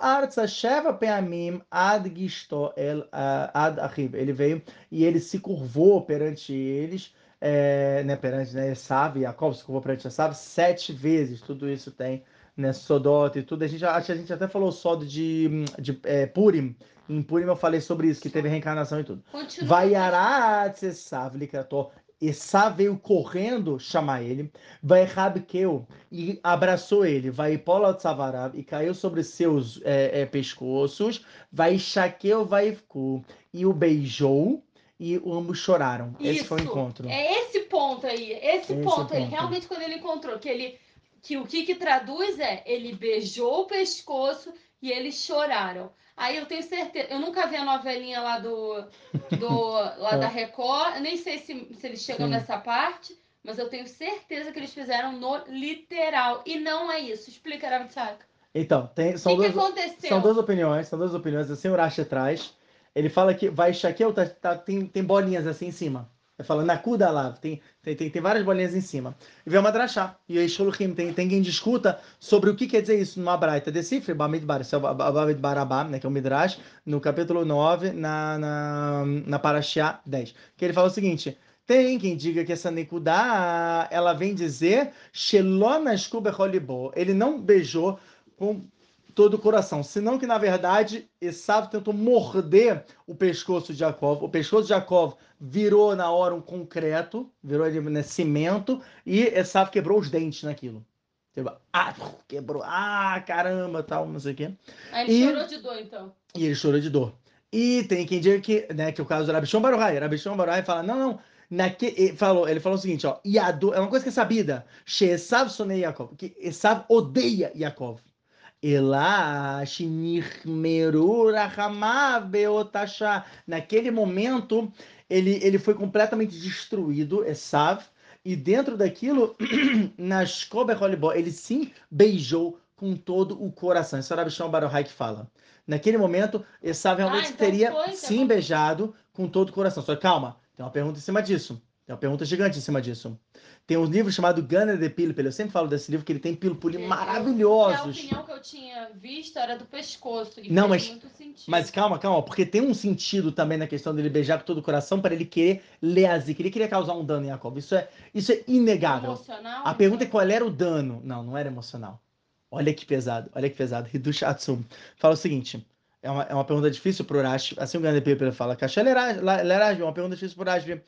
Speaker 1: arza sheva peamim ad gisto el eh, ad achiv. Ele veio e ele se curvou perante eles, é, né, perante né, Esav, Jacob se curvou perante Esav sete vezes. Tudo isso tem né, Sodota e tudo. A gente, a, a gente até falou só de, de é, Purim. Em Purim eu falei sobre isso, que teve reencarnação e tudo. Vai Aratsesavlikator. Esav veio correndo chamar ele. Vai Rabkeu e abraçou ele. Vai Pola Tzavarav e caiu sobre seus é, é, pescoços. Vai Shaqueu vai Ficou e o beijou e ambos choraram. Esse foi o
Speaker 2: Isso.
Speaker 1: encontro.
Speaker 2: É esse ponto aí, esse,
Speaker 1: Esse
Speaker 2: ponto aí,
Speaker 1: ponto.
Speaker 2: realmente quando ele encontrou, que ele que o que que traduz é, ele beijou o pescoço e eles choraram. Aí eu tenho certeza, eu nunca vi a novelinha lá do, do lá da Record, nem sei se, se eles chegam
Speaker 1: É. Sim.
Speaker 2: nessa parte, mas eu tenho certeza que eles fizeram no literal. E não é isso. Explica, Ravitchak.
Speaker 1: Então, tem,
Speaker 2: O
Speaker 1: são
Speaker 2: que,
Speaker 1: duas. São duas opiniões, são duas opiniões. Assim, o Rashi traz. Ele fala que vai Shaquel, tá, tá- tem, tem bolinhas assim em cima. Ele fala, Nakuda lá, tem, tem, tem, tem várias bolinhas em cima. E vem uma drachá. E aí, Shuluchim, tem, tem quem discuta sobre o que quer dizer isso numa braita. Decifre, Bamidbar, isso é o Ba- Ba- Bamidbarabá, né, que é o Midrash, no capítulo 9, na, na, na Parashá 10. Que ele fala o seguinte. Tem quem diga que essa Nekudá, ela vem dizer Kubecholibó. Ele não beijou com todo o coração. Senão que, na verdade, Esav tentou morder o pescoço de Jacob. O pescoço de Jacob virou na hora um concreto, virou ele né, cimento, e Esav quebrou os dentes naquilo. Tipo, Ah, quebrou. Ah, caramba, tal, não sei o quê.
Speaker 2: Aí ele
Speaker 1: E-
Speaker 2: chorou de dor, então.
Speaker 1: E ele chorou de dor. E tem quem diga que, né, que o caso do Rabichon Baruhai. Rabichon Baruhai fala, não, não. Naque, ele, falou, ele falou o seguinte, ó. E a dor, é uma coisa que é sabida. Shesav sonei Yaakov. Que Esav odeia Yaakov. Naquele momento, ele, ele foi completamente destruído, Esav, e dentro daquilo, na Shkober ele sim beijou com todo o coração. Isso é o Rabishon Baruhai que fala. Naquele momento, Esav realmente ah, então teria foi, sim beijado com todo o coração. Só calma, tem uma pergunta em cima disso. Tem uma pergunta gigante em cima disso. Tem um livro chamado Gunner de Pilpul. Eu sempre falo desse livro que ele tem pilpuli maravilhosos.
Speaker 2: a opinião que eu tinha visto era do pescoço. E
Speaker 1: Não, mas, mas calma, calma, porque tem um sentido também na questão dele beijar com todo o coração para ele querer ler Azik. Ele queria causar um dano em Jacob. Isso é, isso é inegável. Emocional? A pergunta é qual era o dano. Não, não era emocional. Olha que pesado, olha que pesado. Hidush Atsum fala o seguinte: é uma, é uma pergunta difícil para o Urash. Assim o grande Pepe fala, Caixa Leraj, é uma pergunta difícil para o Urash.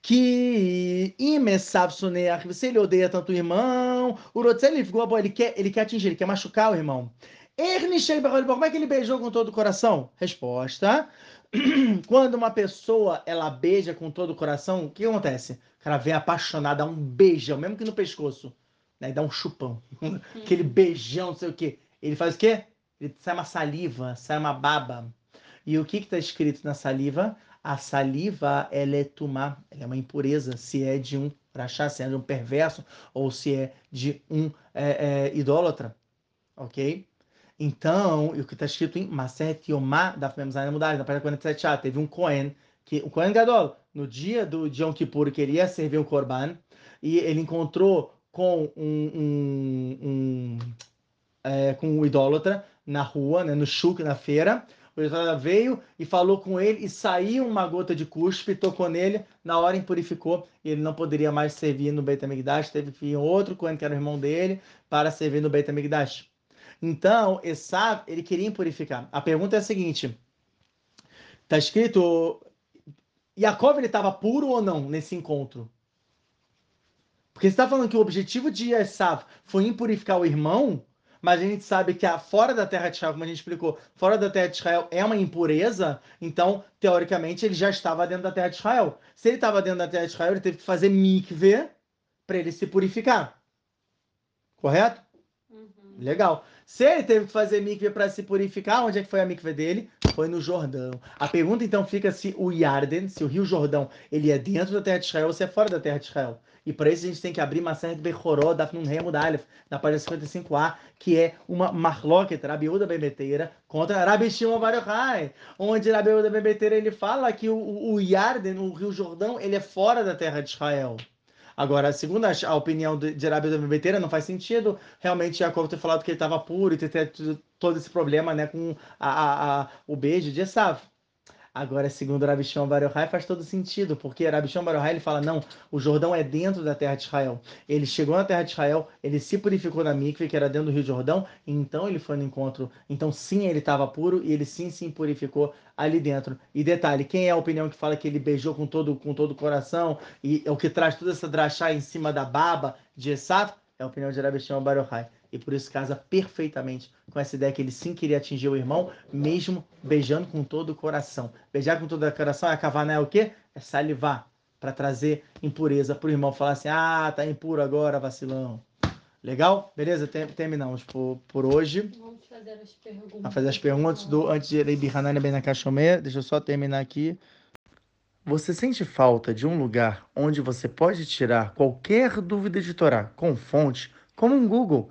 Speaker 1: Que Imesav Suneach, se ele odeia tanto o irmão, o Rotzel ficou ele quer, ele quer atingir, ele quer machucar o irmão. Como é que ele beijou com todo o coração? Resposta. Quando uma pessoa ela beija com todo o coração, o que acontece? O cara vem apaixonado, dá um beijão, mesmo que no pescoço, né? Dá um chupão. Aquele beijão, não sei o quê. Ele faz o quê? Sai uma saliva, sai uma baba. E o que está escrito na saliva? A saliva ela é tumá, ela é uma impureza, se é de um rachá, se é de um perverso, ou se é de um é, é, idólatra, ok? Então, o que está escrito em Maset Yomá da Fememzana Mudar, na página 47a, teve um Cohen, que, o Cohen Gadol, no dia do Yom Kippur, queria servir o Korban, e ele encontrou com um, um, um é, com um idólatra, na rua, né, no chuk, na feira. O Israel veio e falou com ele e saiu uma gota de cuspe, tocou nele, na hora impurificou e ele não poderia mais servir no Beit HaMikdash, teve que outro Cohen, que era o irmão dele, para servir no Beit HaMikdash. Então, Esav, ele queria impurificar. A pergunta é a seguinte, está escrito, Yaakov ele estava puro ou não nesse encontro? Porque você está falando que o objetivo de Esav foi impurificar o irmão, mas a gente sabe que a, fora da terra de Israel, como a gente explicou, fora da terra de Israel é uma impureza, então, teoricamente, ele já estava dentro da terra de Israel. Se ele estava dentro da terra de Israel, ele teve que fazer mikve para ele se purificar. Correto? Uhum. Legal. Se ele teve que fazer mikve para se purificar, onde é que foi a mikve dele? Foi no Jordão. A pergunta então fica se o Yarden, se o Rio Jordão, ele é dentro da terra de Israel ou se é fora da terra de Israel. E para isso a gente tem que abrir de Bechoró, da Nunhem Mudalef, na página 55a, que é uma Marloket, Rabiúda Bebeteira, contra Rabi Shimon Bar Yochai, onde Rabiúda Bebeteira ele fala que o, o Yarden, o Rio Jordão, ele é fora da terra de Israel. Agora, segundo a, a opinião de, de Arábia Bebeteira, não faz sentido realmente Jacob ter falado que ele estava puro e ter, ter, todo esse problema né, com a, a, a, o beijo de Esav. Agora, segundo Rabi Shimon Bar faz todo sentido, porque Rabi Shimon Bar ele fala, não, o Jordão é dentro da terra de Israel. Ele chegou na terra de Israel, ele se purificou na mikve, que era dentro do Rio Jordão, então ele foi no encontro. Então, sim, ele estava puro e ele sim se purificou ali dentro. E detalhe, quem é a opinião que fala que ele beijou com todo com todo o coração e é o que traz toda essa drachá em cima da baba de Esaf? É a opinião de Rabi Shimon Bar e por isso casa perfeitamente com essa ideia que ele sim queria atingir o irmão, mesmo beijando com todo o coração. Beijar com todo o coração é cavanar é o quê? É salivar para trazer impureza para o irmão falar assim: ah, tá impuro agora, vacilão. Legal? Beleza? Terminamos por, por hoje.
Speaker 2: Vamos fazer as perguntas.
Speaker 1: Vamos fazer as perguntas do, antes de Reibi Hanani Ben. Deixa eu só terminar aqui. Você sente falta de um lugar onde você pode tirar qualquer dúvida de Torá com fonte, como um Google?